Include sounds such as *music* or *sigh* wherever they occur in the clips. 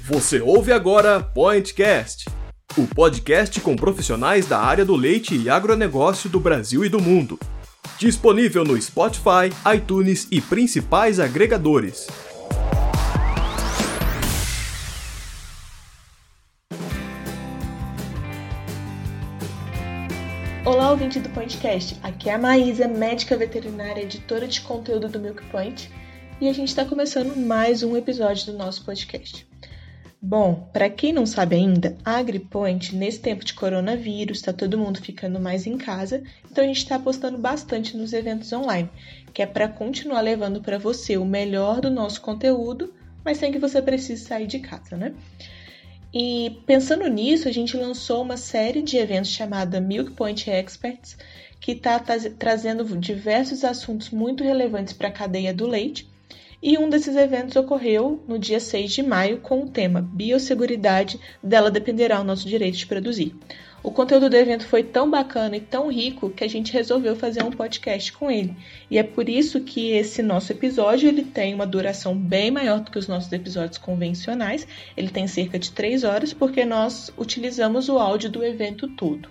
Você ouve agora Pointcast, o podcast com profissionais da área do leite e agronegócio do Brasil e do mundo. Disponível no Spotify, iTunes e principais agregadores. Olá, ouvinte do Pointcast. Aqui é a Maísa, médica veterinária, editora de conteúdo do Milk Point, e a gente está começando mais um episódio do nosso podcast. Bom, para quem não sabe ainda, a AgriPoint, nesse tempo de coronavírus, está todo mundo ficando mais em casa, então a gente está apostando bastante nos eventos online, que é para continuar levando para você o melhor do nosso conteúdo, mas sem que você precise sair de casa, né? E pensando nisso, a gente lançou uma série de eventos chamada Milk Point Experts, que está trazendo diversos assuntos muito relevantes para a cadeia do leite e um desses eventos ocorreu no dia 6 de maio com o tema Biosseguridade, dela dependerá o nosso direito de produzir. O conteúdo do evento foi tão bacana e tão rico que a gente resolveu fazer um podcast com ele. E é por isso que esse nosso episódio ele tem uma duração bem maior do que os nossos episódios convencionais. Ele tem cerca de 3 horas porque nós utilizamos o áudio do evento todo.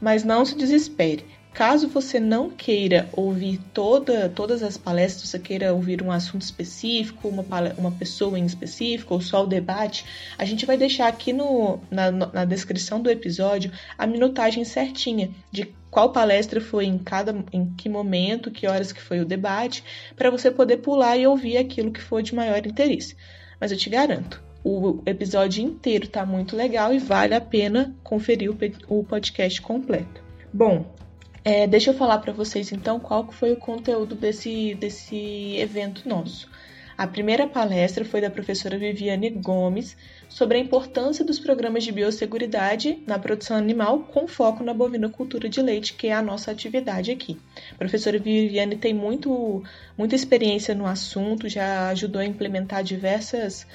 Mas não se desespere. Caso você não queira ouvir toda, todas as palestras, você queira ouvir um assunto específico, uma, uma pessoa em específico, ou só o debate, a gente vai deixar aqui no, na, na descrição do episódio a minutagem certinha de qual palestra foi em cada em que momento, que horas que foi o debate, para você poder pular e ouvir aquilo que for de maior interesse. Mas eu te garanto, o episódio inteiro está muito legal e vale a pena conferir o, o podcast completo. Bom, é, deixa eu falar para vocês então qual foi o conteúdo desse, desse evento nosso. A primeira palestra foi da professora Viviane Gomes sobre a importância dos programas de biosseguridade na produção animal com foco na bovinocultura de leite, que é a nossa atividade aqui. A professora Viviane tem muito, muita experiência no assunto, já ajudou a implementar diversas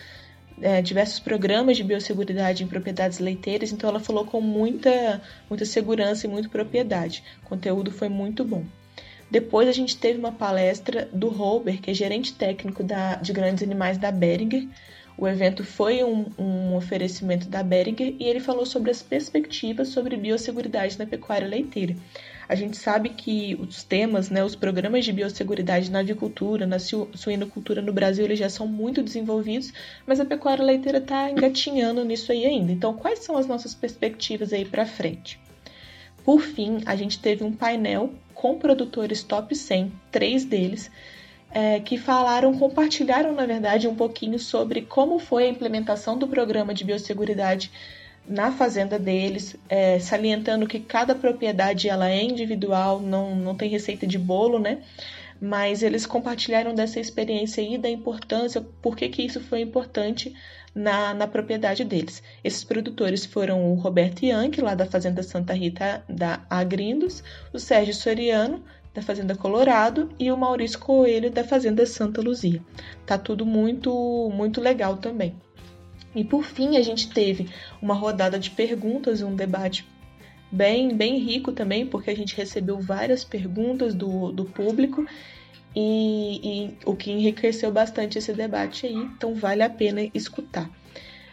é, diversos programas de biosseguridade em propriedades leiteiras, então ela falou com muita, muita segurança e muita propriedade. O conteúdo foi muito bom. Depois a gente teve uma palestra do Robert, que é gerente técnico da, de grandes animais da Beringer. O evento foi um, um oferecimento da Beringer e ele falou sobre as perspectivas sobre biosseguridade na pecuária leiteira. A gente sabe que os temas, né, os programas de biosseguridade na avicultura, na suinocultura no Brasil, eles já são muito desenvolvidos, mas a pecuária leiteira está engatinhando nisso aí ainda. Então, quais são as nossas perspectivas aí para frente? Por fim, a gente teve um painel com produtores top 100, três deles, é, que falaram, compartilharam, na verdade, um pouquinho sobre como foi a implementação do programa de biosseguridade na fazenda deles, é, salientando que cada propriedade ela é individual, não, não tem receita de bolo, né? Mas eles compartilharam dessa experiência aí, da importância, por que, que isso foi importante na, na propriedade deles. Esses produtores foram o Roberto Yankee, lá da Fazenda Santa Rita da Agrindos, o Sérgio Soriano, da Fazenda Colorado, e o Maurício Coelho, da Fazenda Santa Luzia. Tá tudo muito, muito legal também. E por fim, a gente teve uma rodada de perguntas, um debate bem, bem rico também, porque a gente recebeu várias perguntas do, do público e, e o que enriqueceu bastante esse debate aí, então vale a pena escutar.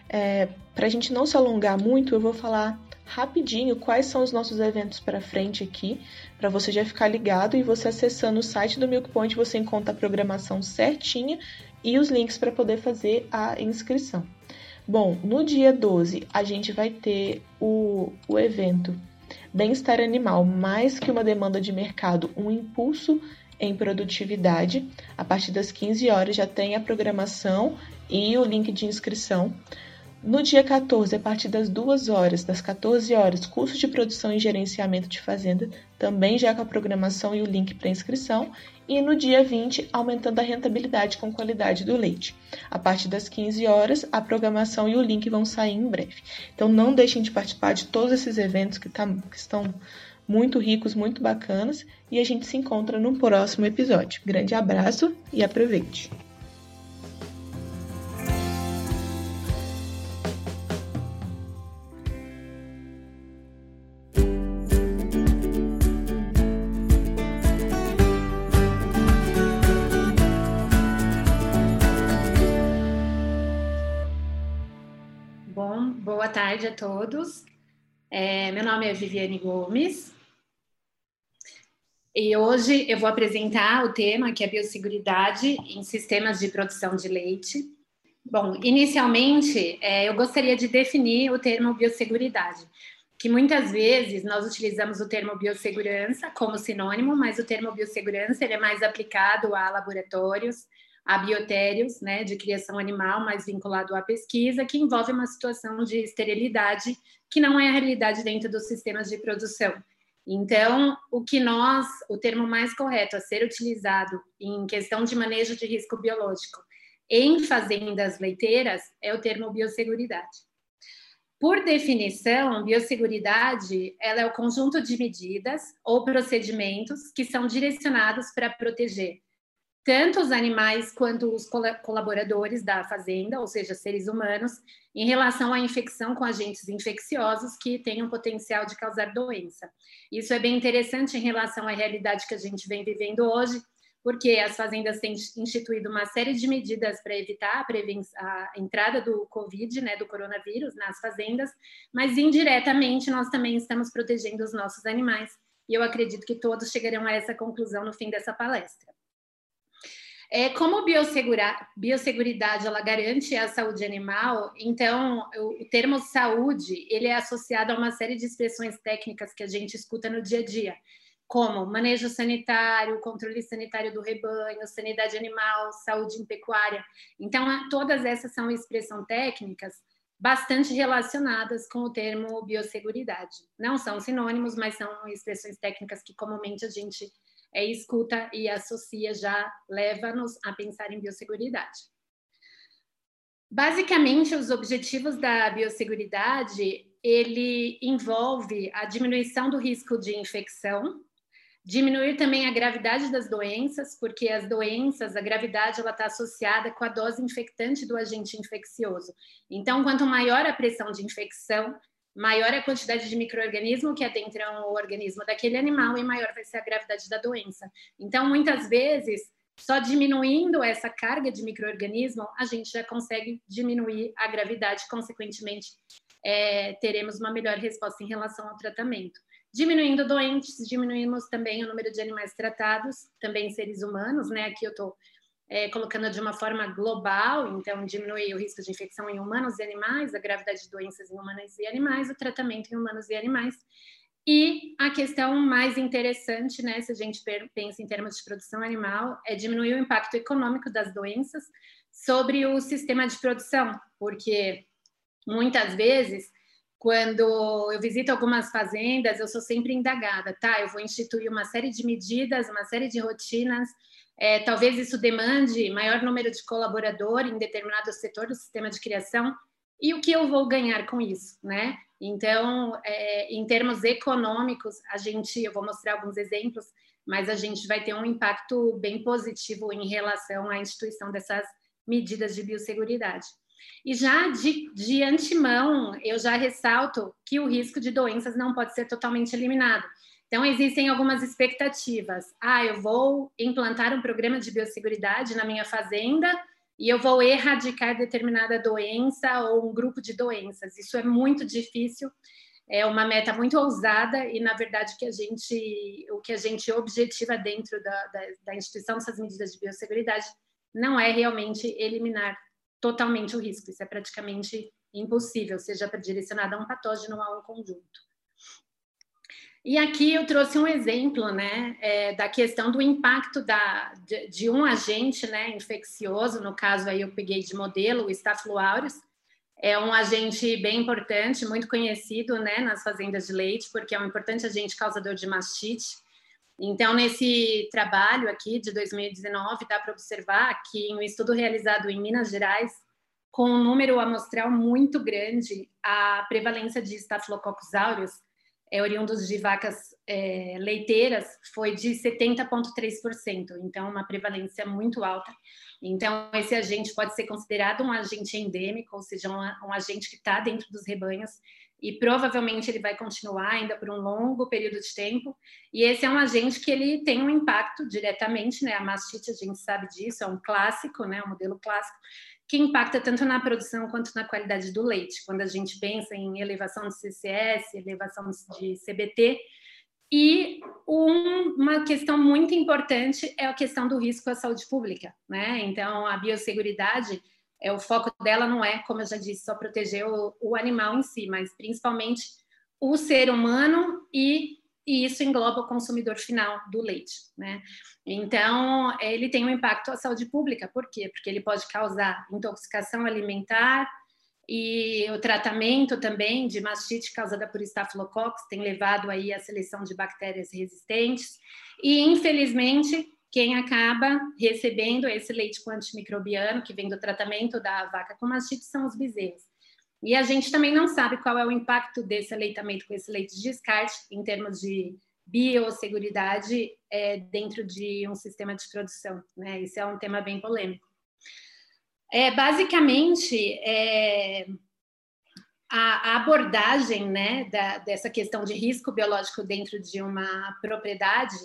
É, Para a gente não se alongar muito, eu vou falar rapidinho quais são os nossos eventos para frente aqui, para você já ficar ligado e você acessando o site do Milk Point você encontra a programação certinha e os links para poder fazer a inscrição. Bom, no dia 12 a gente vai ter o, o evento Bem-estar Animal, mais que uma demanda de mercado, um impulso em produtividade. A partir das 15 horas já tem a programação e o link de inscrição. No dia 14, a partir das 2 horas, das 14 horas, curso de produção e gerenciamento de fazenda, também já com a programação e o link para inscrição. E no dia 20, aumentando a rentabilidade com qualidade do leite. A partir das 15 horas, a programação e o link vão sair em breve. Então não deixem de participar de todos esses eventos que, tá, que estão muito ricos, muito bacanas. E a gente se encontra no próximo episódio. Grande abraço e aproveite! Tarde a todos. É, meu nome é Viviane Gomes e hoje eu vou apresentar o tema que é biosseguridade em sistemas de produção de leite. Bom, inicialmente é, eu gostaria de definir o termo biosseguridade, que muitas vezes nós utilizamos o termo biossegurança como sinônimo, mas o termo biossegurança ele é mais aplicado a laboratórios, abiotérios, né, de criação animal, mais vinculado à pesquisa, que envolve uma situação de esterilidade que não é a realidade dentro dos sistemas de produção. Então, o que nós, o termo mais correto a ser utilizado em questão de manejo de risco biológico em fazendas leiteiras é o termo biosseguridade. Por definição, biosseguridade ela é o conjunto de medidas ou procedimentos que são direcionados para proteger tanto os animais quanto os colaboradores da fazenda, ou seja, seres humanos, em relação à infecção com agentes infecciosos que têm um potencial de causar doença. Isso é bem interessante em relação à realidade que a gente vem vivendo hoje, porque as fazendas têm instituído uma série de medidas para evitar a, a, entrada do Covid, né, do coronavírus, nas fazendas, mas indiretamente nós também estamos protegendo os nossos animais. E eu acredito que todos chegarão a essa conclusão no fim dessa palestra. É, como biosseguridade ela garante a saúde animal, então o, o, termo saúde ele é associado a uma série de expressões técnicas que a gente escuta no dia a dia, como manejo sanitário, controle sanitário do rebanho, sanidade animal, saúde em pecuária. Então, todas essas são expressões técnicas bastante relacionadas com o termo biosseguridade. Não são sinônimos, mas são expressões técnicas que comumente a gente é, escuta e associa já leva-nos a pensar em biosseguridade. Basicamente, os objetivos da biosseguridade, ele envolve a diminuição do risco de infecção, diminuir também a gravidade das doenças, porque as doenças, a gravidade, ela está associada com a dose infectante do agente infeccioso. Então, quanto maior a pressão de infecção, maior é a quantidade de microorganismo que adentram o organismo daquele animal e maior vai ser a gravidade da doença. Então, muitas vezes, só diminuindo essa carga de microorganismo, a gente já consegue diminuir a gravidade, consequentemente, é, teremos uma melhor resposta em relação ao tratamento. Diminuindo doentes, diminuímos também o número de animais tratados, também seres humanos, né? Aqui eu estou é, colocando de uma forma global, então diminui o risco de infecção em humanos e animais, a gravidade de doenças em humanos e animais, o tratamento em humanos e animais. E a questão mais interessante, né, se a gente pensa em termos de produção animal, é diminuir o impacto econômico das doenças sobre o sistema de produção, porque muitas vezes quando eu visito algumas fazendas, eu sou sempre indagada, tá? Eu vou instituir uma série de medidas, uma série de rotinas é, talvez isso demande maior número de colaborador em determinado setor do sistema de criação. E o que eu vou ganhar com isso, né? Então, é, em termos econômicos, a gente, eu vou mostrar alguns exemplos, mas a gente vai ter um impacto bem positivo em relação à instituição dessas medidas de biosseguridade. E já de, de antemão, eu já ressalto que o risco de doenças não pode ser totalmente eliminado. Então, existem algumas expectativas. Ah, eu vou implantar um programa de biosseguridade na minha fazenda e eu vou erradicar determinada doença ou um grupo de doenças. Isso é muito difícil, é uma meta muito ousada e, na verdade, que a gente, o que a gente objetiva dentro da, da, da instituição dessas medidas de biosseguridade não é realmente eliminar totalmente o risco. Isso é praticamente impossível, seja direcionado a um patógeno ou a um conjunto. E aqui eu trouxe um exemplo, né, é, da questão do impacto da, de, de, um agente, né, infeccioso. No caso aí eu peguei de modelo o Staphylococcus. É um agente bem importante, muito conhecido, né, nas fazendas de leite, porque é um importante agente causador de mastite. Então, nesse trabalho aqui de 2019, dá para observar que em um estudo realizado em Minas Gerais, com um número amostral muito grande, a prevalência de Staphylococcus aureus é, oriundos de vacas é, leiteiras foi de 70,3%, então uma prevalência muito alta. Então, esse agente pode ser considerado um agente endêmico, ou seja, um, um agente que está dentro dos rebanhos e provavelmente ele vai continuar ainda por um longo período de tempo. E esse é um agente que ele tem um impacto diretamente, né? A mastite, a gente sabe disso, é um clássico, né? Um modelo clássico que impacta tanto na produção quanto na qualidade do leite, quando a gente pensa em elevação de CCS, elevação de CBT. E um, uma questão muito importante é a questão do risco à saúde pública, né? Então, a biosseguridade, é, o foco dela não é, como eu já disse, só proteger o, o animal em si, mas principalmente o ser humano e e isso engloba o consumidor final do leite, né? Então, ele tem um impacto à saúde pública, por quê? Porque ele pode causar intoxicação alimentar e o tratamento também de mastite causada por Staphylococcus tem levado aí à seleção de bactérias resistentes e, infelizmente, quem acaba recebendo esse leite com antimicrobiano que vem do tratamento da vaca com mastite são os bezerros. E a gente também não sabe qual é o impacto desse aleitamento com esse leite de descarte em termos de biosseguridade é, dentro de um sistema de produção. Né? É um tema bem polêmico. É, basicamente, é, a, a, abordagem né, da, dessa questão de risco biológico dentro de uma propriedade,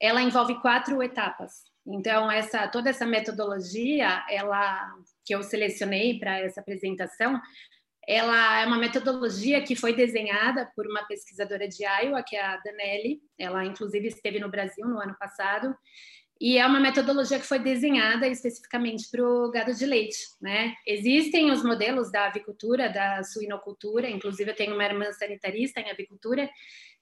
ela envolve quatro etapas. Então, essa, toda essa metodologia, ela que eu selecionei para essa apresentação, ela é uma metodologia que foi desenhada por uma pesquisadora de Iowa, que é a Danelli. Ela, inclusive, esteve no Brasil no ano passado. E é uma metodologia que foi desenhada especificamente para o gado de leite. Né? Existem os modelos da avicultura, da suinocultura, inclusive eu tenho uma irmã sanitarista em avicultura,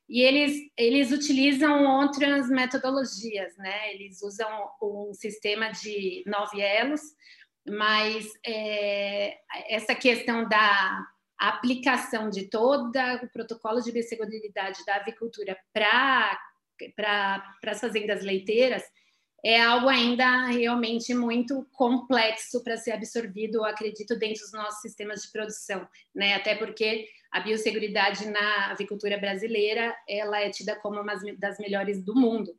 e eles, eles utilizam outras metodologias, né? Eles usam um sistema de nove elos, mas é, essa questão da aplicação de todo o protocolo de biosseguridade da avicultura para as fazendas leiteiras é algo ainda realmente muito complexo para ser absorvido, acredito, dentro dos nossos sistemas de produção, né? Até porque a biosseguridade na avicultura brasileira ela é tida como uma das melhores do mundo.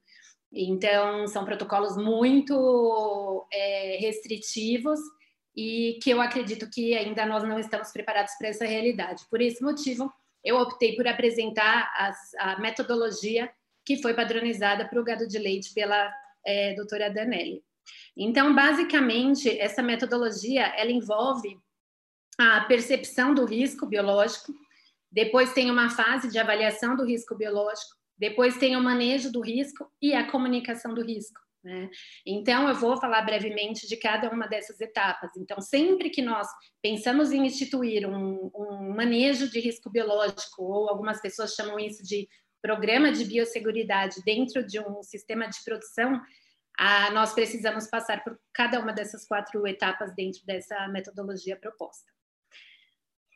Então, são protocolos muito é, restritivos e que eu acredito que ainda nós não estamos preparados para essa realidade. Por esse motivo, eu optei por apresentar as, a metodologia que foi padronizada para o gado de leite pela é, doutora Danelli. Então, basicamente, essa metodologia ela envolve a percepção do risco biológico, depois tem uma fase de avaliação do risco biológico, depois tem o manejo do risco e a comunicação do risco. Né? Então, eu vou falar brevemente de cada uma dessas etapas. Então, sempre que nós pensamos em instituir um, um manejo de risco biológico, ou algumas pessoas chamam isso de programa de biosseguridade dentro de um sistema de produção, ah, nós precisamos passar por cada uma dessas quatro etapas dentro dessa metodologia proposta.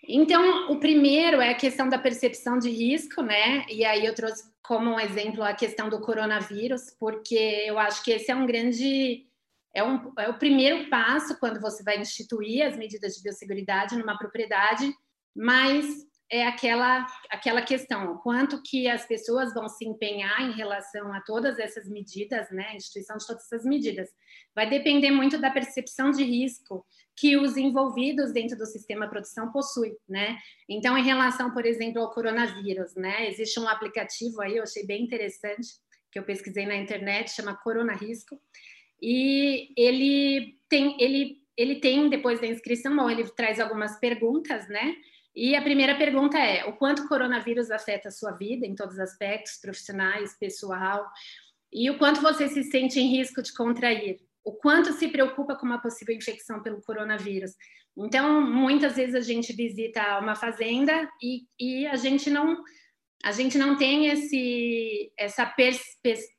Então, o primeiro é a questão da percepção de risco, né? E aí eu trouxe como um exemplo a questão do coronavírus, porque eu acho que esse é um grande. É, um, é o primeiro passo quando você vai instituir as medidas de biosseguridade numa propriedade, mas é aquela, aquela questão, quanto que as pessoas vão se empenhar em relação a todas essas medidas, né, a instituição de todas essas medidas. Vai depender muito da percepção de risco que os envolvidos dentro do sistema produção possuem, né? Então, em relação, por exemplo, ao coronavírus, né, existe um aplicativo aí, eu achei bem interessante, que eu pesquisei na internet, chama Corona Risco, e ele tem, ele, ele tem, depois da inscrição, bom, ele traz algumas perguntas, né, e a primeira pergunta é: o quanto o coronavírus afeta a sua vida em todos os aspectos, profissionais, pessoal? E o quanto você se sente em risco de contrair? O quanto se preocupa com uma possível infecção pelo coronavírus? Então, muitas vezes a gente visita uma fazenda e, e a gente não a gente não tem esse, essa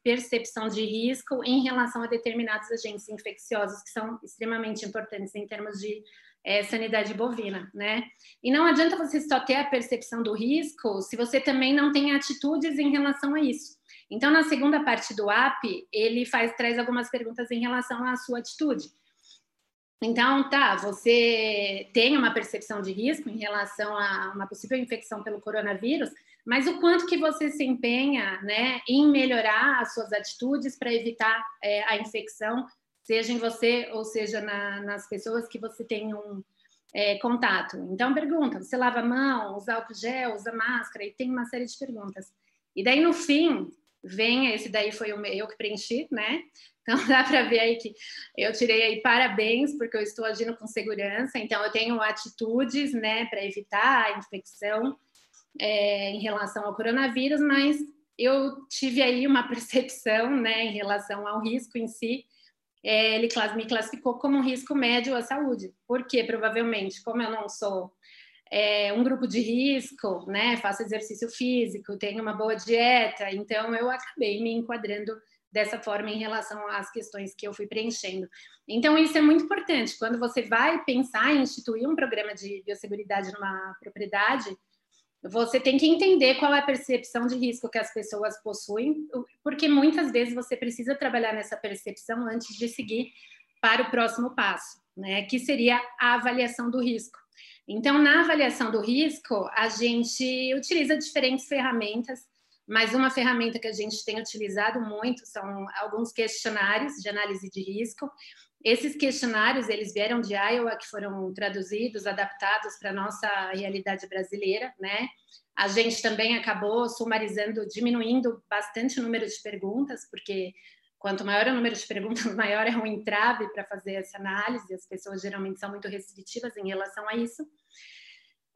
percepção de risco em relação a determinados agentes infecciosos que são extremamente importantes em termos de é, sanidade bovina, né? E não adianta você só ter a percepção do risco se você também não tem atitudes em relação a isso. Então, na segunda parte do app, ele faz traz algumas perguntas em relação à sua atitude. Então, tá, você tem uma percepção de risco em relação a uma possível infecção pelo coronavírus, mas o quanto que você se empenha, né, em melhorar as suas atitudes para evitar é, a infecção seja em você ou seja na, nas pessoas que você tem um é, contato. Então, pergunta: você lava a mão, usa álcool gel, usa máscara? E tem uma série de perguntas. E daí, no fim, venha, esse daí foi o eu que preenchi, né? Então *laughs* dá para ver aí que eu tirei aí parabéns porque eu estou agindo com segurança. Então eu tenho atitudes, né, para evitar a infecção é, em relação ao coronavírus, mas eu tive aí uma *laughs* percepção, né, em relação ao risco em si. É, ele me classificou como um risco médio à saúde, porque provavelmente, como eu não sou é, um grupo de risco, né, faço exercício físico, tenho uma boa dieta, então eu acabei me enquadrando dessa forma em relação às questões que eu fui preenchendo. Então, isso é muito importante. Quando você vai pensar em instituir um programa de biosseguridade numa propriedade, você tem que entender qual é a percepção de risco que as pessoas possuem, porque muitas vezes você precisa trabalhar nessa percepção antes de seguir para o próximo passo, né? Que seria a avaliação do risco. Então, na avaliação do risco, a gente utiliza diferentes ferramentas mas uma ferramenta que a gente tem utilizado muito são alguns questionários de análise de risco. Esses questionários, eles vieram de Iowa, que foram traduzidos, adaptados para a nossa realidade brasileira, né? A gente também acabou sumarizando, diminuindo bastante o número de perguntas, porque quanto maior o número de perguntas, *laughs* maior é o entrave para fazer essa análise. As pessoas geralmente são muito restritivas em relação a isso.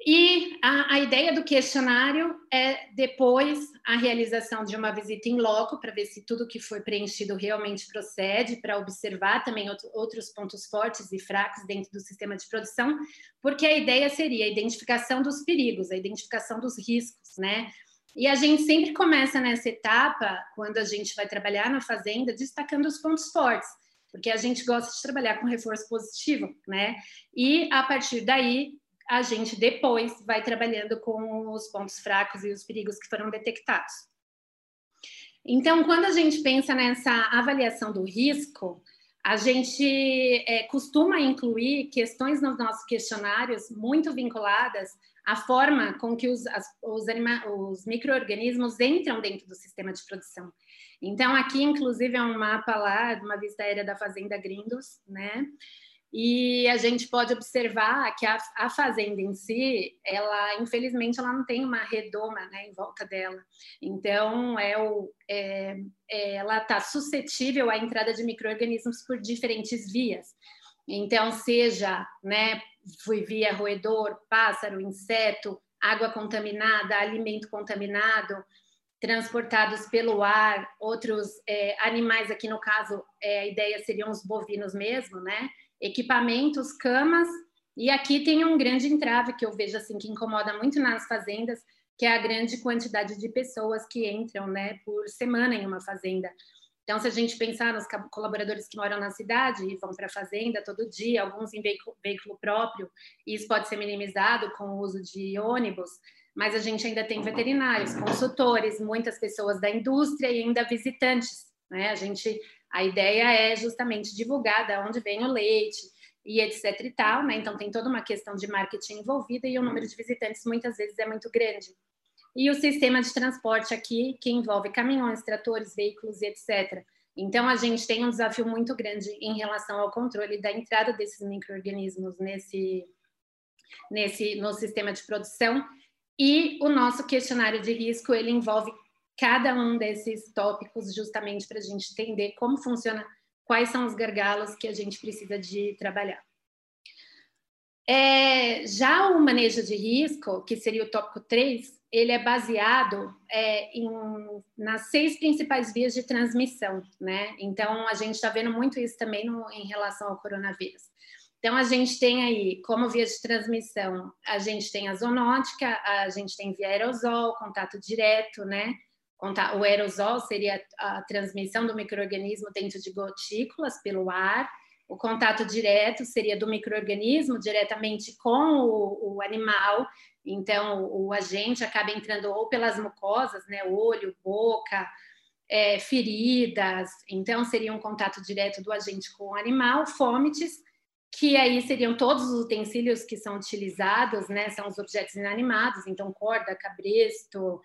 E a, a, ideia do questionário é depois a realização de uma visita em loco para ver se tudo que foi preenchido realmente procede, para observar também outro, outros pontos fortes e fracos dentro do sistema de produção, porque a ideia seria a identificação dos perigos, a identificação dos riscos, né? E a gente sempre começa nessa etapa, quando a gente vai trabalhar na fazenda, destacando os pontos fortes, porque a gente gosta de trabalhar com reforço positivo, né? E a partir daí a gente depois vai trabalhando com os pontos fracos e os perigos que foram detectados. Então, quando a gente pensa nessa avaliação do risco, a gente é, costuma incluir questões nos nossos questionários muito vinculadas à forma com que os, as, os, os micro-organismos entram dentro do sistema de produção. Então, aqui, inclusive, é um mapa lá de uma vista aérea da Fazenda Grindos, né? E a gente pode observar que a, a, fazenda em si, ela infelizmente ela não tem uma redoma né, em volta dela. Então, é o, é, é, ela está suscetível à entrada de micro-organismos por diferentes vias. Então, seja né, via roedor, pássaro, inseto, água contaminada, alimento contaminado, transportados pelo ar, outros é, animais, aqui no caso, é, a ideia seriam os bovinos mesmo, né? Equipamentos, camas, e aqui tem um grande entrave que eu vejo assim que incomoda muito nas fazendas, que é a grande quantidade de pessoas que entram, né, por semana em uma fazenda. Então, se a gente pensar nos colaboradores que moram na cidade e vão para a fazenda todo dia, alguns em veículo, próprio, isso pode ser minimizado com o uso de ônibus, mas a gente ainda tem veterinários, consultores, muitas pessoas da indústria e ainda visitantes. Né? A gente a ideia é justamente divulgar de onde vem o leite e etc e tal, né? Então tem toda uma questão de marketing envolvida e o número de visitantes muitas vezes é muito grande. E o sistema de transporte aqui, que envolve caminhões, tratores, veículos e etc. Então a gente tem um desafio muito grande em relação ao controle da entrada desses microrganismos nesse nesse no sistema de produção e o nosso questionário de risco ele envolve cada um desses tópicos justamente para a gente entender como funciona, quais são os gargalos que a gente precisa de trabalhar. É, já o manejo de risco, que seria o tópico 3, ele é baseado é, em, nas seis principais vias de transmissão, né? Então, a gente está vendo muito isso também no, em relação ao coronavírus. Então, a gente tem aí, como via de transmissão, a gente tem a zoonótica, a gente tem via aerosol, contato direto, né? O aerosol seria a transmissão do microorganismo dentro de gotículas pelo ar. O contato direto seria do microorganismo diretamente com o, o animal. Então, o, o, agente acaba entrando ou pelas mucosas, né, olho, boca, é, feridas. Então, seria um contato direto do agente com o animal. Fômites, que aí seriam todos os utensílios que são utilizados, né, são os objetos inanimados. Então, corda, cabresto,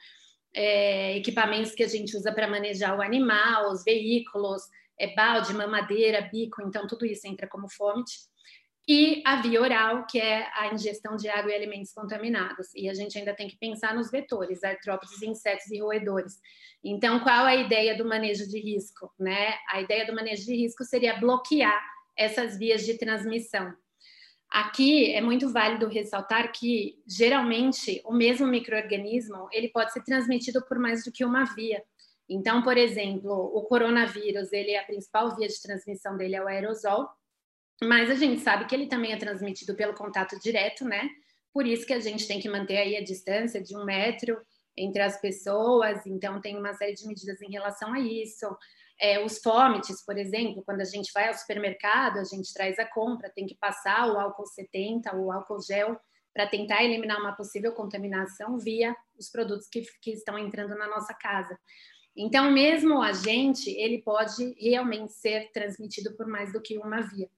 é, equipamentos que a gente usa para manejar o animal, os veículos, é, balde, mamadeira, bico, então tudo isso entra como fonte. e a via oral, que é a ingestão de água e alimentos contaminados. E a gente ainda tem que pensar nos vetores, artrópodes, insetos e roedores. Então, qual é a ideia do manejo de risco? Né? A ideia do manejo de risco seria bloquear essas vias de transmissão. Aqui é muito válido ressaltar que geralmente o mesmo microorganismo ele pode ser transmitido por mais do que uma via. Então, por exemplo, o coronavírus, ele é a principal via de transmissão dele é o aerosol, mas a gente sabe que ele também é transmitido pelo contato direto, né? Por isso que a gente tem que manter aí a distância de um metro entre as pessoas, então tem uma série de medidas em relação a isso. É, os fômites, por exemplo, quando a gente vai ao supermercado, a gente traz a compra, tem que passar o álcool 70, o álcool gel, para tentar eliminar uma possível contaminação via os produtos que, que estão entrando na nossa casa. Então, mesmo o agente, ele pode realmente ser transmitido por mais do que uma via.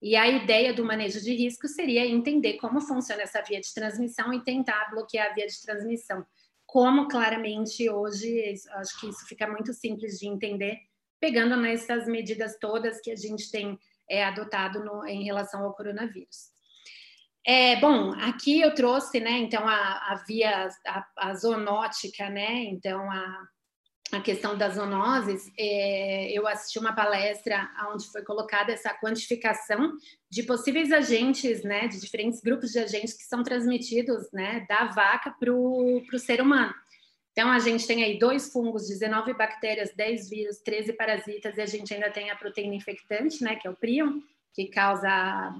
E a ideia do manejo de risco seria entender como funciona essa via de transmissão e tentar bloquear a via de transmissão. Como claramente hoje, acho que isso fica muito simples de entender, pegando nessas medidas todas que a gente tem é, adotado no, em relação ao coronavírus. É, bom, aqui eu trouxe, né, então, a, a via, a, a zoonótica, né, então, a, a questão das zoonoses, é, eu assisti uma palestra onde foi colocada essa quantificação de possíveis agentes, né, de diferentes grupos de agentes que são transmitidos, né, da vaca para o ser humano. Então, a gente tem aí dois fungos, 19 bactérias, 10 vírus, 13 parasitas, e a gente ainda tem a proteína infectante, né, que é o prion, que causa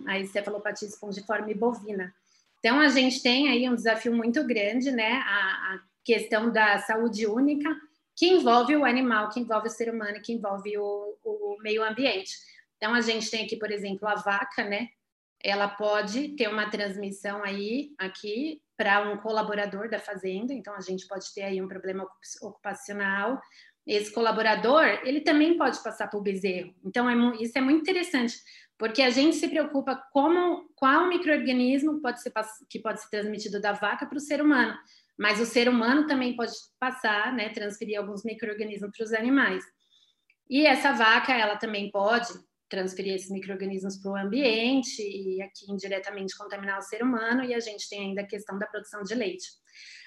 a encefalopatia espongiforme bovina. Então, a gente tem aí um desafio muito grande, né, a, a questão da saúde única, que envolve o animal, que envolve o ser humano, que envolve o, o meio ambiente. Então, a gente tem aqui, por exemplo, a vaca, né? Ela pode ter uma transmissão aí, aqui, para um colaborador da fazenda, então a gente pode ter aí um problema ocupacional. Esse colaborador, ele também pode passar o bezerro. Então, é, isso é muito interessante, porque a gente se preocupa como qual microorganismo pode ser que pode ser transmitido da vaca para o ser humano mas o ser humano também pode passar, né, transferir alguns micro-organismos para os animais. E essa vaca, ela também pode transferir esses micro-organismos para o ambiente e aqui indiretamente contaminar o ser humano, e a gente tem ainda a questão da produção de leite.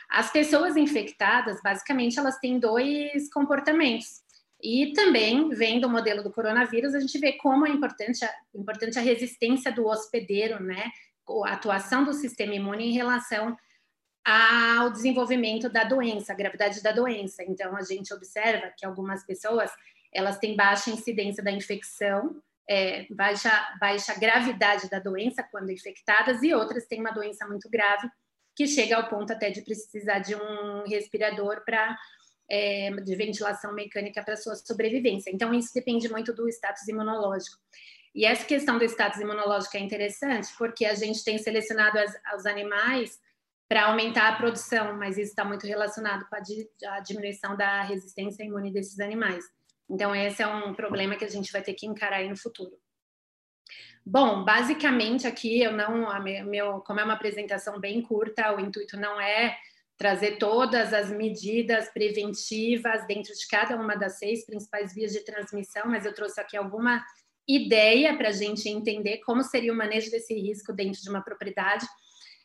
As pessoas infectadas, basicamente, elas têm dois comportamentos. E também, vendo o modelo do coronavírus, a gente vê como é importante a, importante a resistência do hospedeiro, né? A atuação do sistema imune em relação ao desenvolvimento da doença, a gravidade da doença. Então, a gente observa que algumas pessoas elas têm baixa incidência da infecção, é, baixa, baixa gravidade da doença quando infectadas, e outras têm uma doença muito grave, que chega ao ponto até de precisar de um respirador para é, de ventilação mecânica para sua sobrevivência. Então, isso depende muito do status imunológico. E essa questão do status imunológico é interessante, porque a gente tem selecionado as, os animais para aumentar a produção, mas isso está muito relacionado com a, di a, diminuição da resistência imune desses animais. Então, esse é um problema que a gente vai ter que encarar aí no futuro. Bom, basicamente aqui eu não, meu, como é uma apresentação bem curta, o intuito não é trazer todas as medidas preventivas dentro de cada uma das seis principais vias de transmissão, mas eu trouxe aqui alguma ideia para a gente entender como seria o manejo desse risco dentro de uma propriedade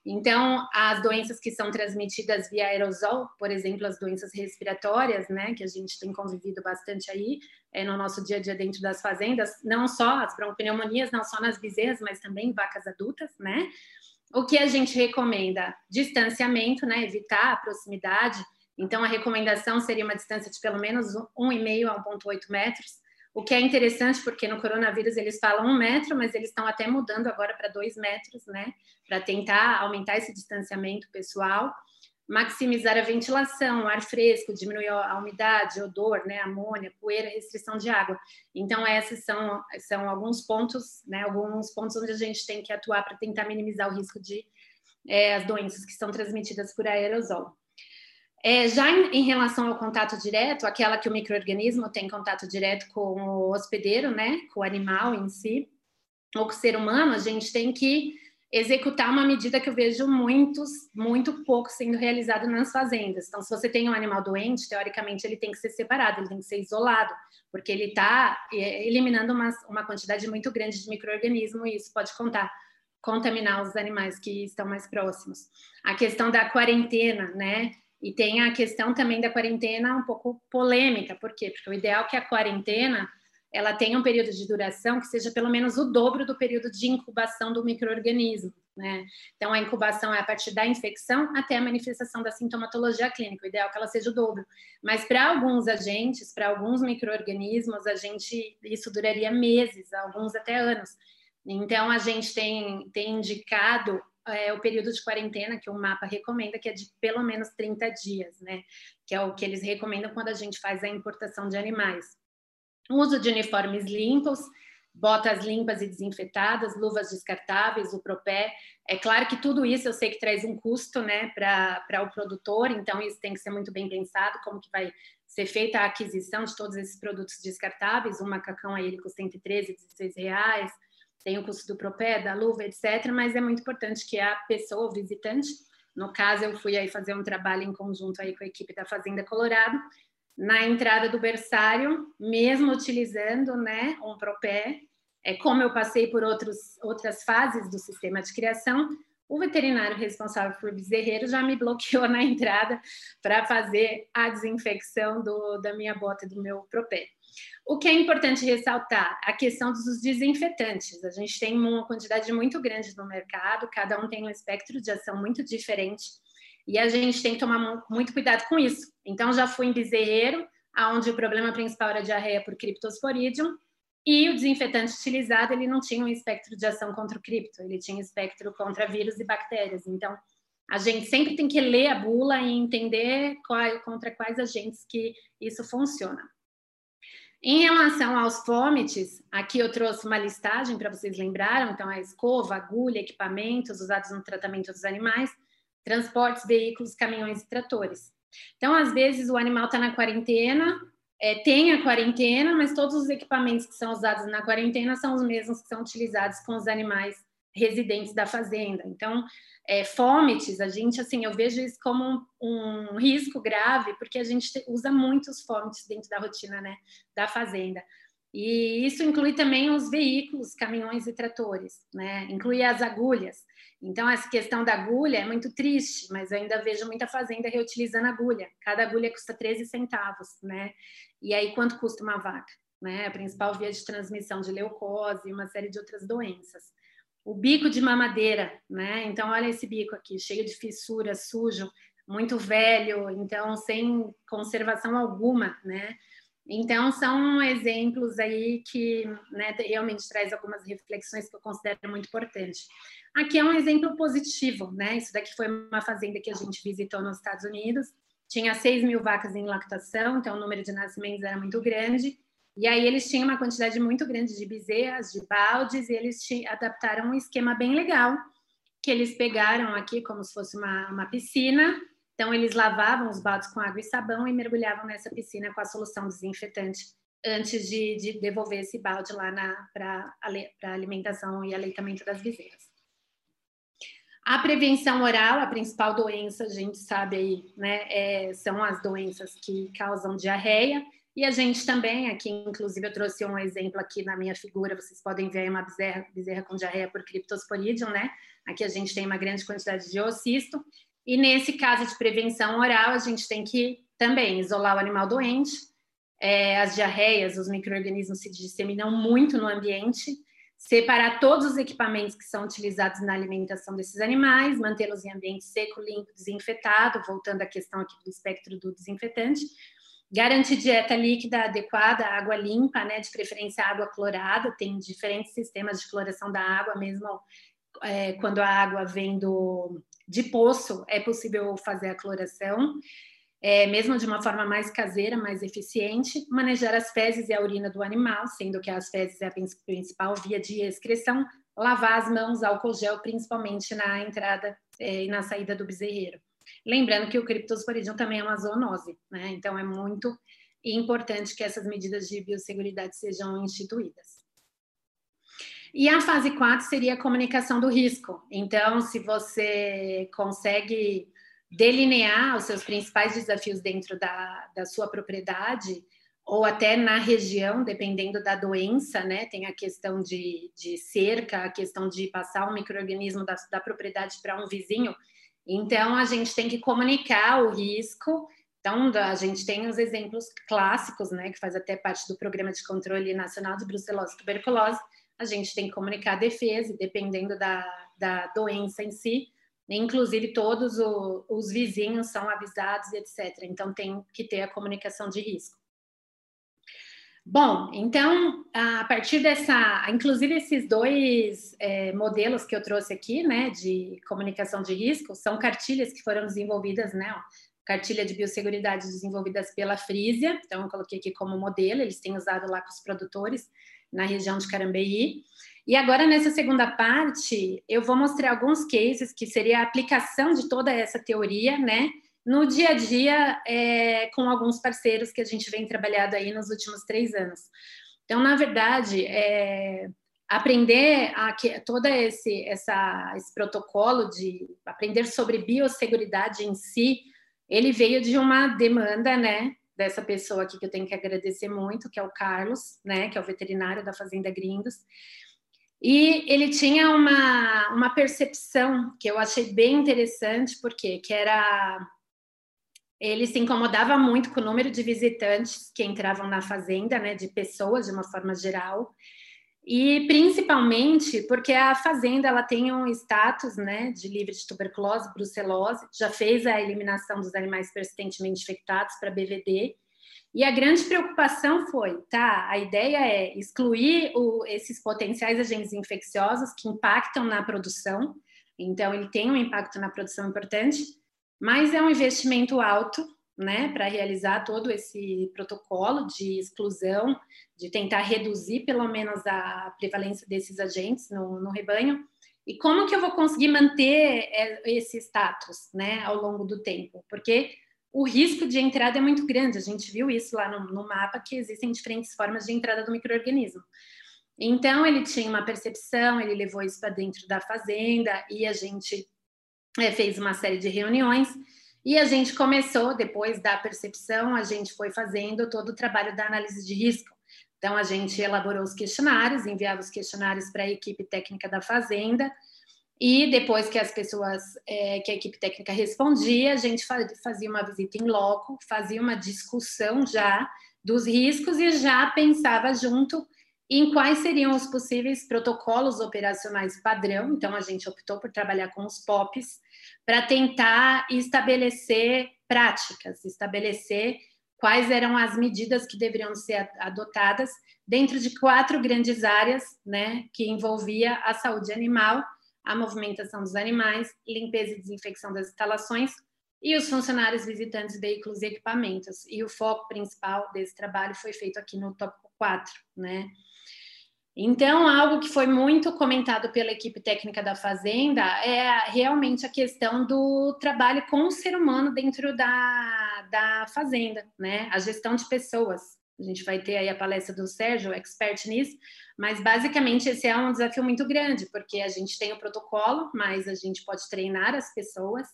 então, as doenças que são transmitidas via aerosol, por exemplo, as doenças respiratórias, né, que a gente tem convivido bastante aí é, no nosso dia a dia dentro das fazendas, não só as bronquipneumonias, não só nas bezerras, mas também em vacas adultas, né? O que a gente recomenda? Distanciamento, né, evitar a proximidade. Então, a recomendação seria uma distância de pelo menos 1,5 a 1,8 metros o que é interessante porque no coronavírus eles falam um metro, mas eles estão até mudando agora para dois metros, né? Para tentar aumentar esse distanciamento pessoal, maximizar a ventilação, ar fresco, diminuir a umidade, odor, né? Amônia, poeira, restrição de água. Então esses são são alguns pontos, né? Alguns pontos onde a gente tem que atuar para tentar minimizar o risco de é, as doenças que são transmitidas por aerosol. É, já em, em, relação ao contato direto, aquela que o microorganismo tem contato direto com o hospedeiro, né, com o animal em si, ou com o ser humano, a gente tem que executar uma medida que eu vejo muitos, muito pouco sendo realizado nas fazendas. Então, se você tem um animal doente, teoricamente ele tem que ser separado, ele tem que ser isolado, porque ele está é, eliminando uma, uma quantidade muito grande de microorganismo e isso pode contar contaminar os animais que estão mais próximos. A questão da quarentena, né? E tem a questão também da quarentena um pouco polêmica, por quê? Porque o ideal é que a quarentena ela tenha um período de duração que seja pelo menos o dobro do período de incubação do microorganismo, né? Então a incubação é a partir da infecção até a manifestação da sintomatologia clínica. O ideal é que ela seja o dobro. Mas para alguns agentes, para alguns microorganismos, a gente isso duraria meses, alguns até anos. Então a gente tem, tem indicado é, o período de quarentena que o mapa recomenda, que é de pelo menos 30 dias, né? Que é o que eles recomendam quando a gente faz a importação de animais. Uso de uniformes limpos, botas limpas e desinfetadas, luvas descartáveis, o propé. É claro que tudo isso eu sei que traz um custo, né, para o produtor, então isso tem que ser muito bem pensado, como que vai ser feita a aquisição de todos esses produtos descartáveis. Um macacão aí ele custa 113, 16 reais, tem o custo do propé, da luva, etc. Mas é muito importante que a pessoa, o visitante, no caso eu fui aí fazer um trabalho em conjunto aí com a equipe da Fazenda Colorado, na entrada do berçário, mesmo utilizando, né, um propé, é como eu passei por outros, outras fases do sistema de criação, o veterinário responsável por bezerreiro já me bloqueou *laughs* na entrada para fazer a desinfecção do, da minha bota e do meu propé. O que é importante ressaltar? A questão dos desinfetantes. A gente tem uma quantidade muito grande no mercado, cada um tem um espectro de ação muito diferente e a gente tem que tomar muito cuidado com isso. Então, já fui em bezerreiro, onde o problema principal era diarreia por Cryptosporidium, e o desinfetante utilizado ele não tinha um espectro de ação contra o cripto, ele tinha espectro contra vírus e bactérias. Então, a gente sempre tem que ler a bula e entender qual, contra quais agentes que isso funciona. Em relação aos fômites, aqui eu trouxe uma listagem para vocês lembrarem, então a escova, agulha, equipamentos usados no tratamento dos animais, transportes, veículos, caminhões e tratores. Então, às vezes, o animal está na quarentena, é, tem a quarentena, mas todos os equipamentos que são usados na quarentena são os mesmos que são utilizados com os animais residentes da fazenda. Então, é, a gente, assim, eu vejo isso como um, um risco grave, porque a gente usa muitos fômites dentro da rotina, né, da fazenda. E isso inclui também os veículos, caminhões e tratores, né? Inclui as agulhas. Então, essa questão da agulha é muito triste, mas eu ainda vejo muita fazenda reutilizando agulha. Cada agulha custa 13 centavos, né? E aí, quanto custa uma vaca? Né? A principal via de transmissão de leucose e uma série de outras doenças o bico de mamadeira, né? Então, olha esse bico aqui, cheio de fissura, sujo, muito velho, então sem conservação alguma, né? Então, são exemplos aí que né, realmente traz algumas reflexões que eu considero muito importantes. Aqui é um exemplo positivo, né? Isso daqui foi uma fazenda que a gente visitou nos Estados Unidos, tinha 6 mil vacas em lactação, então o número de nascimentos era muito grande, e aí eles tinham uma quantidade muito grande de bezerras, de baldes, e eles adaptaram um esquema bem legal, que eles pegaram aqui como se fosse uma, uma piscina, então eles lavavam os baldes com água e sabão e mergulhavam nessa piscina com a solução desinfetante antes de, de devolver esse balde lá para a alimentação e aleitamento das bezerras. A prevenção oral, a principal doença, a gente sabe aí, né, é, são as doenças que causam diarreia, e a gente também, aqui, inclusive, eu trouxe um exemplo aqui na minha figura, vocês podem ver uma bezerra, bezerra com diarreia por Cryptosporidium, né? Aqui a gente tem uma grande quantidade de ocisto. E nesse caso de prevenção oral, a gente tem que também isolar o animal doente. É, as diarreias, os micro-organismos se disseminam muito no ambiente. Separar todos os equipamentos que são utilizados na alimentação desses animais, mantê-los em ambiente seco, limpo, desinfetado, voltando à questão aqui do espectro do desinfetante Garantir dieta líquida adequada, água limpa, né, de preferência água clorada, tem diferentes sistemas de cloração da água, mesmo é, quando a água vem do, de poço, é possível fazer a cloração, é, mesmo de uma forma mais caseira, mais eficiente, manejar as fezes e a urina do animal, sendo que as fezes é a principal via de excreção, lavar as mãos, álcool gel, principalmente na entrada é, e na saída do bezerreiro. Lembrando que o criptosporidium também é uma zoonose, né? Então é muito importante que essas medidas de biosseguridade sejam instituídas. E a fase 4 seria a comunicação do risco. Então, se você consegue delinear os seus principais desafios dentro da, da sua propriedade, ou até na região, dependendo da doença, né? Tem a questão de, de cerca, a questão de passar um microorganismo da, da propriedade para um vizinho. Então, a gente tem que comunicar o risco. Então, a gente tem os exemplos clássicos, né? Que faz até parte do Programa de Controle Nacional de Brucelose e Tuberculose. A gente tem que comunicar a defesa, dependendo da, da doença em si. Inclusive, todos o, os vizinhos são avisados, etc. Então, tem que ter a comunicação de risco. Bom, então, a partir dessa, inclusive esses dois é, modelos que eu trouxe aqui, né, de comunicação de risco, são cartilhas que foram desenvolvidas, né, cartilha de biosseguridade desenvolvidas pela Frisia, então eu coloquei aqui como modelo, eles têm usado lá com os produtores na região de Carambeí. E agora, nessa segunda parte, eu vou mostrar alguns cases que seria a aplicação de toda essa teoria, né, no dia a dia é, com alguns parceiros que a gente vem trabalhando aí nos últimos três anos. Então, na verdade, é, aprender a, que, todo esse, essa, esse protocolo de aprender sobre biosseguridade em si, ele veio de uma demanda, né, dessa pessoa aqui que eu tenho que agradecer muito, que é o Carlos, né, que é o veterinário da Fazenda Grindos. E ele tinha uma, uma percepção que eu achei bem interessante, porque que era ele se incomodava muito com o número de visitantes que entravam na fazenda, né, de pessoas de uma forma geral, e principalmente porque a fazenda ela tem um status, né, de livre de tuberculose, brucelose, já fez a eliminação dos animais persistentemente infectados para BVD, e a grande preocupação foi, tá, a ideia é excluir o, esses potenciais agentes infecciosos que impactam na produção, então ele tem um impacto na produção importante, mas é um investimento alto, né, para realizar todo esse protocolo de exclusão, de tentar reduzir pelo menos a prevalência desses agentes no, no rebanho. E como que eu vou conseguir manter é, esse status, né, ao longo do tempo? Porque o risco de entrada é muito grande. A gente viu isso lá no, no mapa que existem diferentes formas de entrada do microorganismo. Então ele tinha uma percepção, ele levou isso para dentro da fazenda e a gente é, fez uma série de reuniões e a gente começou, depois da percepção, a gente foi fazendo todo o trabalho da análise de risco. Então, a gente elaborou os questionários, enviava os questionários para a equipe técnica da Fazenda, e depois que as pessoas, é, que a equipe técnica respondia, a gente fazia uma visita em loco, fazia uma discussão já dos riscos e já pensava junto em quais seriam os possíveis protocolos operacionais padrão. Então, a gente optou por trabalhar com os POPs para tentar estabelecer práticas, estabelecer quais eram as medidas que deveriam ser adotadas dentro de quatro grandes áreas, né, que envolvia a saúde animal, a movimentação dos animais, limpeza e desinfecção das instalações e os funcionários visitantes, veículos e equipamentos. E o foco principal desse trabalho foi feito aqui no tópico 4, né? Então, algo que foi muito comentado pela equipe técnica da Fazenda é realmente a questão do trabalho com o ser humano dentro da, da Fazenda, né? A gestão de pessoas. A gente vai ter aí a palestra do Sérgio, expert nisso, mas basicamente esse é um desafio muito grande, porque a gente tem o protocolo, mas a gente pode treinar as pessoas.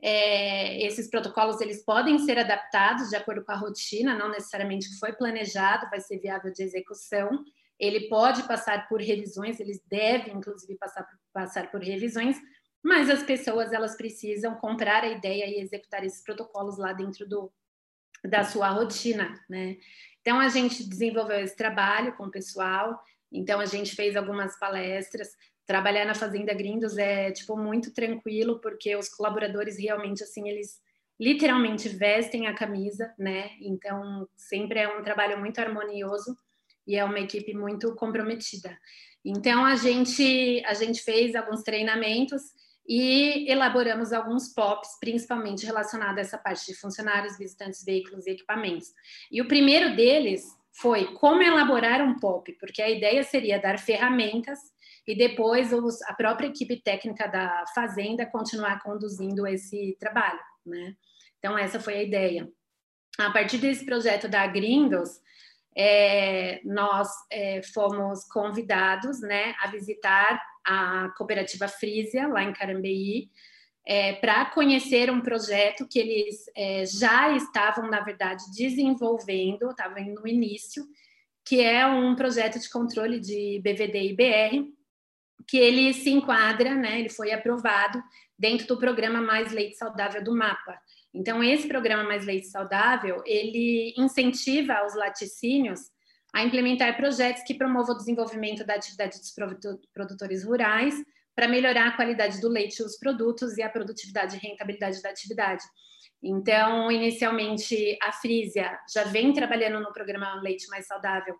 É, esses protocolos eles podem ser adaptados de acordo com a rotina, não necessariamente que foi planejado, vai ser viável de execução ele pode passar por revisões, eles devem, inclusive, passar por, passar por revisões, mas as pessoas elas precisam comprar a ideia e executar esses protocolos lá dentro do, da sua rotina, né? Então a gente desenvolveu esse trabalho com o pessoal, então a gente fez algumas palestras. Trabalhar na Fazenda Grindos é tipo muito tranquilo porque os colaboradores realmente assim eles literalmente vestem a camisa, né? Então sempre é um trabalho muito harmonioso e é uma equipe muito comprometida. Então a gente a gente fez alguns treinamentos e elaboramos alguns POPs, principalmente relacionados a essa parte de funcionários, visitantes, veículos e equipamentos. E o primeiro deles foi como elaborar um POP, porque a ideia seria dar ferramentas e depois os, a própria equipe técnica da fazenda continuar conduzindo esse trabalho, né? Então essa foi a ideia. A partir desse projeto da Gringos, é, nós é, fomos convidados né, a visitar a cooperativa Frisia, lá em Carambeí, é, para conhecer um projeto que eles é, já estavam, na verdade, desenvolvendo, estavam no início, que é um projeto de controle de BVD e BR, que ele se enquadra, né, ele foi aprovado dentro do programa Mais Leite Saudável do MAPA. Então, esse programa Mais Leite Saudável, ele incentiva os laticínios a implementar projetos que promovam o desenvolvimento da atividade dos produtores rurais para melhorar a qualidade do leite e os produtos e a produtividade e rentabilidade da atividade. Então, inicialmente, a Frisia já vem trabalhando no programa Leite Mais Saudável,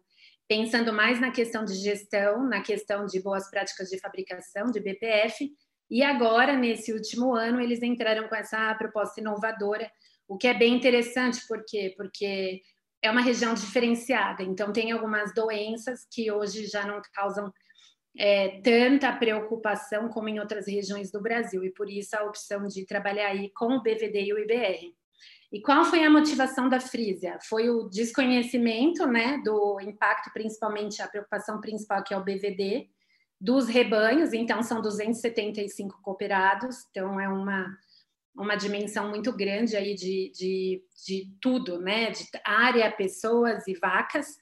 pensando mais na questão de gestão, na questão de boas práticas de fabricação, de BPF, e agora, nesse último ano, eles entraram com essa proposta inovadora, o que é bem interessante, por quê? Porque é uma região diferenciada, então tem algumas doenças que hoje já não causam é, tanta preocupação como em outras regiões do Brasil, e por isso a opção de trabalhar aí com o BVD e o IBR. E qual foi a motivação da Frisia? Foi o desconhecimento né, do impacto, principalmente a preocupação principal, que é o BVD, dos rebanhos, então são 275 cooperados, então é uma, uma dimensão muito grande aí de, de, de tudo, né? De área, pessoas e vacas.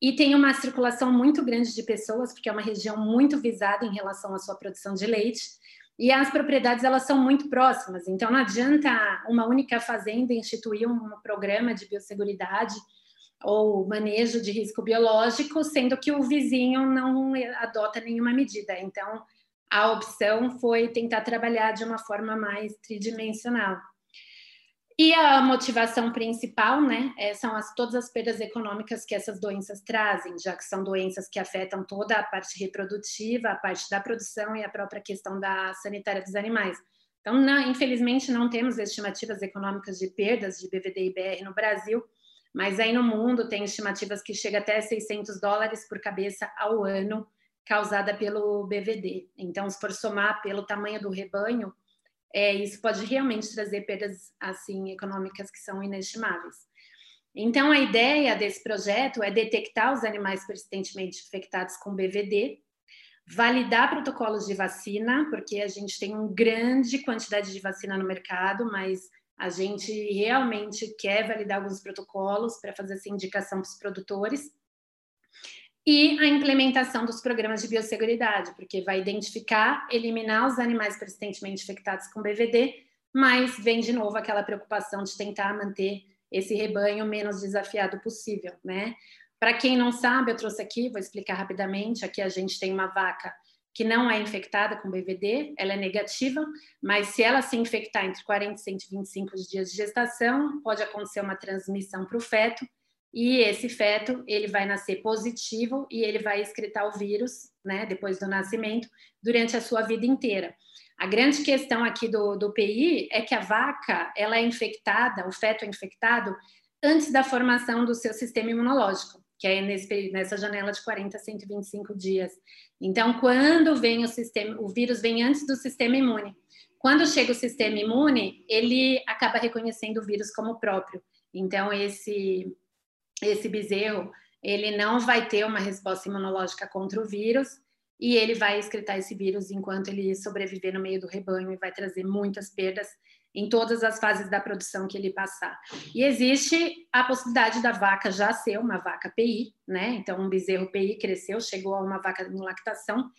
E tem uma circulação muito grande de pessoas, porque é uma região muito visada em relação à sua produção de leite. E as propriedades elas são muito próximas, então não adianta uma única fazenda instituir um programa de biosseguridade ou manejo de risco biológico, sendo que o vizinho não adota nenhuma medida. Então, a opção foi tentar trabalhar de uma forma mais tridimensional. E a motivação principal, né, é, são as, todas as perdas econômicas que essas doenças trazem, já que são doenças que afetam toda a parte reprodutiva, a parte da produção e a própria questão da sanitária dos animais. Então, não, infelizmente, não temos estimativas econômicas de perdas de BVD e BR no Brasil, mas aí no mundo tem estimativas que chega até 600 dólares por cabeça ao ano causada pelo BVD. Então, se for somar pelo tamanho do rebanho, é, isso pode realmente trazer perdas assim econômicas que são inestimáveis. Então, a ideia desse projeto é detectar os animais persistentemente infectados com BVD, validar protocolos de vacina, porque a gente tem uma grande quantidade de vacina no mercado, mas a gente realmente quer validar alguns protocolos para fazer essa indicação para os produtores. E a implementação dos programas de biosseguridade, porque vai identificar, eliminar os animais persistentemente infectados com BVD, mas vem de novo aquela preocupação de tentar manter esse rebanho menos desafiado possível, né? Para quem não sabe, eu trouxe aqui, vou explicar rapidamente. Aqui a gente tem uma vaca que não é infectada com BVD, ela é negativa, mas se ela se infectar entre 40 e 125 dias de gestação, pode acontecer uma transmissão para o feto, e esse feto ele vai nascer positivo e ele vai excretar o vírus, né, depois do nascimento, durante a sua vida inteira. A grande questão aqui do, do PI é que a vaca ela é infectada, o feto é infectado antes da formação do seu sistema imunológico que é nesse, nessa janela de 40 a 125 dias. Então, quando vem o sistema, o vírus vem antes do sistema imune. Quando chega o sistema imune, ele acaba reconhecendo o vírus como próprio. Então, esse esse bezerro, ele não vai ter uma resposta imunológica contra o vírus e ele vai excretar esse vírus enquanto ele sobreviver no meio do rebanho e vai trazer muitas perdas em todas as fases da produção que ele passar. E existe a possibilidade da vaca já ser uma vaca PI, né? Então, um bezerro PI cresceu, chegou a uma vaca em lactação,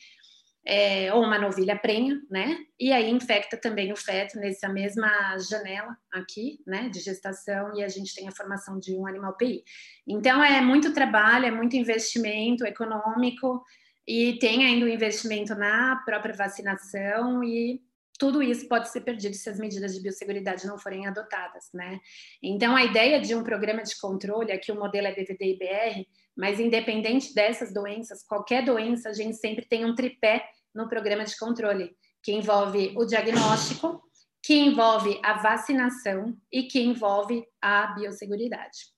é, ou uma novilha prenha, né? E aí infecta também o feto nessa mesma janela aqui, né? De gestação, e a gente tem a formação de um animal PI. Então, é muito trabalho, é muito investimento econômico, e tem ainda o um investimento na própria vacinação e tudo isso pode ser perdido se as medidas de biosseguridade não forem adotadas, né? Então, a ideia de um programa de controle, aqui o modelo é BVD e BR, mas independente dessas doenças, qualquer doença, a gente sempre tem um tripé no programa de controle, que envolve o diagnóstico, que envolve a vacinação e que envolve a biosseguridade.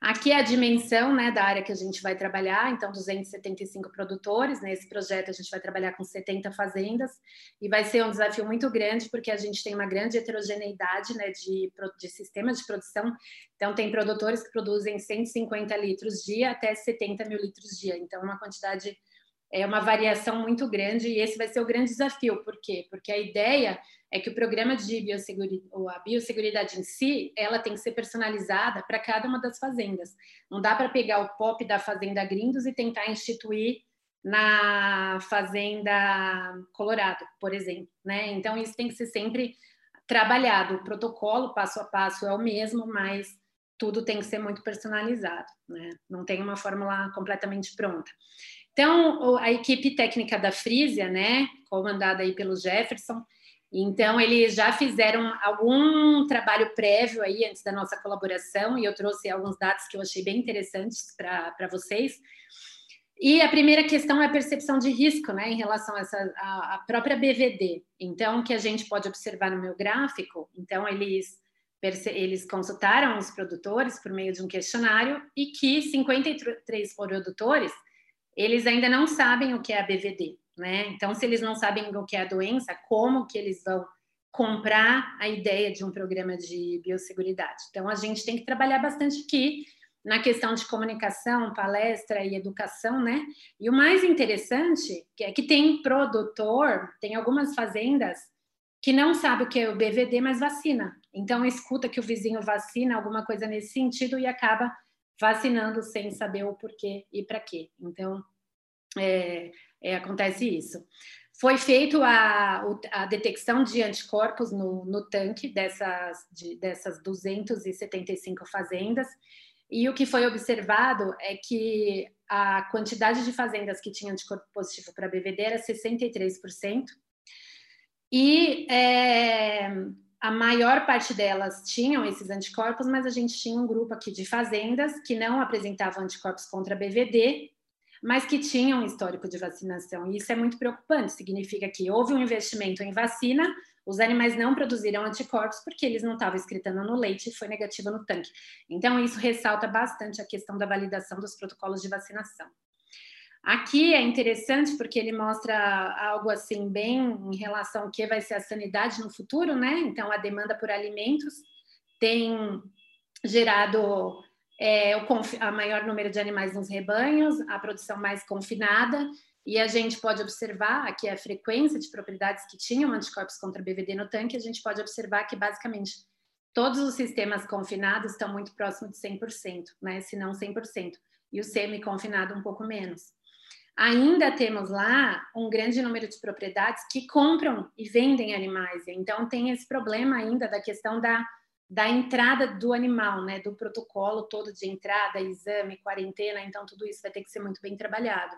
Aqui é a dimensão né, da área que a gente vai trabalhar, então 275 produtores, nesse né, projeto a gente vai trabalhar com 70 fazendas, e vai ser um desafio muito grande, porque a gente tem uma grande heterogeneidade né, de, de sistemas de produção, então tem produtores que produzem 150 litros dia até 70 mil litros dia, então uma quantidade é uma variação muito grande e esse vai ser o grande desafio. Por quê? Porque a ideia é que o programa de biosseguridade, ou a biosseguridade em si, ela tem que ser personalizada para cada uma das fazendas. Não dá para pegar o POP da Fazenda Grindos e tentar instituir na Fazenda Colorado, por exemplo. Né? Então, isso tem que ser sempre trabalhado. O protocolo, passo a passo, é o mesmo, mas tudo tem que ser muito personalizado. Né? Não tem uma fórmula completamente pronta. Então, a equipe técnica da Frisia, né, comandada aí pelo Jefferson, então, eles já fizeram algum trabalho prévio aí antes da nossa colaboração, e eu trouxe alguns dados que eu achei bem interessantes para vocês. E a primeira questão é a percepção de risco, né, em relação a essa a, a própria BVD. Então, o que a gente pode observar no meu gráfico, então eles eles consultaram os produtores por meio de um questionário e que 53 produtores eles ainda não sabem o que é a BVD, né? Então, se eles não sabem o que é a doença, como que eles vão comprar a ideia de um programa de biosseguridade? Então, a gente tem que trabalhar bastante aqui na questão de comunicação, palestra e educação, né? E o mais interessante é que tem produtor, tem algumas fazendas que não sabe o que é o BVD, mas vacina. Então, escuta que o vizinho vacina, alguma coisa nesse sentido, e acaba vacinando sem saber o porquê e para quê. Então, é, é, acontece isso. Foi feito a, a detecção de anticorpos no, no tanque dessas, de, dessas 275 fazendas, e o que foi observado é que a quantidade de fazendas que tinham anticorpo positivo para BVD era 63%, e é, a maior parte delas tinham esses anticorpos, mas a gente tinha um grupo aqui de fazendas que não apresentavam anticorpos contra BVD, mas que tinham um histórico de vacinação. E isso é muito preocupante, significa que houve um investimento em vacina, os animais não produziram anticorpos porque eles não estavam excretando no leite e foi negativo no tanque. Então, isso ressalta bastante a questão da validação dos protocolos de vacinação. Aqui é interessante porque ele mostra algo assim bem em relação ao que vai ser a sanidade no futuro, né? Então, a demanda por alimentos tem gerado é, o a maior número de animais nos rebanhos, a produção mais confinada, e a gente pode observar aqui a frequência de propriedades que tinham anticorpos contra BVD no tanque, a gente pode observar que basicamente todos os sistemas confinados estão muito próximos de 100%, né? se não 100%, e o semi-confinado um pouco menos. Ainda temos lá um grande número de propriedades que compram e vendem animais, então tem esse problema ainda da questão da da entrada do animal, né, do protocolo todo de entrada, exame, quarentena, então tudo isso vai ter que ser muito bem trabalhado.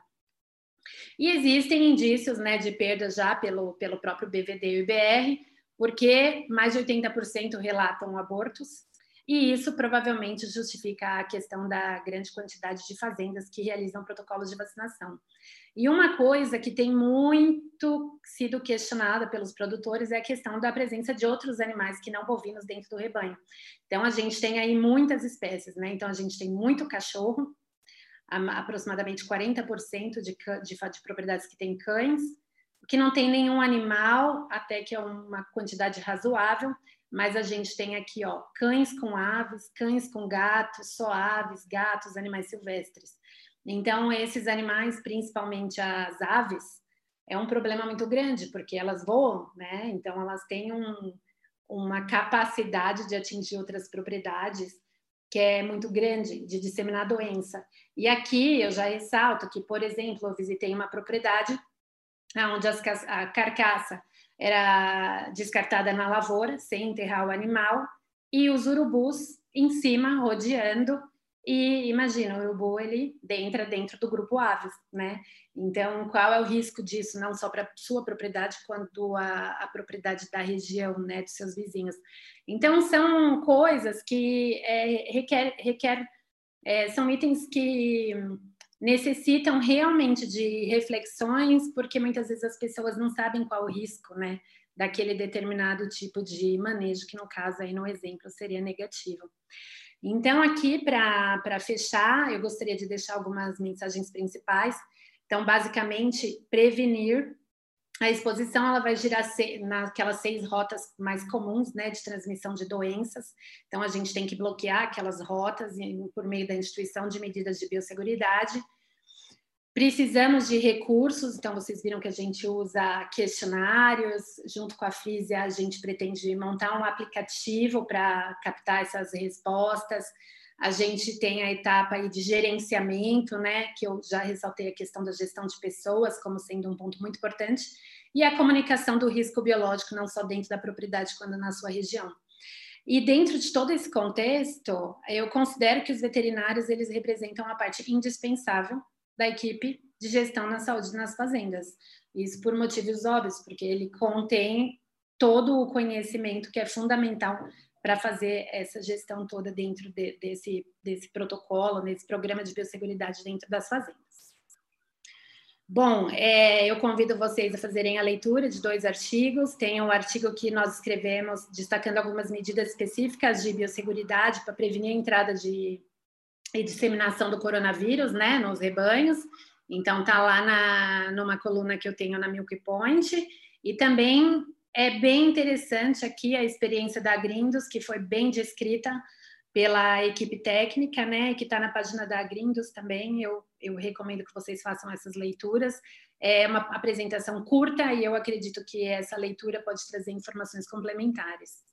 E existem indícios, né, de perda já pelo, pelo próprio BVD e IBR, porque mais de 80% relatam abortos, e isso provavelmente justifica a questão da grande quantidade de fazendas que realizam protocolos de vacinação. E uma coisa que tem muito sido questionada pelos produtores é a questão da presença de outros animais que não bovinos dentro do rebanho. Então, a gente tem aí muitas espécies, né? Então, a gente tem muito cachorro, aproximadamente 40% de, de, de propriedades que têm cães, que não tem nenhum animal, até que é uma quantidade razoável, mas a gente tem aqui, ó, cães com aves, cães com gatos, só aves, gatos, animais silvestres. Então, esses animais, principalmente as aves, é um problema muito grande, porque elas voam, né? Então, elas têm um, uma capacidade de atingir outras propriedades que é muito grande, de disseminar doença. E aqui eu já ressalto que, por exemplo, eu visitei uma propriedade onde as, a carcaça era descartada na lavoura, sem enterrar o animal, e os urubus em cima, rodeando, e imagina, o urubu ele entra dentro do grupo aves, né? Então, qual é o risco disso, não só para sua propriedade, quanto a, a, propriedade da região, né, dos seus vizinhos? Então, são coisas que é, requer, requer é, são itens que necessitam realmente de reflexões, porque muitas vezes as pessoas não sabem qual o risco, né, daquele determinado tipo de manejo, que no caso aí no exemplo seria negativo. Então, aqui para fechar, eu gostaria de deixar algumas mensagens principais. Então, basicamente, prevenir a exposição ela vai girar naquelas seis rotas mais comuns né, de transmissão de doenças. Então, a gente tem que bloquear aquelas rotas por meio da instituição de medidas de biosseguridade. Precisamos de recursos, então vocês viram que a gente usa questionários, junto com a Frisia a gente pretende montar um aplicativo para captar essas respostas. A gente tem a etapa aí de gerenciamento, né, que eu já ressaltei a questão da gestão de pessoas como sendo um ponto muito importante, e a comunicação do risco biológico, não só dentro da propriedade, quanto na sua região. E dentro de todo esse contexto, eu considero que os veterinários eles representam a parte indispensável da equipe de gestão na saúde nas fazendas. Isso por motivos óbvios, porque ele contém todo o conhecimento que é fundamental para fazer essa gestão toda dentro de, desse, desse protocolo, nesse programa de biosseguridade dentro das fazendas. Bom, é, eu convido vocês a fazerem a leitura de dois artigos. Tem um artigo que nós escrevemos destacando algumas medidas específicas de biosseguridade para prevenir a entrada de e disseminação do coronavírus, né, nos rebanhos. Então tá lá na numa coluna que eu tenho na Milk Point e também é bem interessante aqui a experiência da Grindos, que foi bem descrita pela equipe técnica, né, que está na página da Grindos também. Eu, eu recomendo que vocês façam essas leituras. É uma apresentação curta e eu acredito que essa leitura pode trazer informações complementares.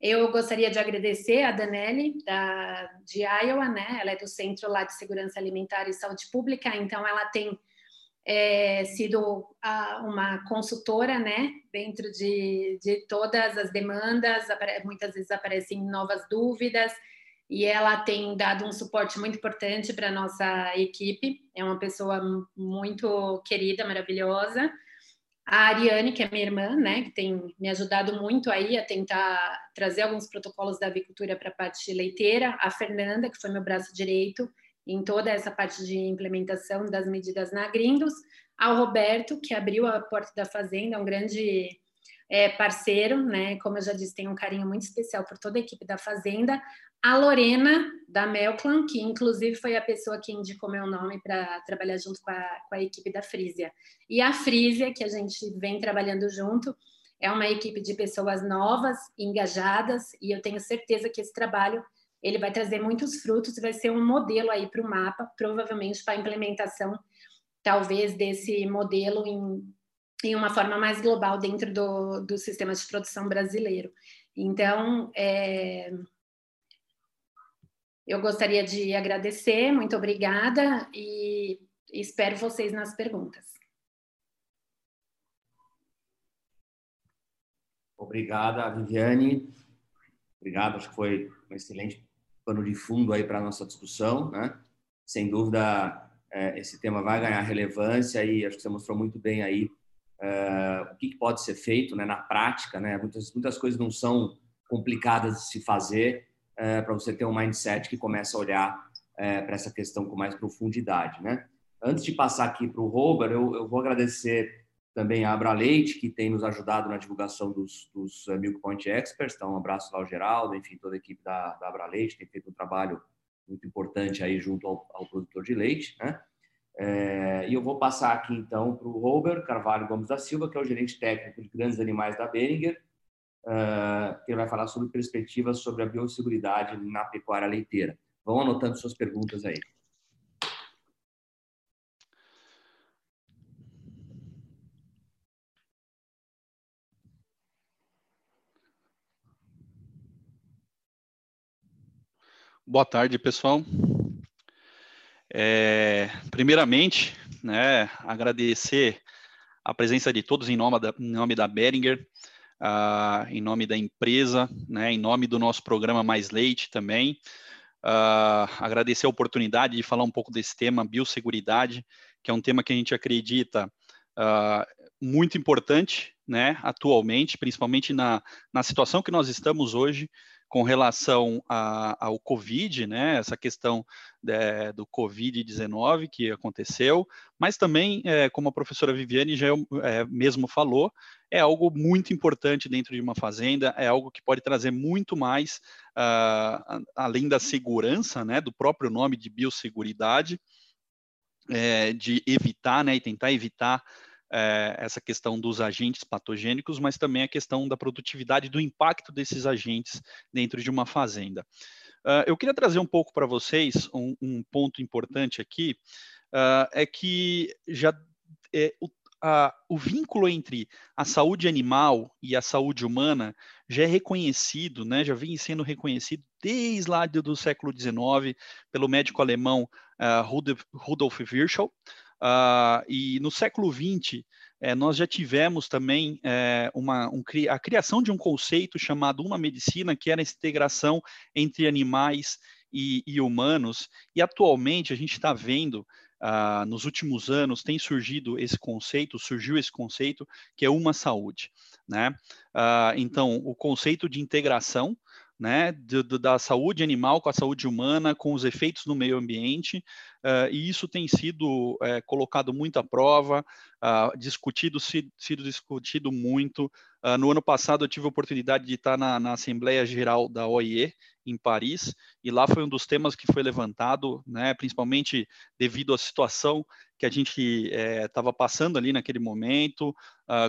Eu gostaria de agradecer a Danelli, da, de Iowa, né? Ela é do Centro lá de Segurança Alimentar e Saúde Pública, então ela tem é, sido a, uma consultora, né? Dentro de, de todas as demandas, muitas vezes aparecem novas dúvidas, e ela tem dado um suporte muito importante para a nossa equipe. É uma pessoa muito querida, maravilhosa. A Ariane, que é minha irmã, né, que tem me ajudado muito aí a tentar trazer alguns protocolos da avicultura para a parte leiteira. A Fernanda, que foi meu braço direito em toda essa parte de implementação das medidas na Grindos. Ao Roberto, que abriu a porta da fazenda, um grande é, parceiro, né? Como eu já disse, tem um carinho muito especial por toda a equipe da fazenda a Lorena da Melclan, que inclusive foi a pessoa que indicou meu nome para trabalhar junto com a, com a equipe da Frisia. E a Frisia, que a gente vem trabalhando junto, é uma equipe de pessoas novas, engajadas, e eu tenho certeza que esse trabalho ele vai trazer muitos frutos e vai ser um modelo aí para o mapa, provavelmente para a implementação, talvez, desse modelo em, em uma forma mais global dentro do, do sistema de produção brasileiro. Então, é, eu gostaria de agradecer, muito obrigada e espero vocês nas perguntas. Obrigada, Viviane. Obrigado, acho que foi um excelente pano de fundo aí para a nossa discussão, né? Sem dúvida, é, esse tema vai ganhar relevância e acho que você mostrou muito bem aí é, o que pode ser feito né, na prática, né? Muitas, muitas coisas não são complicadas de se fazer, é, para você ter um mindset que começa a olhar para essa questão com mais profundidade, né? Antes de passar aqui para o Robert, eu, eu, vou agradecer também a Abra Leite, que tem nos ajudado na divulgação dos, dos uh, Milk Point Experts. Então, um abraço lá ao Geraldo, enfim, toda a equipe da, da Abra Leite tem feito um trabalho muito importante aí junto ao, ao produtor de leite, né? É, e eu vou passar aqui então para o Robert Carvalho Gomes da Silva, que é o gerente técnico de grandes animais da Beringer, uh, que vai falar sobre perspectivas sobre a biosseguridade na pecuária leiteira. Vão anotando suas perguntas aí. Boa tarde, pessoal. É, primeiramente, né, agradecer a presença de todos em nome da, em nome da Beringer, uh, em nome da empresa, né, em nome do nosso programa Mais Leite também. Uh, agradecer a oportunidade de falar um pouco desse tema, biosseguridade, que é um tema que a gente acredita uh, muito importante né, atualmente, principalmente na, na situação que nós estamos hoje, com relação a, ao Covid, né, essa questão do Covid-19 que aconteceu, mas também, é, como a professora Viviane já é, mesmo falou, é algo muito importante dentro de uma fazenda, é algo que pode trazer muito mais, uh, além da segurança, né, do próprio nome de biosseguridade, é, de evitar, né, e tentar evitar é, essa questão dos agentes patogênicos, mas também a questão da produtividade, do impacto desses agentes dentro de uma fazenda. Uh, eu queria trazer um pouco para vocês um, um, ponto importante aqui. uh, é que já é, o, a, o vínculo entre a saúde animal e a saúde humana já é reconhecido, né, já vem sendo reconhecido desde lá do, século XIX pelo médico alemão uh, Rudolf Virchow, Uh, e no século XX, eh, nós já tivemos também eh, uma, um, a criação de um conceito chamado uma medicina, que era a integração entre animais e, e humanos, e atualmente a gente está vendo Uh, nos últimos anos tem surgido esse conceito, surgiu esse conceito que é uma saúde, né? Uh, então, o conceito de integração né, de, de, da saúde animal com a saúde humana, com os efeitos no meio ambiente, uh, e isso tem sido uh, colocado muito à prova, uh, discutido, si, sido discutido muito. Ah, no ano passado eu tive a oportunidade de estar na, na, Assembleia Geral da OIE, em Paris, e lá foi um dos temas que foi levantado, né, principalmente devido à situação que a gente estava eh, passando ali naquele momento,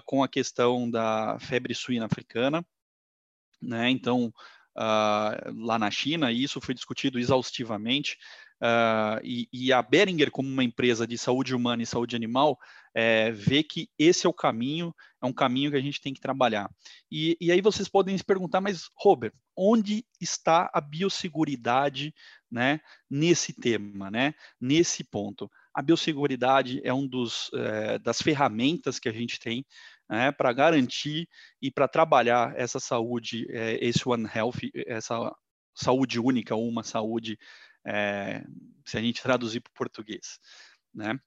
com a questão da febre suína africana, né, então uh, lá na China, e isso foi discutido exaustivamente. Uh, e, e, a Beringer, como uma empresa de saúde humana e saúde animal, é, vê que esse é o caminho, é um caminho que a gente tem que trabalhar. E, e aí vocês podem se perguntar, mas Robert, onde está a biosseguridade né, nesse tema, né, nesse ponto? A biosseguridade é um dos é, das ferramentas que a gente tem né, para garantir e para trabalhar essa saúde, é, esse One Health, essa saúde única uma saúde, é, se a gente traduzir para o português. Né?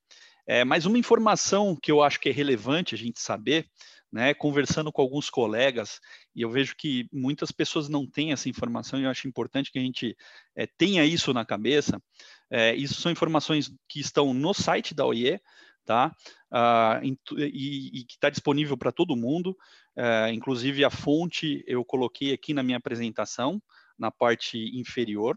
É, mas uma informação que eu acho que é relevante a gente saber, né, conversando com alguns colegas, e eu vejo que muitas pessoas não têm essa informação, e eu acho importante que a gente é, tenha isso na cabeça. É, isso são informações que estão no site da OIE, tá? Uh, e, e, que está disponível para todo mundo. Uh, inclusive a fonte eu coloquei aqui na minha apresentação, na parte inferior.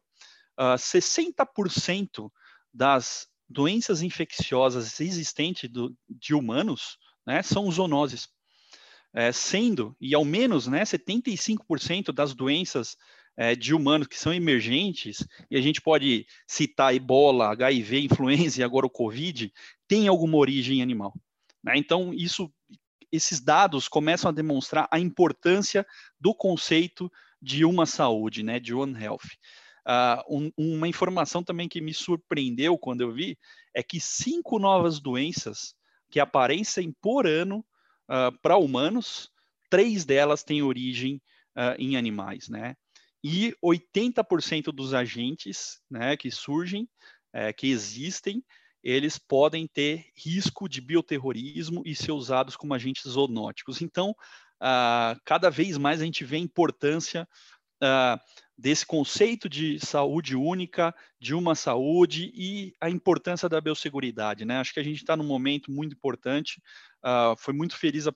Uh, ah, 60% das doenças infecciosas existentes do, de humanos né, são zoonoses. É, sendo, e ao menos né, 75% das doenças é, de humanos que são emergentes, e a gente pode citar ebola, HIV, influenza e agora o Covid, tem alguma origem animal. Né? Então, isso, esses dados começam a demonstrar a importância do conceito de uma saúde, né, de One Health. Uh, um, uma informação também que me surpreendeu quando eu vi é que cinco novas doenças que aparecem por ano uh, para humanos, três delas têm origem uh, em animais, né? E 80% dos agentes né, que surgem, é, que existem, eles podem ter risco de bioterrorismo e ser usados como agentes zoonóticos. Então, ah, cada vez mais a gente vê a importância ah, desse conceito de saúde única, de uma saúde e a importância da biosseguridade. Né? Acho que a gente está num momento muito importante. Uh, foi muito feliz a,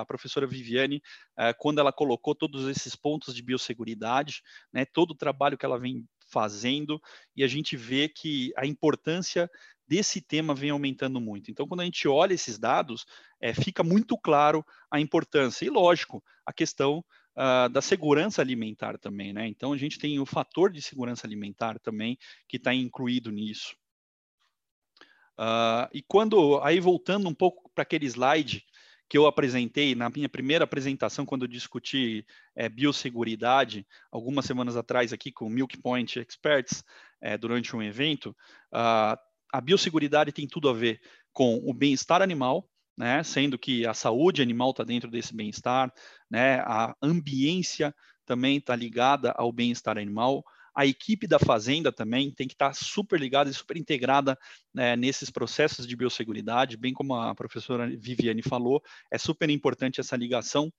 a professora Viviane uh, quando ela colocou todos esses pontos de biosseguridade, né? todo o trabalho que ela vem fazendo, e a gente vê que a importância desse tema vem aumentando muito. Então, quando a gente olha esses dados, é, fica muito claro a importância. E, lógico, a questão uh, da segurança alimentar também, né? Então, a gente tem o fator de segurança alimentar também que está incluído nisso. Uh, e quando, aí voltando um pouco para aquele slide que eu apresentei na minha primeira apresentação, quando eu discuti é, biosseguridade, algumas semanas atrás aqui com o Milk Point Experts, é, durante um evento, uh, a biosseguridade tem tudo a ver com o bem-estar animal, né, sendo que a saúde animal está dentro desse bem-estar, né, a ambiência também está ligada ao bem-estar animal, a equipe da fazenda também tem que estar super ligada e super integrada né, nesses processos de biosseguridade, bem como a professora Viviane falou, é super importante essa ligação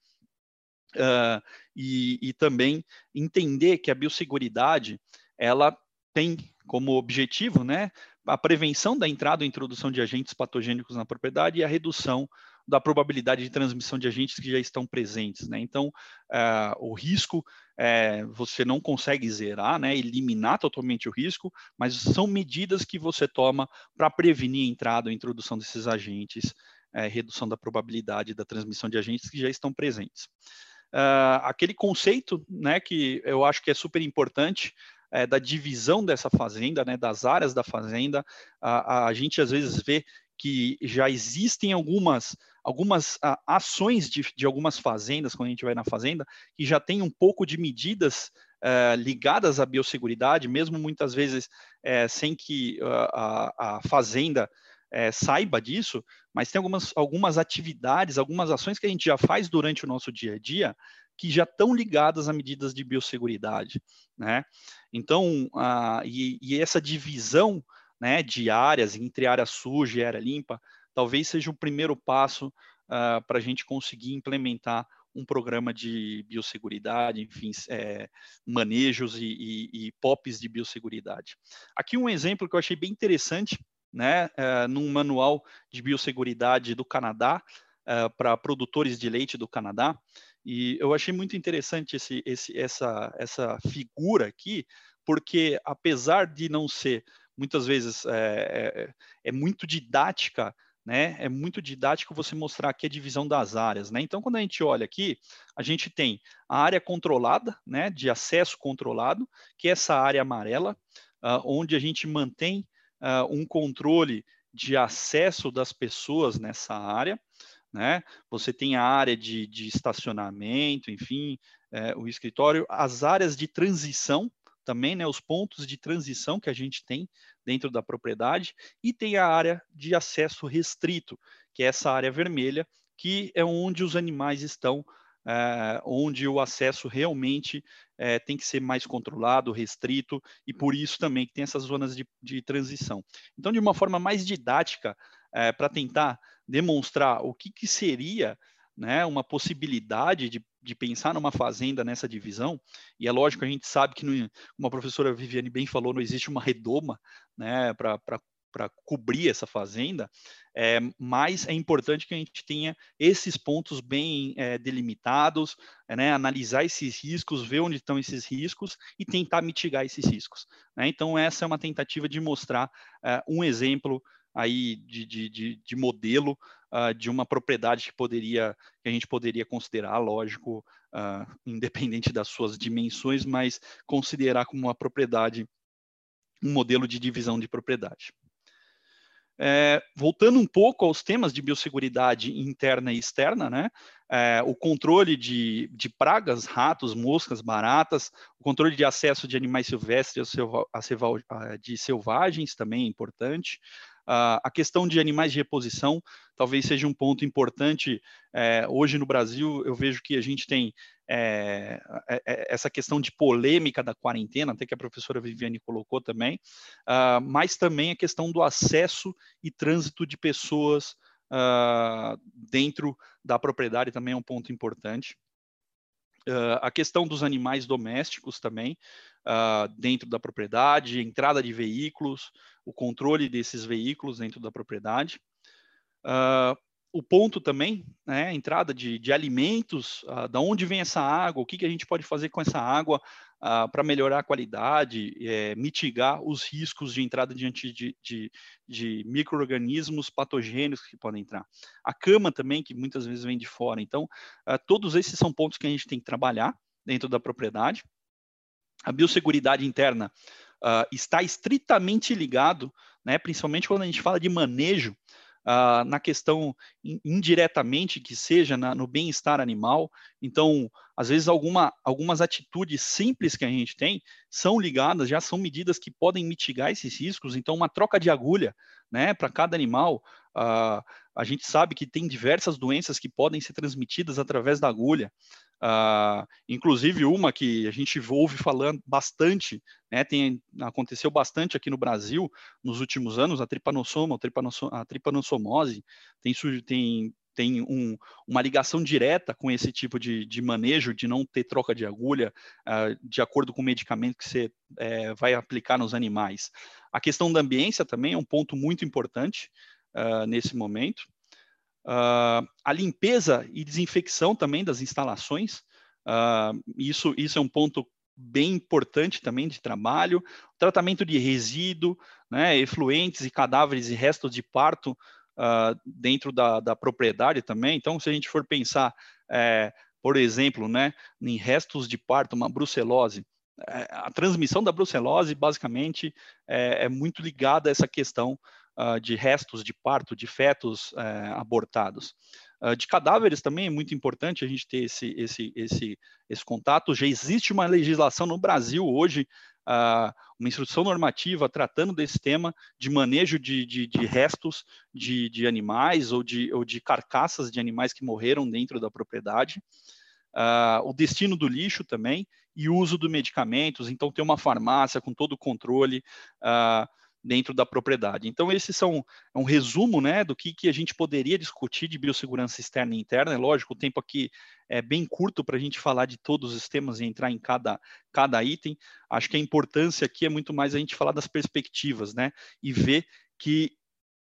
uh, e, e também entender que a biosseguridade ela tem como objetivo né, a prevenção da entrada ou introdução de agentes patogênicos na propriedade e a redução da probabilidade de transmissão de agentes que já estão presentes. Né? Então, uh, o risco uh, você não consegue zerar, né, eliminar totalmente o risco, mas são medidas que você toma para prevenir a entrada ou introdução desses agentes, uh, redução da probabilidade da transmissão de agentes que já estão presentes. aquele conceito né, que eu acho que é super importante é, da divisão dessa fazenda, né, das áreas da fazenda, a, a gente às vezes vê que já existem algumas algumas ações de, de, algumas fazendas, quando a gente vai na fazenda, que já tem um pouco de medidas uh, ligadas à biosseguridade, mesmo muitas vezes uh, sem que uh, a, a, fazenda saiba disso, mas tem algumas, algumas atividades, algumas ações que a gente já faz durante o nosso dia a dia que já estão ligadas a medidas de biosseguridade, né? Então, e, e essa divisão né, de áreas, entre área suja e área limpa, talvez seja o primeiro passo uh, para a gente conseguir implementar um programa de biosseguridade, enfim, é, manejos e, e, e POPs de biosseguridade. Aqui um exemplo que eu achei bem interessante, né, uh, num manual de biosseguridade do Canadá, uh, para produtores de leite do Canadá, e eu achei muito interessante esse, esse, essa, essa figura aqui, porque apesar de não ser muitas vezes é, é, é muito didática né, é muito didático você mostrar aqui a divisão das áreas, né? Então, quando a gente olha aqui, a gente tem a área controlada, né, de acesso controlado, que é essa área amarela, uh, onde a gente mantém uh, um controle de acesso das pessoas nessa área, né? Você tem a área de, de estacionamento, enfim, é, o escritório, as áreas de transição, também, né, os pontos de transição que a gente tem dentro da propriedade, e tem a área de acesso restrito, que é essa área vermelha, que é onde os animais estão, é, onde o acesso realmente é, tem que ser mais controlado, restrito, e por isso também que tem essas zonas de, de transição. Então, de uma forma mais didática, é, para tentar demonstrar o que, que seria né, uma possibilidade de, de pensar numa fazenda nessa divisão, e é lógico, a gente sabe que, como a professora Viviane bem falou, não existe uma redoma né, para para cobrir essa fazenda, é, mas é importante que a gente tenha esses pontos bem é, delimitados, é, né, analisar esses riscos, ver onde estão esses riscos e tentar mitigar esses riscos. Né? Então, essa é uma tentativa de mostrar é, um exemplo aí de, de, de, de modelo uh, de uma propriedade que poderia que a gente poderia considerar, lógico, uh, independente das suas dimensões, mas considerar como uma propriedade, um modelo de divisão de propriedade. É, voltando um pouco aos temas de biosseguridade interna e externa, né? É, o controle de, de, pragas, ratos, moscas, baratas, o controle de acesso de animais silvestres a, de selvagens também é importante, a questão de animais de reposição talvez seja um ponto importante. É, hoje no Brasil, eu vejo que a gente tem é, é, essa questão de polêmica da quarentena, até que a professora Viviane colocou também, uh, mas também a questão do acesso e trânsito de pessoas uh, dentro da propriedade também é um ponto importante. Uh, a questão dos animais domésticos também, uh, dentro da propriedade, entrada de veículos, o controle desses veículos dentro da propriedade. Uh, o ponto também, né, entrada de, de alimentos, uh, da onde vem essa água, o que, que a gente pode fazer com essa água uh, para melhorar a qualidade, é, mitigar os riscos de entrada diante de, de, de micro-organismos patogênicos que podem entrar. A cama também, que muitas vezes vem de fora. Então, uh, todos esses são pontos que a gente tem que trabalhar dentro da propriedade. A biosseguridade interna está estritamente ligado, né, principalmente quando a gente fala de manejo, uh, na questão indiretamente que seja na, no bem-estar animal. Então, às vezes, alguma, algumas atitudes simples que a gente tem são ligadas, já são medidas que podem mitigar esses riscos. Então, uma troca de agulha né, para cada animal. Uh, a gente sabe que tem diversas doenças que podem ser transmitidas através da agulha. Uh, inclusive uma que a gente ouve falando bastante, né, tem, aconteceu bastante aqui no Brasil nos últimos anos, a tripanossoma, a tripanossomose, tem, tem, tem um, uma ligação direta com esse tipo de, de, manejo, de não ter troca de agulha, uh, de acordo com o medicamento que você é, vai aplicar nos animais. A questão da ambiência também é um ponto muito importante uh, nesse momento. Uh, a limpeza e desinfecção também das instalações, uh, isso, isso é um ponto bem importante também de trabalho, tratamento de resíduo, né, efluentes e cadáveres e restos de parto uh, dentro da, da, propriedade também. Então, se a gente for pensar, é, por exemplo, né, em restos de parto, uma brucelose, é, a transmissão da brucelose, basicamente, é, é muito ligada a essa questão uh, de restos de parto, de fetos é, abortados. Uh, de cadáveres também é muito importante a gente ter esse, esse, esse, esse contato. Já existe uma legislação no Brasil hoje, uh, uma instrução normativa tratando desse tema de manejo de, de, de restos de, de, animais ou de, ou de carcaças de animais que morreram dentro da propriedade. Uh, o destino do lixo também e o uso de medicamentos. Então, ter uma farmácia com todo o controle. Uh, dentro da propriedade. Então, esses são é um resumo né, do que, que a gente poderia discutir de biossegurança externa e interna. É lógico, o tempo aqui é bem curto para a gente falar de todos os temas e entrar em cada, cada item. Acho que a importância aqui é muito mais a gente falar das perspectivas né, e ver que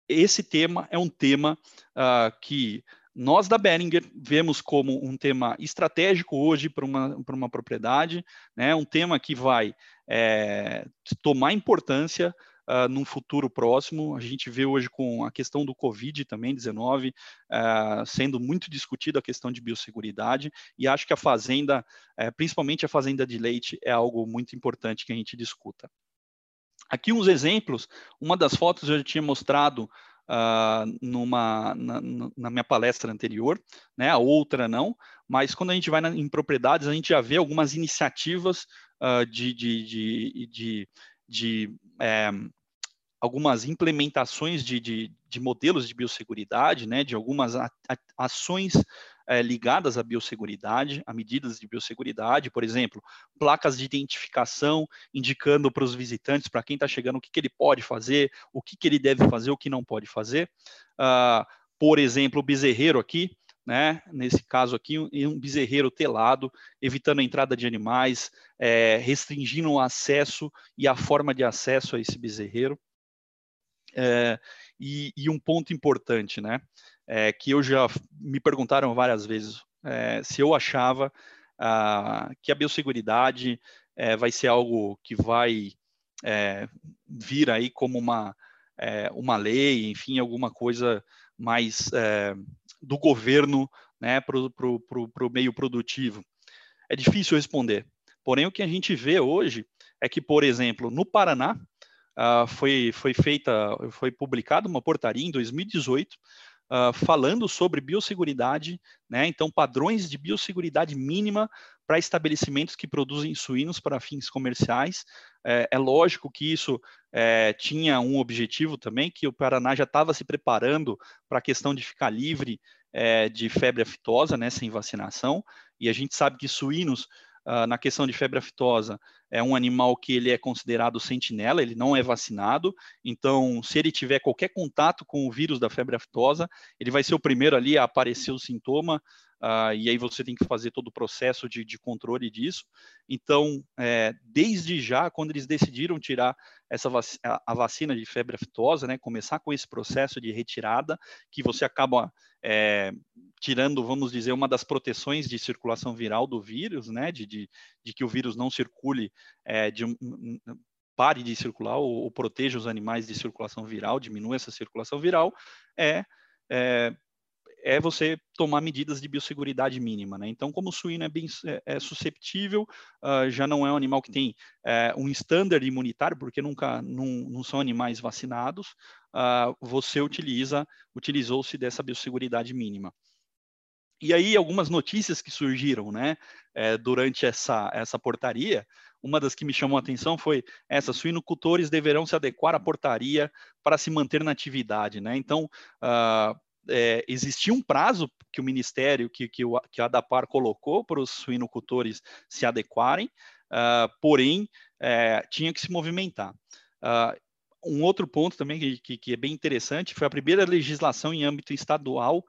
esse tema é um tema uh, que nós da Behringer vemos como um tema estratégico hoje para uma, para uma propriedade, né, um tema que vai é, tomar importância uh, num futuro próximo. A gente vê hoje com a questão do Covid também, 19, uh, sendo muito discutida a questão de biosseguridade, e acho que a fazenda, uh, principalmente a fazenda de leite, é algo muito importante que a gente discuta. Aqui uns exemplos, uma das fotos eu já tinha mostrado Uh, numa, na, na, minha palestra anterior, né? a outra não, mas quando a gente vai na, em propriedades, a gente já vê algumas iniciativas uh, de, de, de, de, de é, algumas implementações de, de, de, modelos de biosseguridade, né, de algumas a, a, ações é, ligadas à biosseguridade, a medidas de biosseguridade, por exemplo, placas de identificação indicando para os visitantes, para quem está chegando, o que, que, ele pode fazer, o que, que, ele deve fazer, o que não pode fazer. Uh, por exemplo, o bezerreiro aqui, né, nesse caso aqui, um, bezerreiro telado, evitando a entrada de animais, é, restringindo o acesso e a forma de acesso a esse bezerreiro. É, e, e, um ponto importante, né? É, que eu já me perguntaram várias vezes é, se eu achava ah, que a biosseguridade é, vai ser algo que vai é, vir aí como uma, é, uma lei, enfim, alguma coisa mais do governo né, para o meio produtivo. É difícil responder. Porém, o que a gente vê hoje é que, por exemplo, no Paraná, uh, foi, foi feita, foi publicada uma portaria em 2018 uh, ah, falando sobre biosseguridade, né? Então, padrões de biosseguridade mínima para estabelecimentos que produzem suínos para fins comerciais. É, é lógico que isso é, tinha um objetivo também, que o Paraná já estava se preparando para a questão de ficar livre é, de febre aftosa, né, sem vacinação, e a gente sabe que suínos Uh, na questão de febre aftosa, é um animal que ele é considerado sentinela, ele não é vacinado, então se ele tiver qualquer contato com o vírus da febre aftosa, ele vai ser o primeiro ali a aparecer o sintoma, uh, e aí você tem que fazer todo o processo de, de controle disso. Então, é, desde já, quando eles decidiram tirar essa vac a vacina de febre aftosa, né, começar com esse processo de retirada, que você acaba é, tirando, vamos dizer, uma das proteções de circulação viral do vírus, né, de, de, de que o vírus não circule, é, de, pare de circular ou, ou, proteja os animais de circulação viral, diminua essa circulação viral, é, é é você tomar medidas de biosseguridade mínima. Né? Então, como o suíno é bem é, é susceptível, uh, já não é um animal que tem é, um standard imunitário, porque nunca não, não são animais vacinados, uh, você utiliza, utilizou-se dessa biosseguridade mínima. E aí, algumas notícias que surgiram né, é, durante essa, essa portaria, uma das que me chamou a atenção foi essa: suinocultores deverão se adequar à portaria para se manter na atividade. Né? Então, uh, é, existia um prazo que o Ministério, que, que, o, que a ADAPAR colocou para os suinocultores se adequarem, uh, porém, é, tinha que se movimentar. Uh, um outro ponto também que, que, que, é bem interessante foi a primeira legislação em âmbito estadual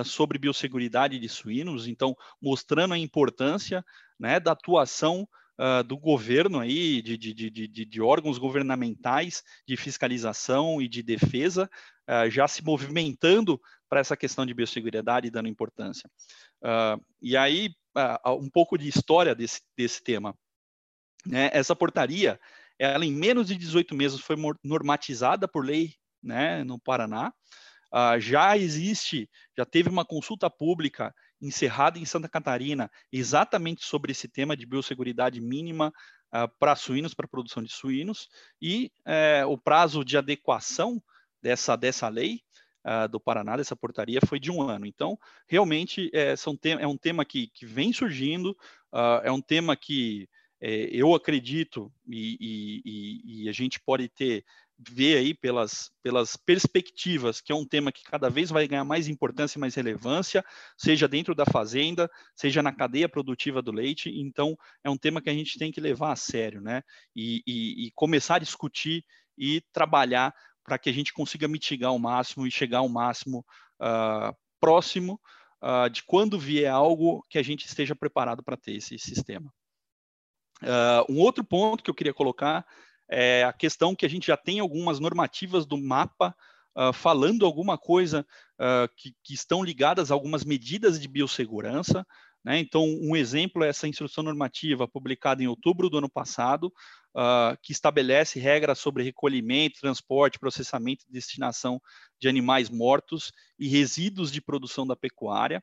uh, sobre biosseguridade de suínos, então, mostrando a importância né, da atuação Uh, do governo aí, de, de, de, de, órgãos governamentais de fiscalização e de defesa, uh, já se movimentando para essa questão de biosseguridade e dando importância. Uh, e aí, um pouco de história desse, desse tema. Né? Essa portaria, ela em menos de 18 meses foi normatizada por lei né, no Paraná. Uh, já existe, já teve uma consulta pública encerrada em Santa Catarina exatamente sobre esse tema de biosseguridade mínima uh, para suínos, para produção de suínos, e uh, o prazo de adequação dessa, dessa lei uh, do Paraná, dessa portaria, foi de um ano. Então, realmente, é, são é um tema que, que vem surgindo, é um tema que é, eu acredito, e, e, e, a gente pode ter ver aí pelas, pelas perspectivas, que é um tema que cada vez vai ganhar mais importância e mais relevância, seja dentro da fazenda, seja na cadeia produtiva do leite. Então, é um tema que a gente tem que levar a sério, né? E, e, e começar a discutir e trabalhar para que a gente consiga mitigar ao máximo e chegar ao máximo uh, próximo uh, de quando vier algo que a gente esteja preparado para ter esse sistema. Uh, um outro ponto que eu queria colocar é a questão que a gente já tem algumas normativas do mapa uh, falando alguma coisa uh, que, que, estão ligadas a algumas medidas de biossegurança. Né? Então, um exemplo é essa instrução normativa publicada em outubro do ano passado, uh, que estabelece regras sobre recolhimento, transporte, processamento e destinação de animais mortos e resíduos de produção da pecuária.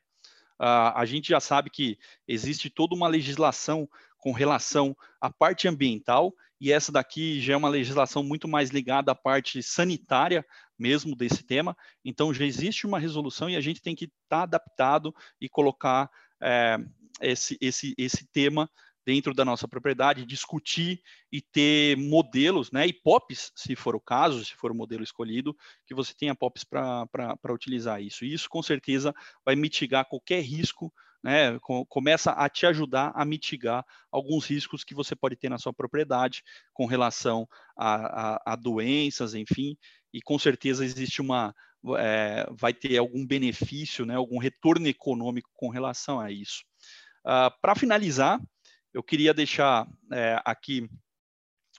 a gente já sabe que existe toda uma legislação com relação à parte ambiental, e essa daqui já é uma legislação muito mais ligada à parte sanitária mesmo desse tema. Então já existe uma resolução e a gente tem que estar tá adaptado e colocar é, esse, esse, esse tema dentro da nossa propriedade, discutir e ter modelos, né, e POPs, se for o caso, se for o modelo escolhido, que você tenha POPs para utilizar isso. E isso, com certeza, vai mitigar qualquer risco né, começa a te ajudar a mitigar alguns riscos que você pode ter na sua propriedade com relação a, a, a doenças, enfim, e com certeza existe uma, é, vai ter algum benefício, né, algum retorno econômico com relação a isso. Uh, Para finalizar, eu queria deixar é, aqui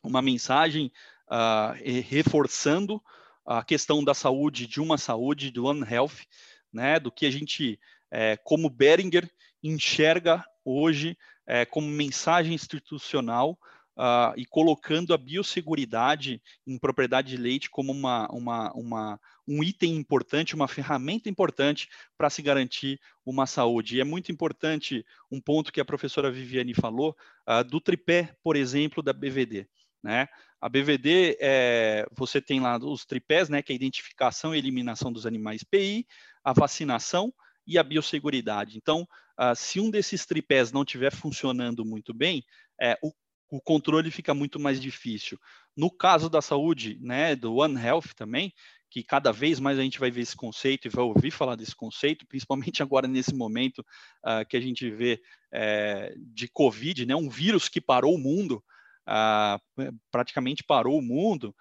uma mensagem uh, reforçando a questão da saúde, de uma saúde, do One Health, né, do que a gente é, como Beringer enxerga hoje é, como mensagem institucional uh, e colocando a biosseguridade em propriedade de leite como uma, uma, uma, um item importante, uma ferramenta importante para se garantir uma saúde. E é muito importante um ponto que a professora Viviane falou, uh, do tripé, por exemplo, da BVD. Né? A BVD, é, você tem lá os tripés, né, que é a identificação e eliminação dos animais PI, a vacinação e a biosseguridade. Então, uh, se um desses tripés não estiver funcionando muito bem, é, o, o, controle fica muito mais difícil. No caso da saúde, né, do One Health também, que cada vez mais a gente vai ver esse conceito e vai ouvir falar desse conceito, principalmente agora nesse momento uh, que a gente vê é, de Covid, né, um vírus que parou o mundo, uh, praticamente parou o mundo,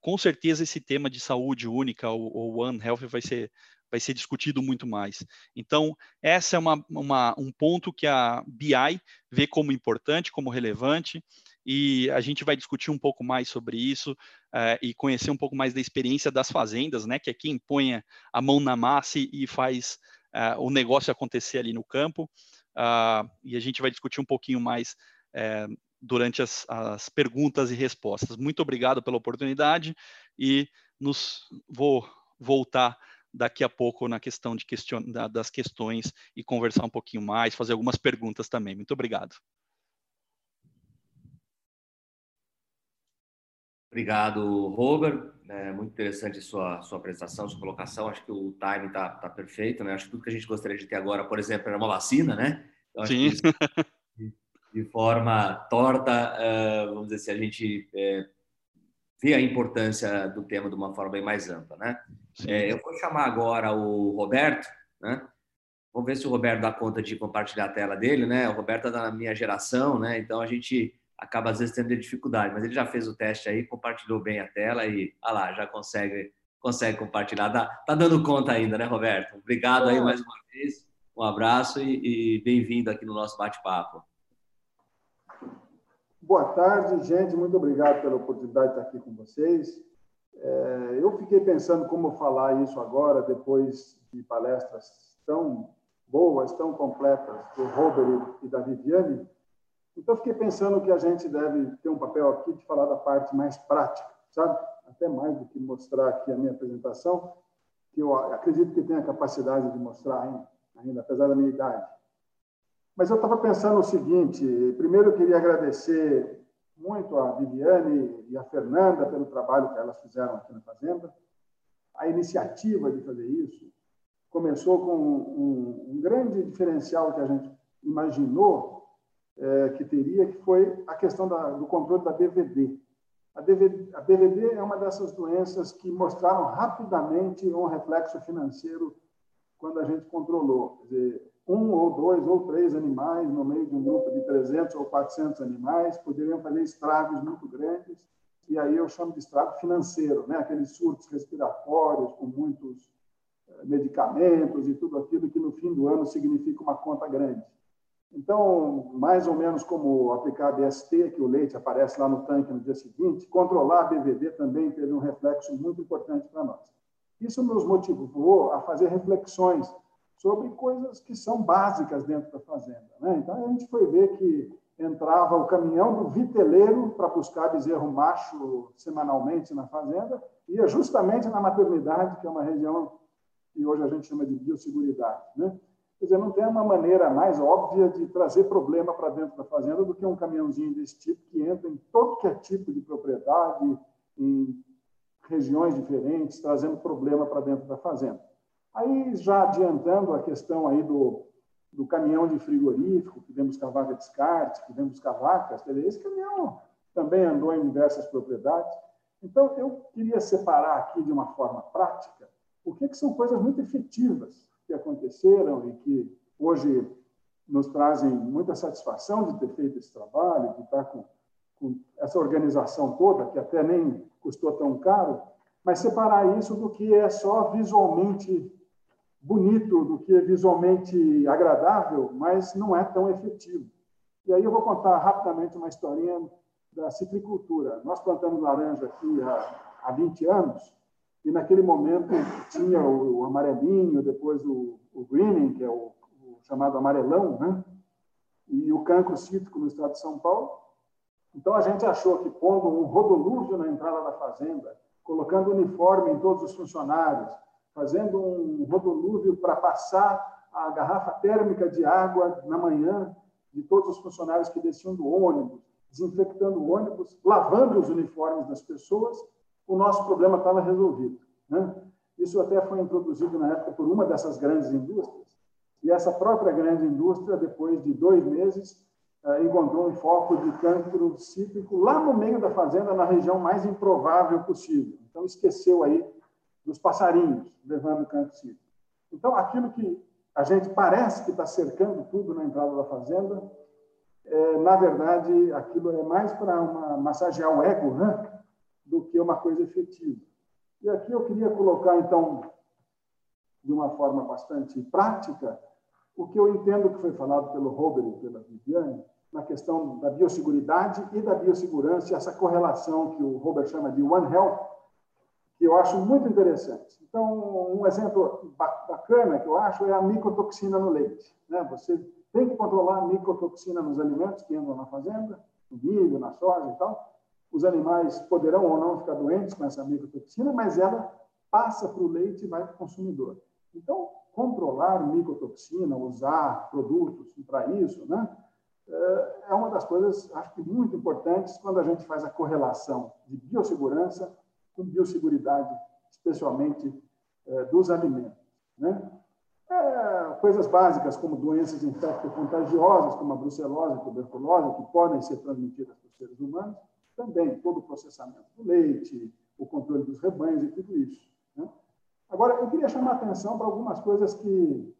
com certeza esse tema de saúde única, o, One Health, vai ser vai ser discutido muito mais. Então, essa é uma, uma, um ponto que a BI vê como importante, como relevante, e a gente vai discutir um pouco mais sobre isso uh, e conhecer um pouco mais da experiência das fazendas, né, que é quem põe a mão na massa e faz uh, o negócio acontecer ali no campo. Uh, e a gente vai discutir um pouquinho mais durante as, as perguntas e respostas. Muito obrigado pela oportunidade e nos vou voltar daqui a pouco na questão de question, das questões e conversar um pouquinho mais, fazer algumas perguntas também. Muito obrigado. Obrigado, Robert. É muito interessante sua sua apresentação, sua colocação. Acho que o time está tá perfeito, né? Acho que tudo que a gente gostaria de ter agora, por exemplo, era uma vacina, né? Então, Sim. Isso, de forma torta, vamos dizer assim, a gente é, vê a importância do tema de uma forma bem mais ampla, né? É, eu vou chamar agora o Roberto, né? Vamos ver se o Roberto dá conta de compartilhar a tela dele, né? O Roberto é da minha geração, né? Então a gente acaba às vezes tendo dificuldade, mas ele já fez o teste aí, compartilhou bem a tela e, ah lá, já consegue consegue compartilhar. Tá, tá dando conta ainda, né, Roberto? Obrigado aí mais uma vez. Um abraço e, e bem-vindo aqui no nosso bate-papo. Boa tarde, gente. Muito obrigado pela oportunidade de estar aqui com vocês. É, eu fiquei pensando como falar isso agora, depois de palestras tão boas, tão completas do Robert e da Viviane. Então, fiquei pensando que a gente deve ter um papel aqui de falar da parte mais prática, sabe? Até mais do que mostrar aqui a minha apresentação, que eu acredito que tenho a capacidade de mostrar ainda, ainda apesar da minha idade. Mas eu estava pensando o seguinte: primeiro eu queria agradecer muito a Viviane e a Fernanda pelo trabalho que elas fizeram aqui na Fazenda. A iniciativa de fazer isso começou com um, um grande diferencial que a gente imaginou é, que teria, que foi a questão da, do controle da BVD. A, DVD, a BVD é uma dessas doenças que mostraram rapidamente um reflexo financeiro quando a gente controlou. Quer dizer, um ou dois ou três animais no meio de um grupo de 300 ou 400 animais poderiam fazer estragos muito grandes, e aí eu chamo de estrago financeiro, né? aqueles surtos respiratórios com muitos eh, medicamentos e tudo aquilo que no fim do ano significa uma conta grande. Então, mais ou menos como aplicar BST, que o leite aparece lá no tanque no dia seguinte, controlar a BVD também teve um reflexo muito importante para nós. Isso nos motivou a fazer reflexões sobre coisas que são básicas dentro da fazenda. Né? Então, a gente foi ver que entrava o caminhão do viteleiro para buscar bezerro macho semanalmente na fazenda, ia justamente na maternidade, que é uma região que hoje a gente chama de biosseguridade. Né? Quer dizer, não tem uma maneira mais óbvia de trazer problema para dentro da fazenda do que um caminhãozinho desse tipo que entra em que é tipo de propriedade, em regiões diferentes, trazendo problema para dentro da fazenda. Aí, já adiantando a questão aí do, do caminhão de frigorífico, que vem buscar vaca de descarte, que vem buscar vacas, esse caminhão também andou em diversas propriedades. Então, eu queria separar aqui de uma forma prática o que, que são coisas muito efetivas que aconteceram e que hoje nos trazem muita satisfação de ter feito esse trabalho, de estar com, com essa organização toda, que até nem custou tão caro, mas separar isso do que é só visualmente bonito, do que é visualmente agradável, mas não é tão efetivo. E aí eu vou contar rapidamente uma historinha da citricultura. Nós plantamos laranja aqui há, há 20 anos, e naquele momento tinha o, o amarelinho, depois o, o greening, que é o, o, chamado amarelão, né? e o cancro cítrico no estado de São Paulo. Então a gente achou que pondo um rodolúvio na entrada da fazenda, colocando uniforme em todos os funcionários, fazendo um rodolúvio para passar a garrafa térmica de água na manhã de todos os funcionários que desciam do ônibus, desinfectando o ônibus, lavando os uniformes das pessoas, o nosso problema estava resolvido. Né? Isso até foi introduzido na época por uma dessas grandes indústrias, e essa própria grande indústria, depois de dois meses, eh, encontrou um foco de cancro cítrico lá no meio da fazenda, na região mais improvável possível. Então, esqueceu aí dos passarinhos levando cancro Então, aquilo que a gente parece que está cercando tudo na entrada da fazenda, é, na verdade, aquilo é mais para massagear o ego né, do que uma coisa efetiva. E aqui eu queria colocar, então, de uma forma bastante prática, o que eu entendo que foi falado pelo Robert e pela Viviane, na questão da biosseguridade e da biossegurança, essa correlação que o Robert chama de One Health, eu acho muito interessante. Então, um exemplo bacana que eu acho é a micotoxina no leite. Né? Você tem que controlar a micotoxina nos alimentos que entram na fazenda, no milho, na soja e tal. Os animais poderão ou não ficar doentes com essa micotoxina, mas ela passa para o leite e vai para o consumidor. Então, controlar micotoxina, usar produtos para isso, né? é uma das coisas, acho que muito importantes quando a gente faz a correlação de biossegurança com biosseguridade, especialmente é, dos alimentos. Né? É, coisas básicas como doenças infecto-contagiosas, como a brucelose a tuberculose, que podem ser transmitidas por seres humanos, também todo o processamento do leite, o controle dos rebanhos e tudo isso. Né? Agora, eu queria chamar a atenção para algumas coisas que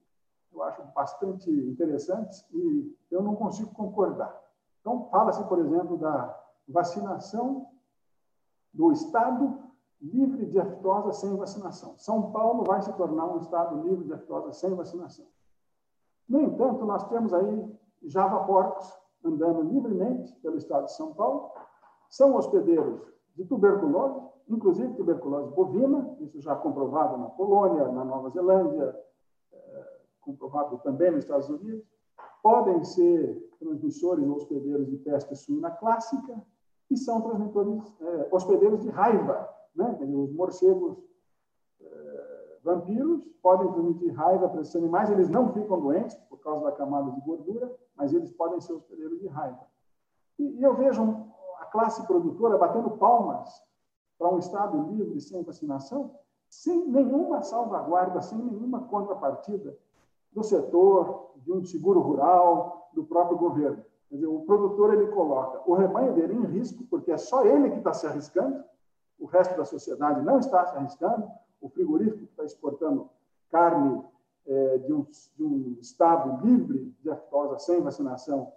eu acho bastante interessantes e eu não consigo concordar. Então, fala-se, por exemplo, da vacinação do Estado livre de aftosa sem vacinação. São Paulo vai se tornar um Estado livre de aftosa sem vacinação. No entanto, nós temos aí java porcos andando livremente pelo Estado de São Paulo, são hospedeiros de tuberculose, inclusive tuberculose bovina, isso já comprovado na Polônia, na Nova Zelândia, é, comprovado também nos Estados Unidos, podem ser transmissores ou hospedeiros de peste suína clássica e são transmissores, é, hospedeiros de raiva. Né? Os morcegos é, vampiros podem transmitir raiva para esses animais, eles não ficam doentes por causa da camada de gordura, mas eles podem ser hospedeiros de raiva. E, e eu vejo a classe produtora batendo palmas para um Estado livre, sem vacinação, sem nenhuma salvaguarda, sem nenhuma contrapartida do setor, de um seguro rural, do próprio governo. Dizer, o produtor ele coloca o rebanho dele em risco, porque é só ele que está se arriscando, o resto da sociedade não está se arriscando, o frigorífico está exportando carne é, de, um, de, um, estado livre de aftosa sem vacinação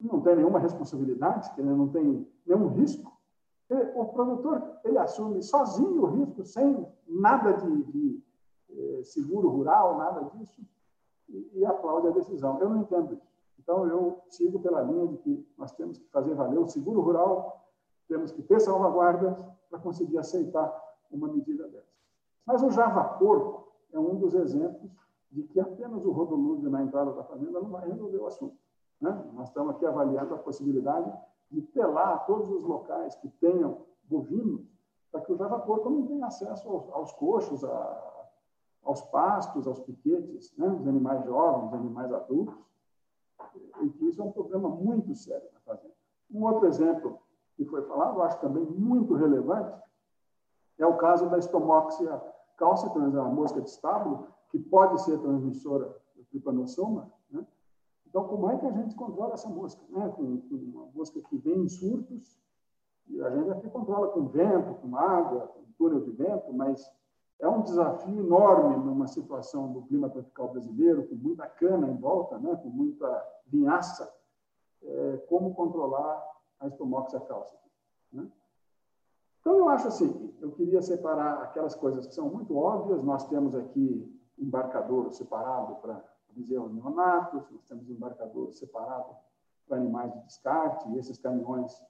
não tem nenhuma responsabilidade, ele não tem nenhum risco. o produtor ele assume sozinho o risco, sem nada de, de eh, seguro rural, nada disso, e, e aplaude a decisão. Eu não entendo isso. Então, eu sigo pela linha de que nós temos que fazer valer o seguro rural, temos que ter salvaguardas para conseguir aceitar uma medida dessa. Mas o Java Porco é um dos exemplos de que apenas o rodolúdio na entrada da fazenda não vai resolver o assunto. Né? Nós estamos aqui avaliando a possibilidade de telar todos os locais que tenham bovinos para que o Java Porco não tenha acesso aos, aos coxos, a, aos pastos, aos piquetes, né? os animais jovens, os animais adultos, e que isso é um problema muito sério na fazenda. Um outro exemplo que foi falado, acho também muito relevante, é o caso da estomoxia calcitrans, a mosca de estábulo, que pode ser transmissora do tripanossoma. Né? Então, como é que a gente controla essa mosca? Né? Com, com uma mosca que vem em surtos, e a gente aqui controla com vento, com água, com túnel de vento, mas é um desafio enorme numa situação do clima tropical brasileiro, com muita cana em volta, né? com muita vinhaça, é, como controlar a estomoxia cálcica. Né? Então, eu acho assim, eu queria separar aquelas coisas que são muito óbvias. Nós temos aqui embarcador separado para bezerros neonatos, nós temos embarcador separado para animais de descarte, e esses caminhões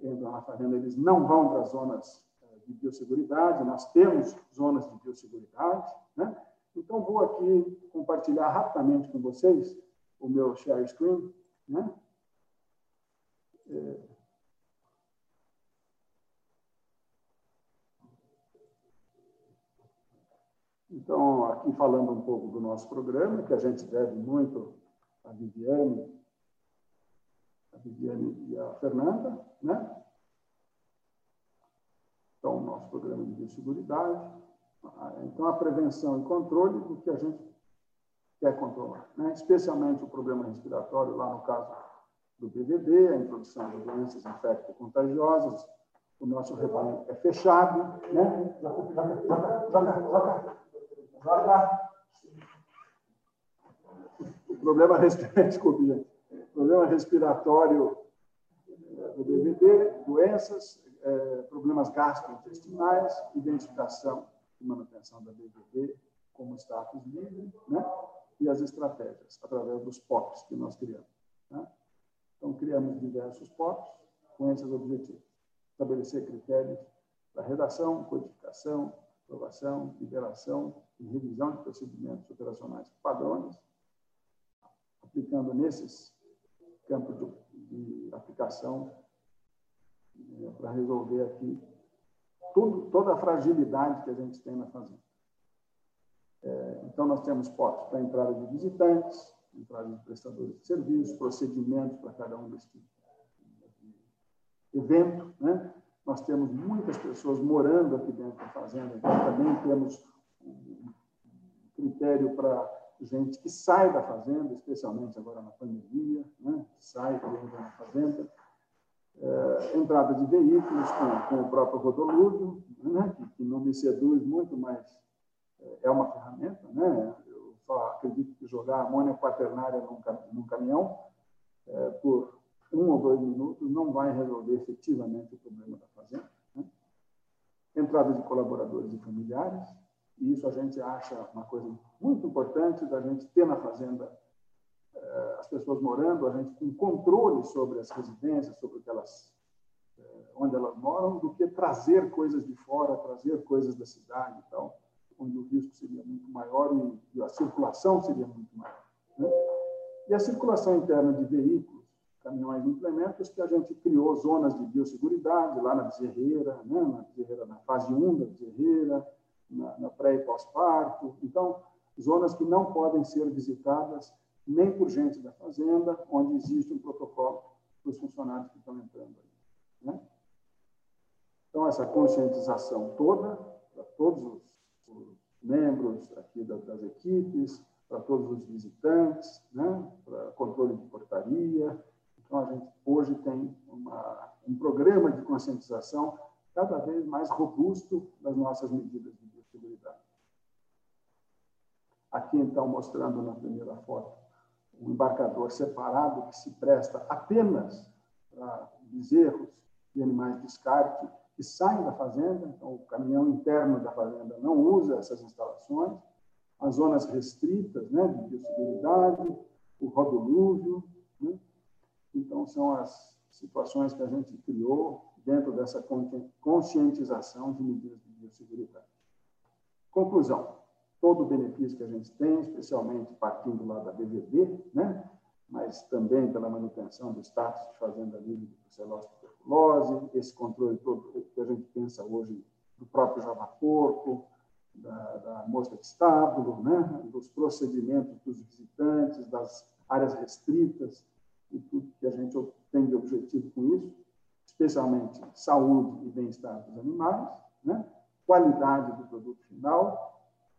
entram na fazenda, eles não vão para zonas eh, de biosseguridade, nós temos zonas de biosseguridade, né? Então, vou aqui compartilhar rapidamente com vocês o meu share screen, né? Então, aqui falando um pouco do nosso programa, que a gente deve muito a Viviane, a Viviane e a Fernanda, né? Então, o nosso programa de biosseguridade. Então, a prevenção e controle do que a gente quer controlar, né? especialmente o problema respiratório, lá no caso do BVD, a introdução de doenças infecto-contagiosas. O nosso rebanho é fechado, né? Joga, joga, joga, joga. O problema respiratório, problema respiratório do BVD, doenças, é, problemas gastrointestinais, identificação e manutenção da BVD como status livre, né? E as estratégias, através dos POPs que nós criamos. Né? Então, criamos diversos POPs com esses objetivos. Estabelecer critérios para redação, codificação, aprovação, liberação e revisão de procedimentos operacionais padrões, aplicando nesses campos de, de aplicação é, para resolver aqui tudo, toda a fragilidade que a gente tem na fazenda. É, então, nós temos POPs para entrada de visitantes, entrada de prestadores de serviços, procedimentos para cada um desse tipo de evento. Né? Nós temos muitas pessoas morando aqui dentro da fazenda, então também temos um critério para gente que sai da fazenda, especialmente agora na pandemia, né? sai e entra na fazenda. É, entrada de veículos com, com o próprio rodolúdio, né? que, que, não me seduz muito, mas é, é uma ferramenta. Né? Só acredito que jogar amônia quaternária num, caminhão é, por um ou dois minutos não vai resolver efetivamente o problema da fazenda. Né? Entrada de colaboradores e familiares, e isso a gente acha uma coisa muito importante da gente ter na fazenda é, as pessoas morando, a gente tem controle sobre as residências, sobre é, onde elas moram, do que trazer coisas de fora, trazer coisas da cidade e tal onde o risco seria muito maior e a circulação seria muito maior. Né? E a circulação interna de veículos, caminhões e implementos, que a gente criou zonas de biosseguridade lá na bezerreira, né? na bezerreira, na fase 1 da bezerreira, na, na pré e pós-parto. Então, zonas que não podem ser visitadas nem por gente da fazenda, onde existe um protocolo para os funcionários que estão entrando aí. Né? Então, essa conscientização toda, para todos os, membros aqui das equipes, para todos os visitantes, né? para controle de portaria. Então, a gente hoje tem uma, um programa de conscientização cada vez mais robusto das nossas medidas de biosseguridade. Aqui, então, mostrando na primeira foto um embarcador separado que se presta apenas para bezerros e animais de descarte que saem da fazenda, então o caminhão interno da fazenda não usa essas instalações, as zonas restritas né, de biosseguridade, o rodolúvio. Né? Então, são as situações que a gente criou dentro dessa conscientização de medidas de biosseguridade. Conclusão: todo o benefício que a gente tem, especialmente partindo lá da BVB, né? mas também pela manutenção do status de fazenda livre brucelose e tuberculose, esse controle todo que a gente pensa hoje do próprio java-porco, da, da, mosca de estábulo, né? dos procedimentos dos visitantes, das áreas restritas e tudo que a gente tem de objetivo com isso, especialmente saúde e bem-estar dos animais, né? qualidade do produto final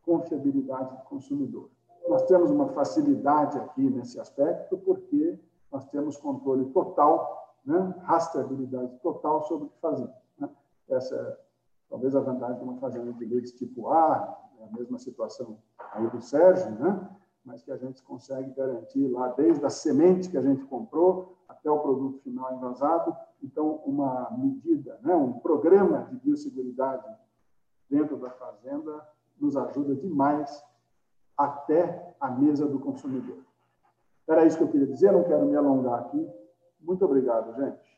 confiabilidade do consumidor. Nós temos uma facilidade aqui nesse aspecto, porque nós temos controle total, né? rastreabilidade total sobre o que fazemos. Né? Essa é talvez a vantagem de uma fazenda de leite tipo A, é a mesma situação aí do Sérgio, né? mas que a gente consegue garantir lá, desde a semente que a gente comprou até o produto final envasado. Então, uma medida, né? um programa de biosseguridade dentro da fazenda nos ajuda demais até a mesa do consumidor. Era isso que eu queria dizer, não quero me alongar aqui. Muito obrigado, gente.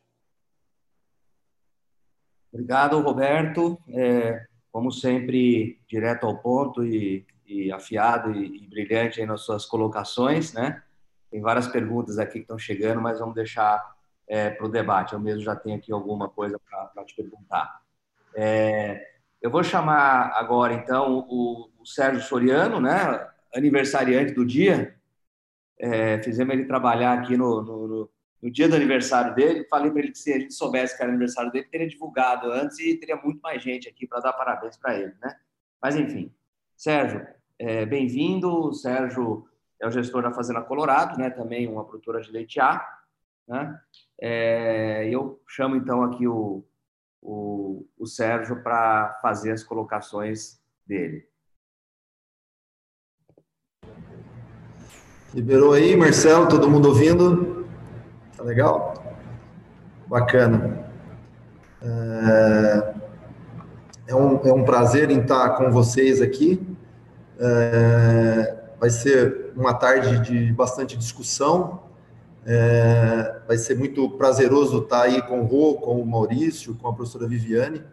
Obrigado, Roberto. É, como sempre, direto ao ponto e, e afiado e, e, brilhante nas suas colocações, né? Tem várias perguntas aqui que estão chegando, mas vamos deixar é, para o debate. Eu mesmo já tenho aqui alguma coisa para te perguntar. É, eu vou chamar agora, então, o, o Sérgio Soriano, né, aniversariante do dia. É, fizemos ele trabalhar aqui no, no, no, dia do aniversário dele. Falei para ele que se a gente soubesse que era aniversário dele, teria divulgado antes e teria muito mais gente aqui para dar parabéns para ele, né? Mas, enfim. Sérgio, é, bem-vindo. O Sérgio é o gestor da Fazenda Colorado, né? Também uma produtora de leite A, né? É, eu chamo, então, aqui o o, o Sérgio para fazer as colocações dele. Liberou aí, Marcelo, todo mundo ouvindo? Tá legal? Bacana. É, é um, é um prazer em estar com vocês aqui. É, vai ser uma tarde de bastante discussão, é, vai ser muito prazeroso estar aí com o Rô, com o Maurício, com a professora Viviane.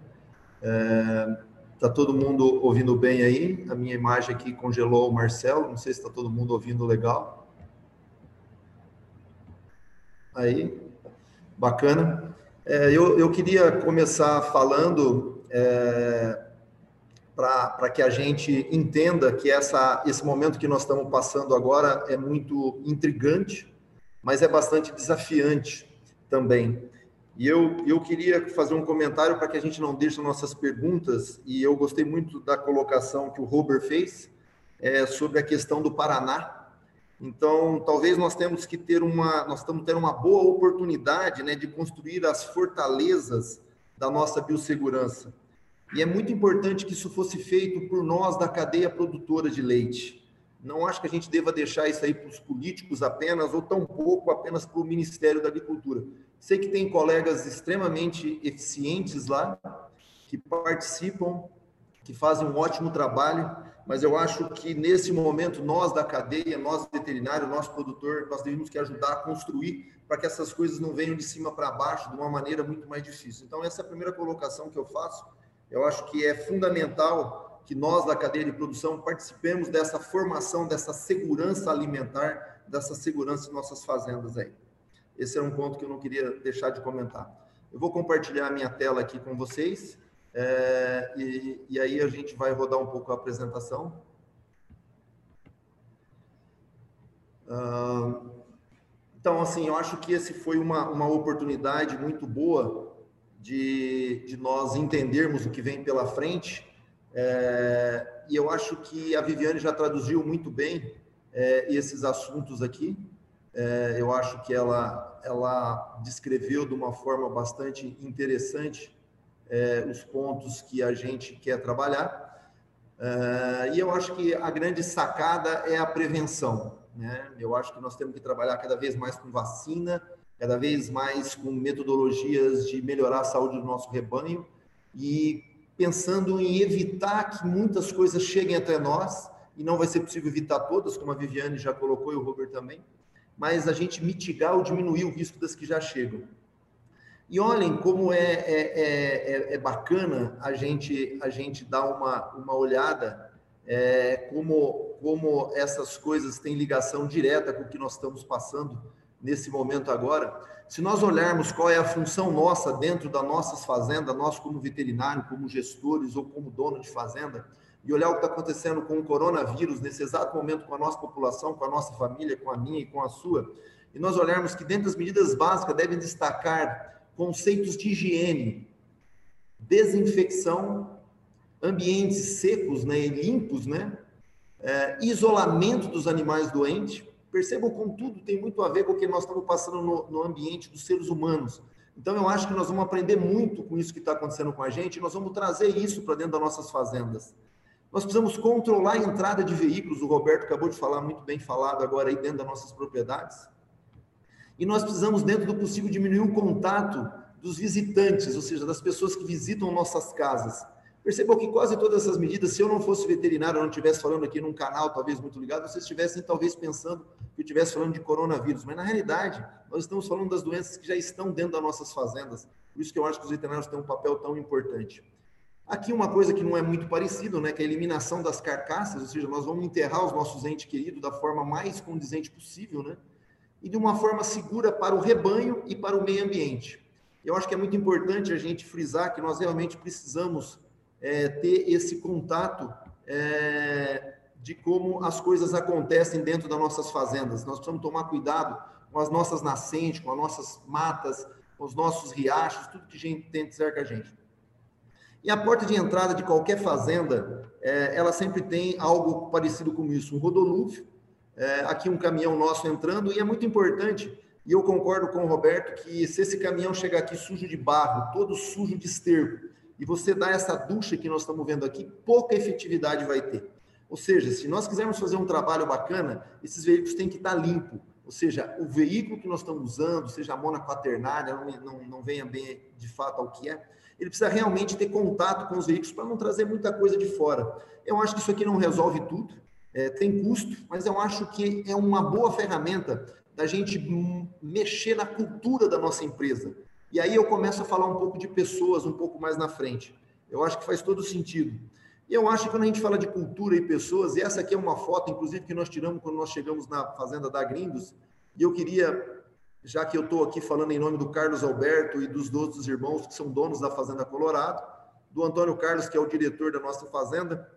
Está é, todo mundo ouvindo bem aí? A minha imagem aqui congelou o Marcelo, não sei se está todo mundo ouvindo legal. Aí, bacana. É, eu, eu queria começar falando é, para que a gente entenda que essa, esse momento que nós estamos passando agora é muito intrigante, mas é bastante desafiante também. E eu, eu queria fazer um comentário para que a gente não deixe nossas perguntas, e eu gostei muito da colocação que o Robert fez é, sobre a questão do Paraná. Então, talvez nós temos que ter uma, nós estamos tendo uma boa oportunidade né, de construir as fortalezas da nossa biossegurança. E é muito importante que isso fosse feito por nós da cadeia produtora de leite. Não acho que a gente deva deixar isso aí para os políticos apenas, ou tão pouco apenas para o Ministério da Agricultura. Sei que tem colegas extremamente eficientes lá, que participam, que fazem um ótimo trabalho, mas eu acho que nesse momento nós da cadeia, nós veterinário, nós produtor, nós devemos que ajudar a construir para que essas coisas não venham de cima para baixo de uma maneira muito mais difícil. Então essa é a primeira colocação que eu faço. Eu acho que é fundamental que nós da cadeia de produção participemos dessa formação, dessa segurança alimentar, dessa segurança em nossas fazendas aí. Esse é um ponto que eu não queria deixar de comentar. Eu vou compartilhar a minha tela aqui com vocês é, e, e aí a gente vai rodar um pouco a apresentação. Então, assim, eu acho que esse foi uma, uma oportunidade muito boa de, de nós entendermos o que vem pela frente. É, e eu acho que a Viviane já traduziu muito bem é, esses assuntos aqui. É, eu acho que ela, ela descreveu de uma forma bastante interessante é, os pontos que a gente quer trabalhar. É, e eu acho que a grande sacada é a prevenção. Né? Eu acho que nós temos que trabalhar cada vez mais com vacina, cada vez mais com metodologias de melhorar a saúde do nosso rebanho e pensando em evitar que muitas coisas cheguem até nós, e não vai ser possível evitar todas, como a Viviane já colocou e o Robert também, mas a gente mitigar ou diminuir o risco das que já chegam. E olhem como é, é, é, é bacana a gente, a gente dar uma, uma olhada é, como, como essas coisas têm ligação direta com o que nós estamos passando nesse momento agora. Se nós olharmos qual é a função nossa dentro das nossas fazendas, nós como veterinário, como gestores ou como dono de fazenda, e olhar o que está acontecendo com o coronavírus nesse exato momento com a nossa população, com a nossa família, com a minha e com a sua, e nós olharmos que dentro das medidas básicas devem destacar conceitos de higiene, desinfecção ambientes secos né, e limpos, né? É, isolamento dos animais doentes. Percebam como tudo tem muito a ver com o que nós estamos passando no, no ambiente dos seres humanos. Então, eu acho que nós vamos aprender muito com isso que está acontecendo com a gente e nós vamos trazer isso para dentro das nossas fazendas. Nós precisamos controlar a entrada de veículos, o Roberto acabou de falar, muito bem falado agora aí dentro das nossas propriedades. E nós precisamos, dentro do possível, diminuir o contato dos visitantes, ou seja, das pessoas que visitam nossas casas. Percebam que quase todas essas medidas, se eu não fosse veterinário, eu não estivesse falando aqui num canal talvez muito ligado, vocês estivessem talvez pensando que eu estivesse falando de coronavírus. Mas na realidade, nós estamos falando das doenças que já estão dentro das nossas fazendas. Por isso que eu acho que os veterinários têm um papel tão importante. Aqui uma coisa que não é muito parecido, né, que é a eliminação das carcaças, ou seja, nós vamos enterrar os nossos entes queridos da forma mais condizente possível, né? E de uma forma segura para o rebanho e para o meio ambiente. Eu acho que é muito importante a gente frisar que nós realmente precisamos é, ter esse contato é, de como as coisas acontecem dentro das nossas fazendas. Nós precisamos tomar cuidado com as nossas nascentes, com as nossas matas, com os nossos riachos, tudo que a gente tem cerca a gente. E a porta de entrada de qualquer fazenda, é, ela sempre tem algo parecido com isso, um rodolúvio, é, aqui um caminhão nosso entrando, e é muito importante, e eu concordo com o Roberto, que se esse caminhão chegar aqui sujo de barro, todo sujo de esterco, e você dá essa ducha que nós estamos vendo aqui, pouca efetividade vai ter. Ou seja, se nós quisermos fazer um trabalho bacana, esses veículos têm que estar limpo. Ou seja, o veículo que nós estamos usando, seja a mona quaternária, não, não, não venha bem de fato ao que é, ele precisa realmente ter contato com os veículos para não trazer muita coisa de fora. Eu acho que isso aqui não resolve tudo, é, tem custo, mas eu acho que é uma boa ferramenta da gente mexer na cultura da nossa empresa. E aí eu começo a falar um pouco de pessoas um pouco mais na frente. Eu acho que faz todo sentido. E eu acho que quando a gente fala de cultura e pessoas, e essa aqui é uma foto, inclusive, que nós tiramos quando nós chegamos na fazenda da Grindos, e eu queria, já que eu estou aqui falando em nome do Carlos Alberto e dos outros irmãos que são donos da Fazenda Colorado, do Antônio Carlos, que é o diretor da nossa fazenda,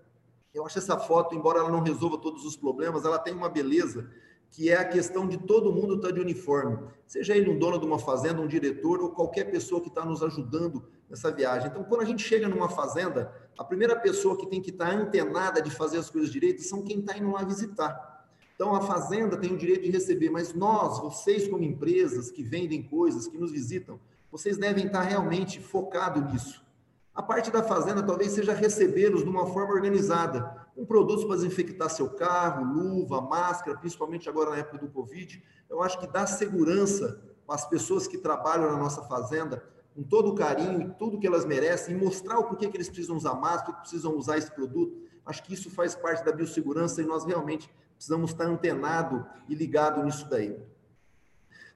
eu acho essa foto, embora ela não resolva todos os problemas, ela tem uma beleza que é a questão de todo mundo estar tá de uniforme, seja ele um dono de uma fazenda, um diretor ou qualquer pessoa que está nos ajudando nessa viagem. Então, quando a gente chega numa fazenda, a primeira pessoa que tem que estar tá antenada de fazer as coisas direitas são quem está indo lá visitar. Então, a fazenda tem o direito de receber, mas nós, vocês como empresas que vendem coisas, que nos visitam, vocês devem estar tá realmente focados nisso. A parte da fazenda talvez seja recebê-los de uma forma organizada, com produtos para desinfectar seu carro, luva, máscara, principalmente agora na época do Covid. Eu acho que dá segurança para as pessoas que trabalham na nossa fazenda, com todo o carinho tudo que elas merecem, e mostrar o porquê que eles precisam usar máscara, precisam usar esse produto. Acho que isso faz parte da biossegurança e nós realmente precisamos estar antenado e ligado nisso daí.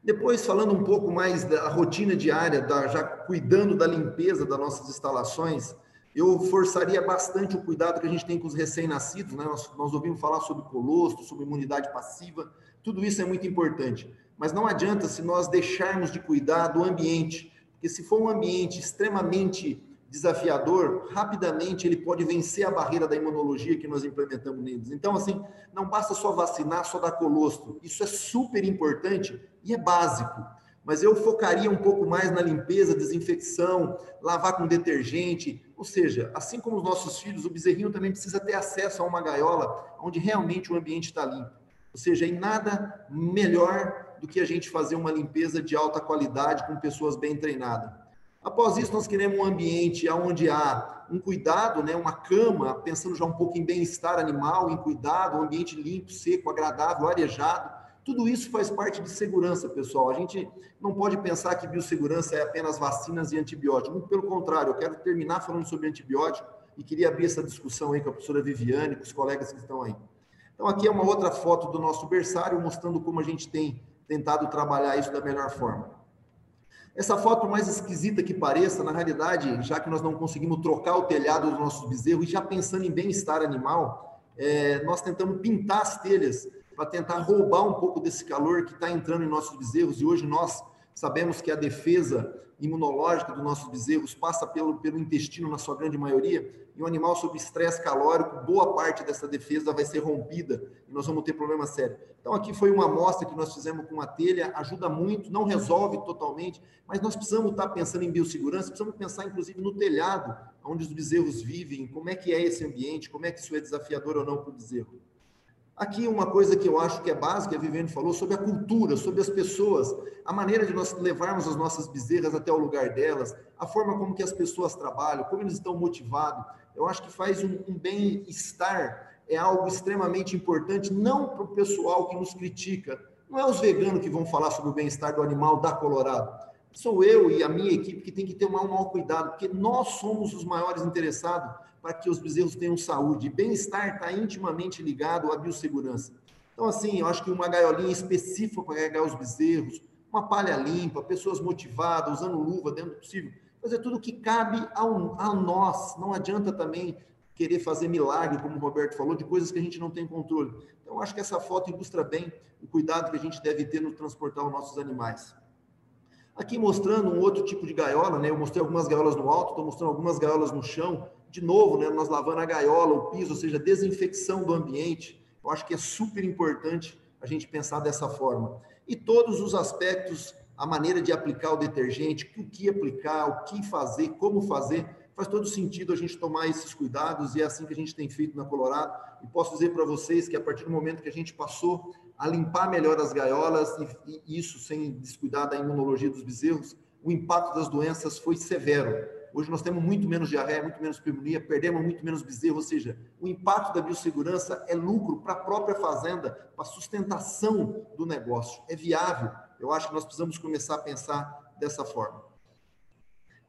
Depois, falando um pouco mais da rotina diária, da, já cuidando da limpeza das nossas instalações, eu forçaria bastante o cuidado que a gente tem com os recém-nascidos, né? Nós, nós ouvimos falar sobre colostro, sobre imunidade passiva, tudo isso é muito importante. Mas não adianta se nós deixarmos de cuidar do ambiente, porque se for um ambiente extremamente desafiador, rapidamente ele pode vencer a barreira da imunologia que nós implementamos neles. Então, assim, não basta só vacinar, só dar colostro. Isso é super importante e é básico. Mas eu focaria um pouco mais na limpeza, desinfecção, lavar com detergente. Ou seja, assim como os nossos filhos, o bezerrinho também precisa ter acesso a uma gaiola onde realmente o ambiente está limpo. Ou seja, em nada melhor do que a gente fazer uma limpeza de alta qualidade com pessoas bem treinadas. Após isso, nós queremos um ambiente onde há um cuidado, né, uma cama, pensando já um pouco em bem-estar animal, em cuidado, um ambiente limpo, seco, agradável, arejado. Tudo isso faz parte de segurança, pessoal. A gente não pode pensar que biossegurança é apenas vacinas e antibióticos. Muito pelo contrário, eu quero terminar falando sobre antibiótico e queria abrir essa discussão aí com a professora Viviane, com os colegas que estão aí. Então, aqui é uma outra foto do nosso berçário, mostrando como a gente tem tentado trabalhar isso da melhor forma. Essa foto, mais esquisita que pareça, na realidade, já que nós não conseguimos trocar o telhado dos nossos bezerros, e já pensando em bem-estar animal, é, nós tentamos pintar as telhas para tentar roubar um pouco desse calor que está entrando em nossos bezerros, e hoje nós sabemos que a defesa imunológica dos nossos bezerros passa pelo, pelo intestino, na sua grande maioria, e um animal sob estresse calórico, boa parte dessa defesa vai ser rompida e nós vamos ter problema sério. Então, aqui foi uma amostra que nós fizemos com uma telha, ajuda muito, não resolve totalmente, mas nós precisamos estar pensando em biossegurança, precisamos pensar, inclusive, no telhado, onde os bezerros vivem, como é que é esse ambiente, como é que isso é desafiador ou não para o bezerro. Aqui uma coisa que eu acho que é básica, a Viviane falou, sobre a cultura, sobre as pessoas, a maneira de nós levarmos as nossas bezerras até o lugar delas, a forma como que as pessoas trabalham, como eles estão motivados. Eu acho que faz um, um bem-estar, é algo extremamente importante, não para o pessoal que nos critica. Não é os veganos que vão falar sobre o bem-estar do animal da Colorado. Sou eu e a minha equipe que tem que ter um maior cuidado, porque nós somos os maiores interessados para que os bezerros tenham saúde. Bem-estar está intimamente ligado à biossegurança. Então, assim, eu acho que uma gaiolinha específica para carregar os bezerros, uma palha limpa, pessoas motivadas, usando luva dentro do possível, fazer tudo o que cabe ao, a nós. Não adianta também querer fazer milagre, como o Roberto falou, de coisas que a gente não tem controle. Então, acho que essa foto ilustra bem o cuidado que a gente deve ter no transportar os nossos animais. Aqui mostrando um outro tipo de gaiola, né? Eu mostrei algumas gaiolas no alto, estou mostrando algumas gaiolas no chão, de novo, né, nós lavando a gaiola, o piso, ou seja, desinfecção do ambiente. Eu acho que é super importante a gente pensar dessa forma. E todos os aspectos, a maneira de aplicar o detergente, o que aplicar, o que fazer, como fazer, faz todo sentido a gente tomar esses cuidados e é assim que a gente tem feito na Colorado. E posso dizer para vocês que a partir do momento que a gente passou a limpar melhor as gaiolas, e, e isso sem descuidar da imunologia dos bezerros, o impacto das doenças foi severo Hoje nós temos muito menos diarreia, muito menos pneumonia, perdemos muito menos bezerro, ou seja, o impacto da biossegurança é lucro para a própria fazenda, para a sustentação do negócio. É viável. Eu acho que nós precisamos começar a pensar dessa forma.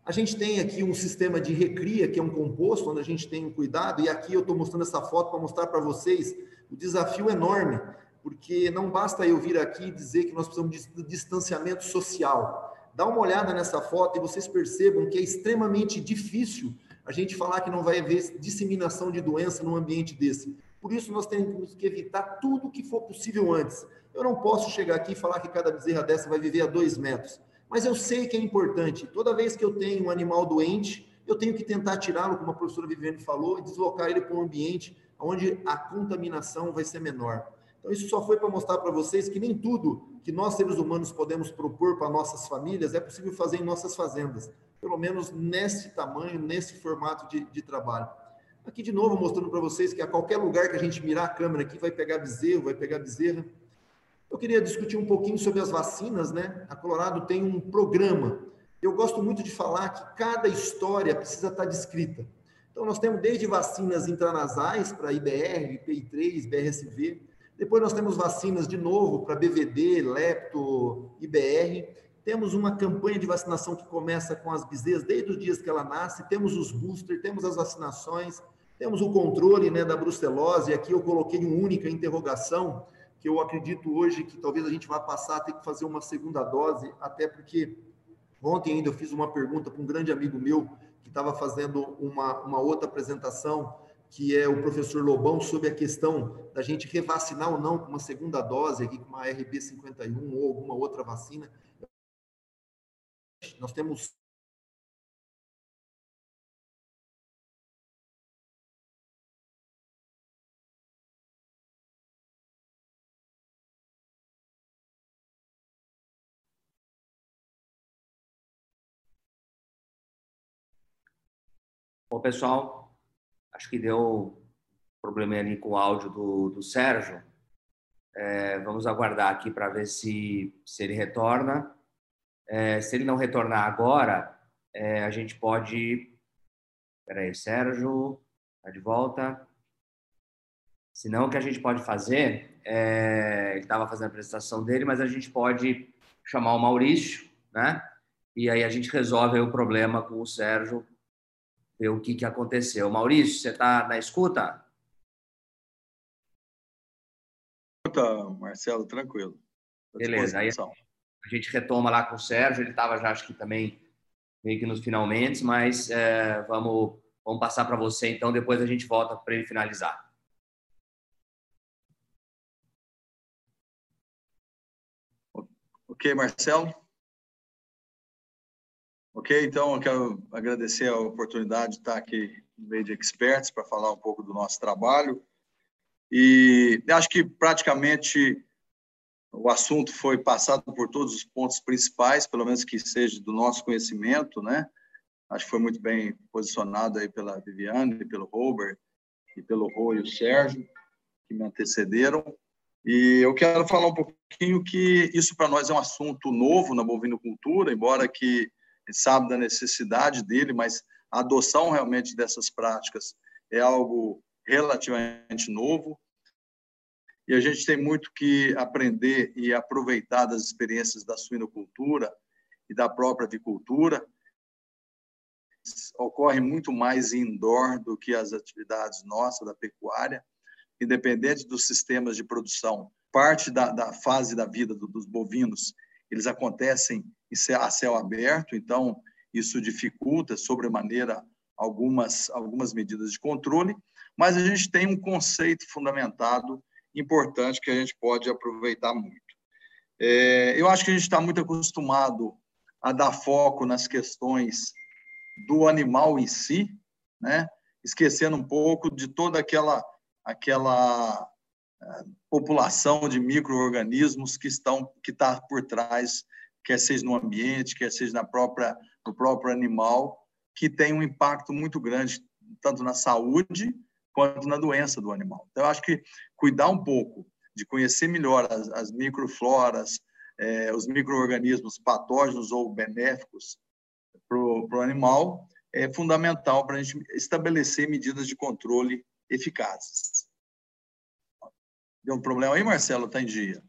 A gente tem aqui um sistema de recria, que é um composto, onde a gente tem um cuidado, e aqui eu estou mostrando essa foto para mostrar para vocês o desafio enorme, porque não basta eu vir aqui e dizer que nós precisamos de distanciamento social. Dá uma olhada nessa foto e vocês percebam que é extremamente difícil a gente falar que não vai haver disseminação de doença num ambiente desse. Por isso, nós temos que evitar tudo o que for possível antes. Eu não posso chegar aqui e falar que cada bezerra dessa vai viver a dois metros, mas eu sei que é importante. Toda vez que eu tenho um animal doente, eu tenho que tentar tirá-lo, como a professora Viviane falou, e deslocar ele para um ambiente onde a contaminação vai ser menor. Então, isso só foi para mostrar para vocês que nem tudo que nós, seres humanos, podemos propor para nossas famílias é possível fazer em nossas fazendas, pelo menos nesse tamanho, nesse formato de, de trabalho. Aqui, de novo, mostrando para vocês que a qualquer lugar que a gente mirar a câmera aqui, vai pegar bezerro, vai pegar bezerra. Eu queria discutir um pouquinho sobre as vacinas, né? A Colorado tem um programa. Eu gosto muito de falar que cada história precisa estar descrita. Então, nós temos desde vacinas intranasais para IBR, PI3, BRSV, depois nós temos vacinas de novo para BVD, Lepto, IBR. Temos uma campanha de vacinação que começa com as bezerras desde os dias que ela nasce. Temos os boosters, temos as vacinações, temos o controle né, da brucelose. Aqui eu coloquei uma única interrogação, que eu acredito hoje que talvez a gente vá passar a ter que fazer uma segunda dose, até porque ontem ainda eu fiz uma pergunta para um grande amigo meu que estava fazendo uma, uma outra apresentação que é o professor Lobão, sobre a questão da gente revacinar ou não com uma segunda dose, aqui com uma RB51 ou alguma outra vacina. Nós temos Bom, pessoal, acho que deu problema ali com o áudio do, do Sérgio. É, vamos aguardar aqui para ver se, se ele retorna. É, se ele não retornar agora, é, a gente pode. Espera aí, Sérgio, está de volta. Senão, o que a gente pode fazer, é, ele estava fazendo a apresentação dele, mas a gente pode chamar o Maurício, né? E aí a gente resolve o problema com o Sérgio, ver o que, que aconteceu. Maurício, você está na escuta? Escuta, Marcelo, tranquilo. Beleza, aí a gente retoma lá com o Sérgio, ele estava já, acho que também meio que nos finalmente, mas é, vamos, vamos passar para você, então depois a gente volta para ele finalizar. Ok, Marcelo? Ok, então eu quero agradecer a oportunidade de estar aqui no meio de experts para falar um pouco do nosso trabalho. E acho que praticamente o assunto foi passado por todos os pontos principais, pelo menos que seja do nosso conhecimento, né? Acho que foi muito bem posicionado aí pela Viviane, pelo Robert e pelo Rô e o Sérgio, que me antecederam. E eu quero falar um pouquinho que isso para nós é um assunto novo na bovinocultura, embora que sabe da necessidade dele, mas a adoção realmente dessas práticas é algo relativamente novo. E a gente tem muito que aprender e aproveitar das experiências da suinocultura e da própria avicultura. Ocorre muito mais indoor do que as atividades nossas da pecuária independente dos sistemas de produção, parte da, da fase da vida do, dos bovinos, eles acontecem a céu aberto, então isso dificulta sobremaneira algumas, algumas medidas de controle, mas a gente tem um conceito fundamentado importante que a gente pode aproveitar muito. É, eu acho que a gente está muito acostumado a dar foco nas questões do animal em si, né? esquecendo um pouco de toda aquela aquela eh, população de microorganismos que estão que está por trás, quer seja no ambiente, quer seja na própria no próprio animal, que tem um impacto muito grande tanto na saúde quanto na doença do animal. Então, eu acho que cuidar um pouco de conhecer melhor as, as microfloras, eh, os microorganismos patógenos ou benéficos para o animal é fundamental para a gente estabelecer medidas de controle eficazes. Deu um problema aí, Marcelo? Está em dia.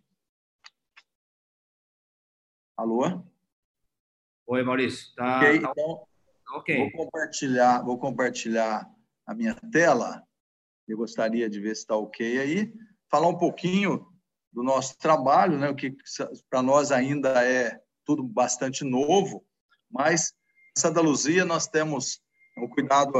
Alô? Oi, Maurício. Tá, okay, tá... Então, okay. Vou compartilhar, vou compartilhar a minha tela. Eu gostaria de ver se está ok aí. Falar um pouquinho do nosso trabalho, né? O que para nós ainda é tudo bastante novo, mas em Santa Luzia nós temos o cuidado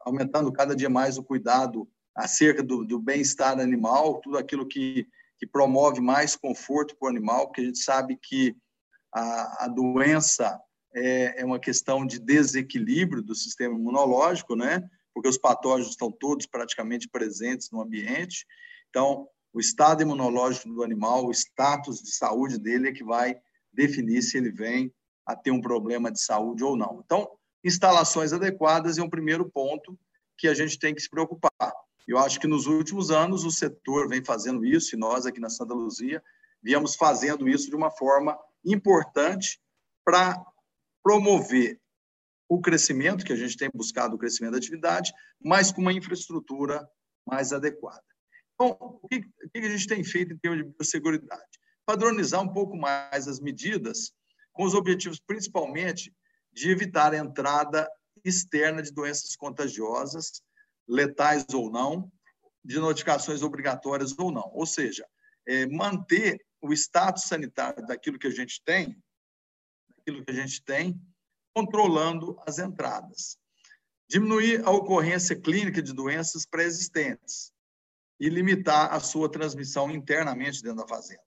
aumentando cada dia mais o cuidado acerca do, do bem-estar animal, tudo aquilo que, que promove mais conforto para o animal, porque a gente sabe que a, a doença é, é, uma questão de desequilíbrio do sistema imunológico, né? Porque os patógenos estão todos praticamente presentes no ambiente. Então, o estado imunológico do animal, o status de saúde dele é que vai definir se ele vem a ter um problema de saúde ou não. Então, instalações adequadas é um primeiro ponto que a gente tem que se preocupar. Eu acho que nos últimos anos o setor vem fazendo isso, e nós aqui na Santa Luzia viemos fazendo isso de uma forma importante para promover o crescimento, que a gente tem buscado o crescimento da atividade, mas com uma infraestrutura mais adequada. Então, o que, a gente tem feito em termos de biosseguridade? Padronizar um pouco mais as medidas, com os objetivos principalmente de evitar a entrada externa de doenças contagiosas, letais ou não, de notificações obrigatórias ou não. Ou seja, é, manter o status sanitário daquilo que a gente tem, daquilo que a gente tem, controlando as entradas. Diminuir a ocorrência clínica de doenças pré-existentes e limitar a sua transmissão internamente dentro da fazenda.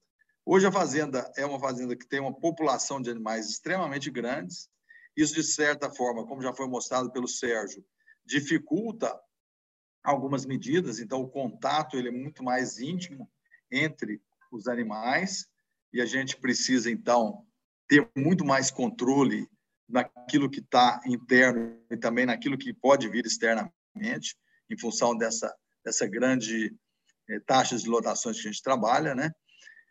Hoje a fazenda é uma fazenda que tem uma população de animais extremamente grandes, isso, de certa forma, como já foi mostrado pelo Sérgio, dificulta algumas medidas, então o contato ele é muito mais íntimo entre os animais e a gente precisa, então, ter muito mais controle naquilo que está interno e também naquilo que pode vir externamente, em função dessa, dessa grande eh, taxa de lotações que a gente trabalha, né?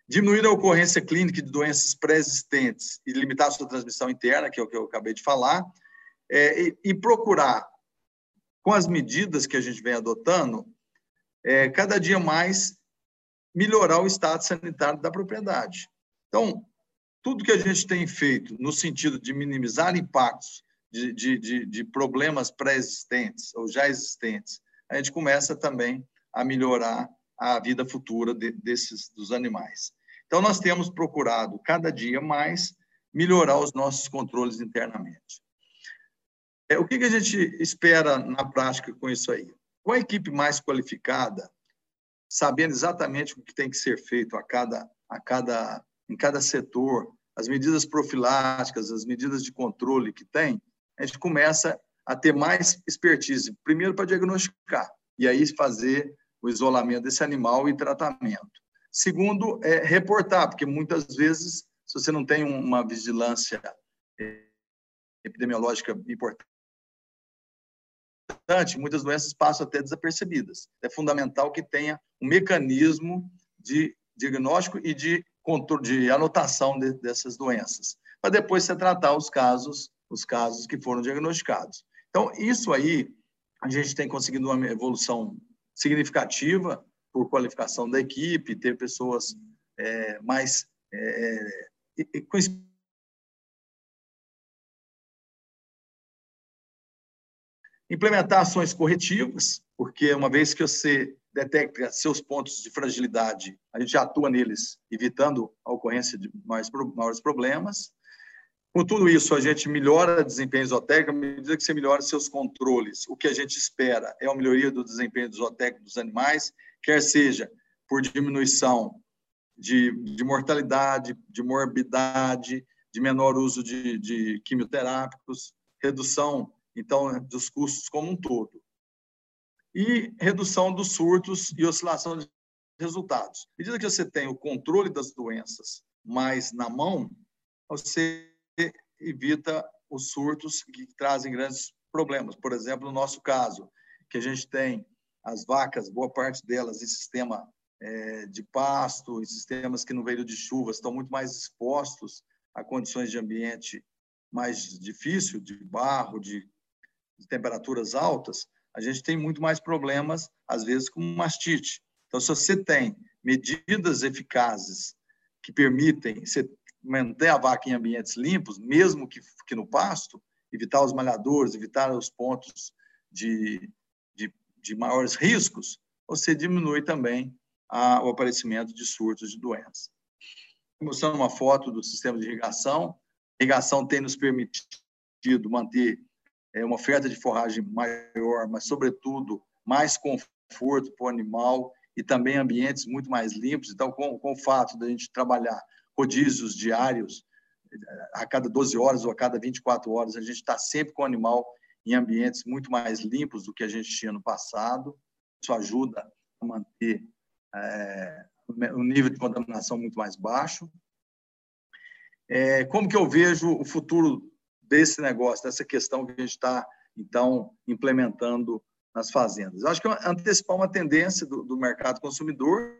Diminuir a ocorrência clínica de doenças pré-existentes e limitar a sua transmissão interna, que é o que eu acabei de falar, é, e, e, procurar, com as medidas que a gente vem adotando, é, cada dia mais melhorar o estado sanitário da propriedade. Então, tudo que a gente tem feito no sentido de minimizar impactos de, de, de, de problemas pré-existentes ou já existentes, a gente começa também a melhorar a vida futura de, desses dos animais. Então nós temos procurado cada dia mais melhorar os nossos controles internamente. É, o que, que a gente espera na prática com isso aí? Com a equipe mais qualificada, sabendo exatamente o que tem que ser feito a cada, a cada, em cada setor, as medidas profiláticas, as medidas de controle que tem, a gente começa a ter mais expertise, primeiro para diagnosticar, e aí fazer o isolamento desse animal e tratamento. Segundo, é reportar, porque muitas vezes, se você não tem uma vigilância é, epidemiológica importante, muitas doenças passam até desapercebidas. É fundamental que tenha um mecanismo de diagnóstico e de de anotação de, dessas doenças, para depois você tratar os casos, os casos que foram diagnosticados. Então, isso aí, a gente tem conseguido uma evolução significativa por qualificação da equipe, ter pessoas é, mais é, com implementar ações corretivas, porque uma vez que você detecta seus pontos de fragilidade, a gente atua neles, evitando a ocorrência de mais, maiores problemas. Com tudo isso, a gente melhora o desempenho zootécnico à medida que você melhora seus controles. O que a gente espera é a melhoria do desempenho zootécnico dos animais, quer seja por diminuição de, de mortalidade, de morbidade, de menor uso de, de quimioterápicos, redução, então, dos custos como um todo. E redução dos surtos e oscilação de resultados. À medida que você tem o controle das doenças mais na mão, você evita os surtos que trazem grandes problemas. Por exemplo, no nosso caso, que a gente tem as vacas, boa parte delas em sistema é, de pasto, em sistemas que no período de chuvas estão muito mais expostos a condições de ambiente mais difícil, de barro, de, de temperaturas altas, a gente tem muito mais problemas, às vezes, com mastite. Então, se você tem medidas eficazes que permitem você manter a vaca em ambientes limpos, mesmo que, que no pasto, evitar os malhadores, evitar os pontos de, de, de maiores riscos, você diminui também a, o aparecimento de surtos de doenças. Mostrando uma foto do sistema de irrigação, a irrigação tem nos permitido manter é, uma oferta de forragem maior, mas, sobretudo, mais conforto para o animal e também ambientes muito mais limpos. Então, com, com o fato de a gente trabalhar rodízios diários, a cada 12 horas ou a cada 24 horas, a gente está sempre com o animal em ambientes muito mais limpos do que a gente tinha no passado. Isso ajuda a manter é, um nível de contaminação muito mais baixo. É, como que eu vejo o futuro desse negócio, dessa questão que a gente está, então, implementando nas fazendas? Eu acho que é antecipar uma tendência do, do mercado consumidor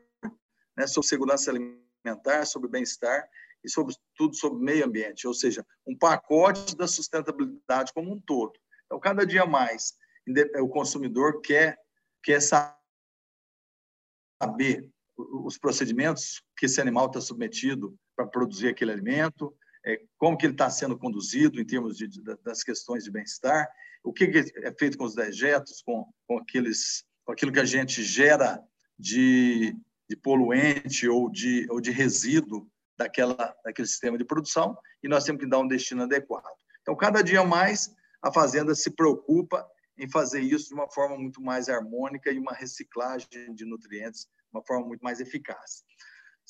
né, sobre segurança alimentar sobre bem-estar e sobre tudo sobre meio ambiente, ou seja, um pacote da sustentabilidade como um todo. Então, cada dia mais, o consumidor quer quer saber os procedimentos que esse animal está submetido para produzir aquele alimento, como que ele está sendo conduzido em termos de, das questões de bem-estar, o que, é feito com os dejetos, com, com, aqueles, com aquilo que a gente gera de de poluente ou de, ou de resíduo daquela, daquele sistema de produção e nós temos que dar um destino adequado. Então, cada dia mais, a fazenda se preocupa em fazer isso de uma forma muito mais harmônica e uma reciclagem de nutrientes de uma forma muito mais eficaz.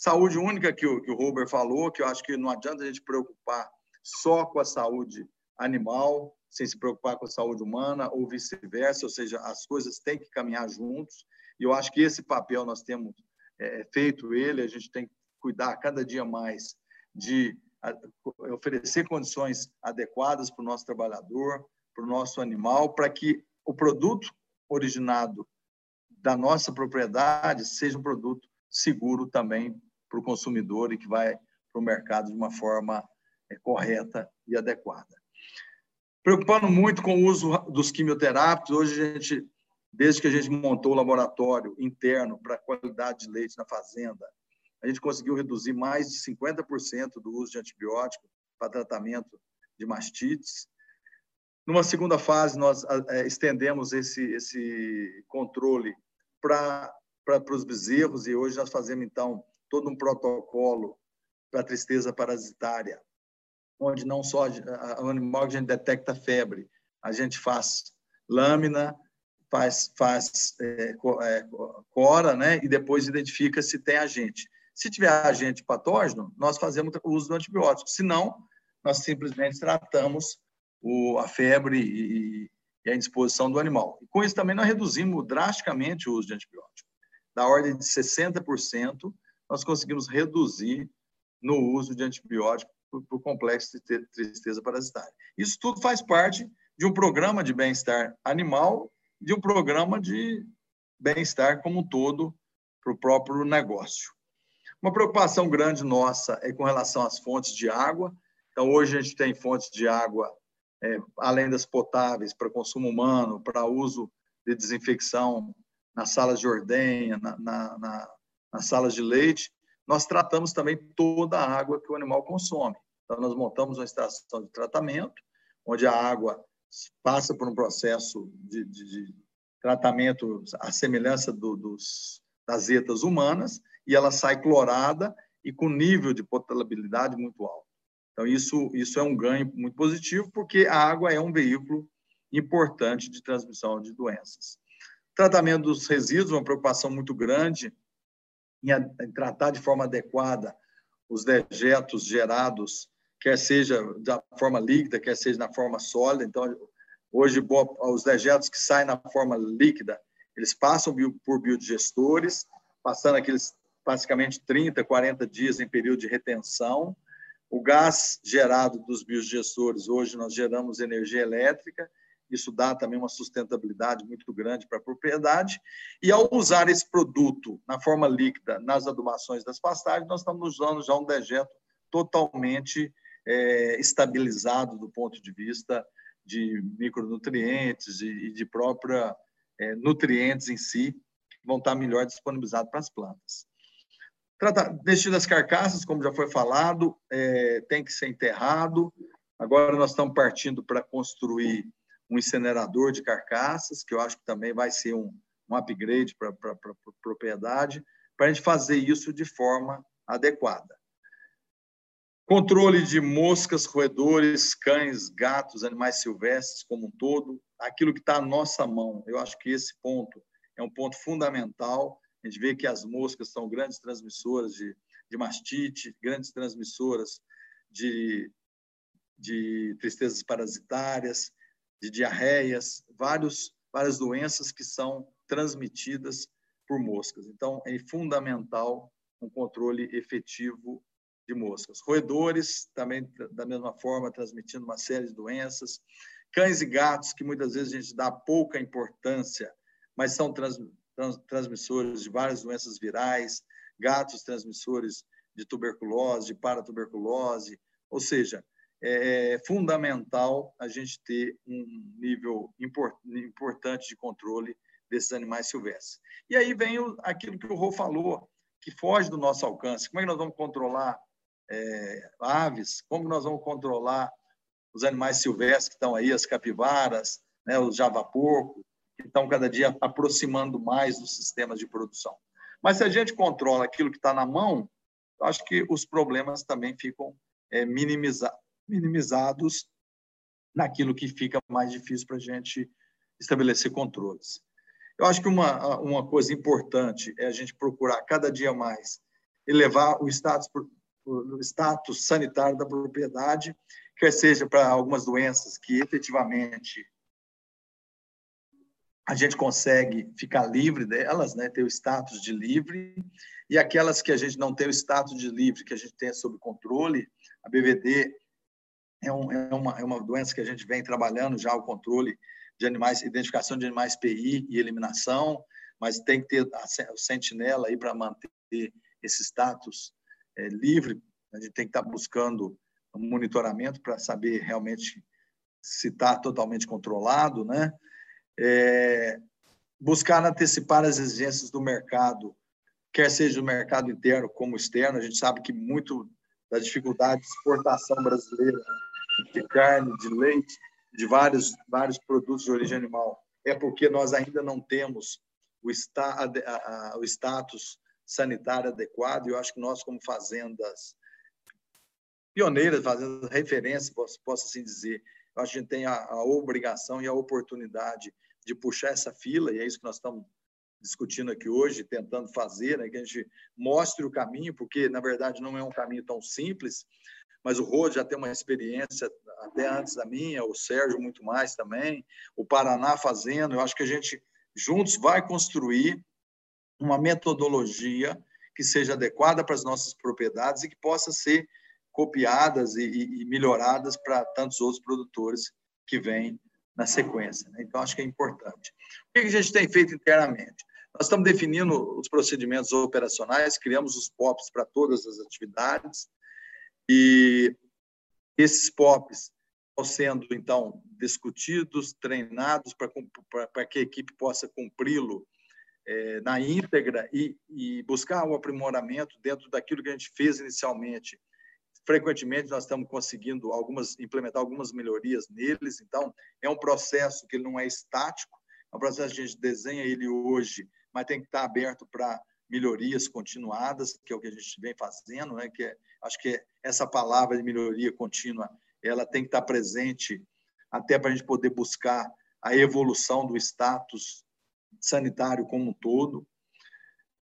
Saúde única que o, que o Robert falou, que eu acho que não adianta a gente preocupar só com a saúde animal, sem se preocupar com a saúde humana, ou vice-versa, ou seja, as coisas têm que caminhar juntos. E eu acho que esse papel nós temos é, feito ele, a gente tem que cuidar cada dia mais de oferecer condições adequadas para o nosso trabalhador, para o nosso animal, para que o produto originado da nossa propriedade seja um produto seguro também para o consumidor e que vai para o mercado de uma forma é, correta e adequada. Preocupando muito com o uso dos quimioterápicos, hoje a gente, desde que a gente montou o laboratório interno para a qualidade de leite na fazenda, a gente conseguiu reduzir mais de 50% do uso de antibiótico para tratamento de mastites. Numa segunda fase, nós é, estendemos esse, esse controle para os bezerros e hoje nós fazemos, então, todo um protocolo para tristeza parasitária, onde não só o animal que a gente detecta febre, a gente faz lâmina, faz, faz é, é, cora, né? e depois identifica se tem agente. Se tiver agente patógeno, nós fazemos o uso do antibiótico. Se não, nós simplesmente tratamos o, a febre e, e a indisposição do animal. E com isso também nós reduzimos drasticamente o uso de antibiótico. Da ordem de 60%, nós conseguimos reduzir no uso de antibiótico para o complexo de tristeza parasitária. Isso tudo faz parte de um programa de bem-estar animal, de um programa de bem-estar como um todo para o próprio negócio. Uma preocupação grande nossa é com relação às fontes de água. Então, hoje a gente tem fontes de água, é, além das potáveis, para consumo humano, para uso de desinfecção nas salas de ordenha, na, na, na, nas salas de leite. Nós tratamos também toda a água que o animal consome. Então, nós montamos uma estação de tratamento, onde a água passa por um processo de, de, de tratamento à semelhança do, dos, das etas humanas, e ela sai clorada e com nível de potabilidade muito alto. Então, isso, isso é um ganho muito positivo, porque a água é um veículo importante de transmissão de doenças. Tratamento dos resíduos, uma preocupação muito grande em, tratar de forma adequada os dejetos gerados, quer seja da forma líquida, quer seja na forma sólida. Então, hoje, os dejetos que saem na forma líquida, eles passam por biodigestores, passando aqueles basicamente 30, 40 dias em período de retenção. O gás gerado dos biodigestores, hoje nós geramos energia elétrica, isso dá também uma sustentabilidade muito grande para a propriedade. E ao usar esse produto na forma líquida nas adubações das pastagens, nós estamos usando já um dejeto totalmente é, estabilizado do ponto de vista de micronutrientes e de própria é, nutrientes em si, que vão estar melhor disponibilizados para as plantas. Destino das carcaças, como já foi falado, é, tem que ser enterrado. Agora nós estamos partindo para construir um incinerador de carcaças, que eu acho que também vai ser um, um upgrade para a propriedade, para a gente fazer isso de forma adequada. Controle de moscas, roedores, cães, gatos, animais silvestres como um todo, aquilo que está à nossa mão. Eu acho que esse ponto é um ponto fundamental a gente vê que as moscas são grandes transmissoras de, de mastite, grandes transmissoras de, de tristezas parasitárias, de diarreias, vários, várias doenças que são transmitidas por moscas. Então, é fundamental um controle efetivo de moscas. Roedores, também da mesma forma, transmitindo uma série de doenças. Cães e gatos, que muitas vezes a gente dá pouca importância, mas são trans, transmissores de várias doenças virais, gatos transmissores de tuberculose, de paratuberculose, ou seja, é fundamental a gente ter um nível importante de controle desses animais silvestres. E aí vem aquilo que o Rô falou, que foge do nosso alcance. Como é que nós vamos controlar é, aves? Como nós vamos controlar os animais silvestres que estão aí, as capivaras, né, os javaporco, que estão cada dia aproximando mais dos sistemas de produção. Mas se a gente controla aquilo que está na mão, acho que os problemas também ficam é, minimiza minimizados naquilo que fica mais difícil para a gente estabelecer controles. Eu acho que uma, uma coisa importante é a gente procurar cada dia mais elevar o status, o status sanitário da propriedade, quer seja para algumas doenças que efetivamente a gente consegue ficar livre delas, né? ter o status de livre, e aquelas que a gente não tem o status de livre, que a gente tem sob controle, a BVD é, um, é, uma, é uma doença que a gente vem trabalhando já o controle de animais, identificação de animais PI e eliminação, mas tem que ter a, sentinela aí para manter esse status é, livre. A gente tem que estar tá buscando um monitoramento para saber realmente se está totalmente controlado, né? É, buscar antecipar as exigências do mercado, quer seja o mercado interno como externo. A gente sabe que muito da dificuldade de exportação brasileira de carne, de leite, de vários vários produtos de origem animal é porque nós ainda não temos o, está, a, a, o status sanitário adequado. E eu acho que nós, como fazendas pioneiras, fazendas referências, posso, posso assim dizer, eu acho que a gente tem a, a obrigação e a oportunidade de puxar essa fila, e é isso que nós estamos discutindo aqui hoje, tentando fazer, né, que a gente mostre o caminho, porque, na verdade, não é um caminho tão simples, mas o Rô já tem uma experiência até antes da minha, o Sérgio muito mais também, o Paraná fazendo, eu acho que a gente juntos vai construir uma metodologia que seja adequada para as nossas propriedades e que possa ser copiadas e, e melhoradas para tantos outros produtores que vêm na sequência. Né? Então, acho que é importante. O que a gente tem feito internamente? Nós estamos definindo os procedimentos operacionais, criamos os POPs para todas as atividades, e esses POPs estão sendo, então, discutidos, treinados para que a equipe possa cumpri-lo é, na íntegra e, e buscar o um aprimoramento dentro daquilo que a gente fez inicialmente frequentemente nós estamos conseguindo algumas implementar algumas melhorias neles. Então, é um processo que não é estático, é um processo que a gente desenha ele hoje, mas tem que estar aberto para melhorias continuadas, que é o que a gente vem fazendo, né? Que é, acho que é essa palavra de melhoria contínua, ela tem que estar presente até para a gente poder buscar a evolução do status sanitário como um todo.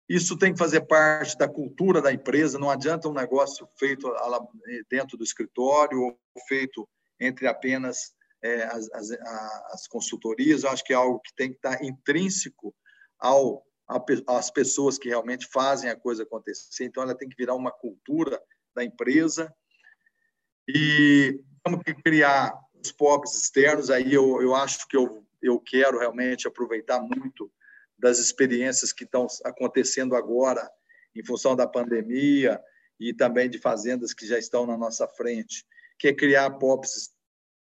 Isso tem que fazer parte da cultura da empresa. Não adianta um negócio feito dentro do escritório ou feito entre apenas é, as, as, as, consultorias. Eu acho que é algo que tem que estar intrínseco ao às pessoas que realmente fazem a coisa acontecer. Então, ela tem que virar uma cultura da empresa. E temos que criar os POPs externos. Aí eu, eu acho que eu, eu quero realmente aproveitar muito das experiências que estão acontecendo agora em função da pandemia e também de fazendas que já estão na nossa frente, que é criar POPs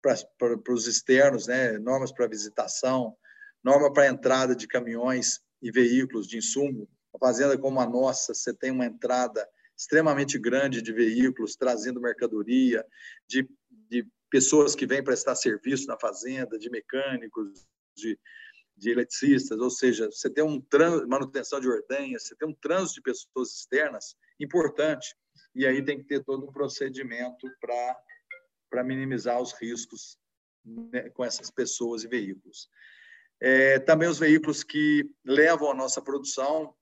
para os externos, né? normas para visitação, norma para entrada de caminhões e veículos de insumo. A fazenda como a nossa, você tem uma entrada extremamente grande de veículos trazendo mercadoria, de, de pessoas que vêm prestar serviço na fazenda, de mecânicos, de de eletricistas, ou seja, você tem um manutenção de ordenhas, você tem um trânsito de pessoas externas importante, e aí tem que ter todo um procedimento para minimizar os riscos né, com essas pessoas e veículos. É, também os veículos que levam a nossa produção,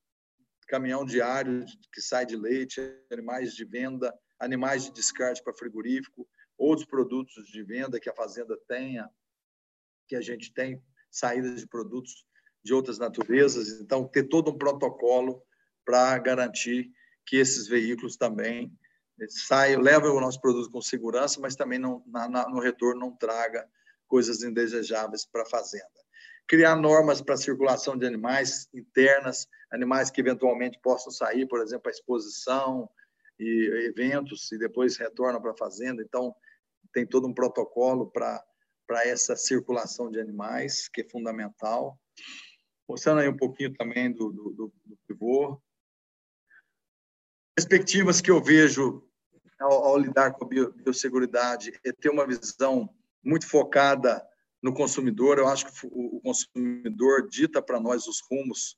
caminhão diário que sai de leite, animais de venda, animais de descarte para frigorífico, outros produtos de venda que a fazenda tenha, que a gente tem saída de produtos de outras naturezas. Então, ter todo um protocolo para garantir que esses veículos também saiam, levem o nosso produto com segurança, mas também não, na, no retorno não traga coisas indesejáveis para a fazenda. Criar normas para circulação de animais internas, animais que eventualmente possam sair, por exemplo, a exposição e eventos e depois retornam para a fazenda. Então, tem todo um protocolo para para essa circulação de animais, que é fundamental. Mostrando aí um pouquinho também do, do, do, do pivô. Perspectivas que eu vejo ao, ao lidar com a biosseguridade é ter uma visão muito focada no consumidor. Eu acho que o consumidor dita para nós os rumos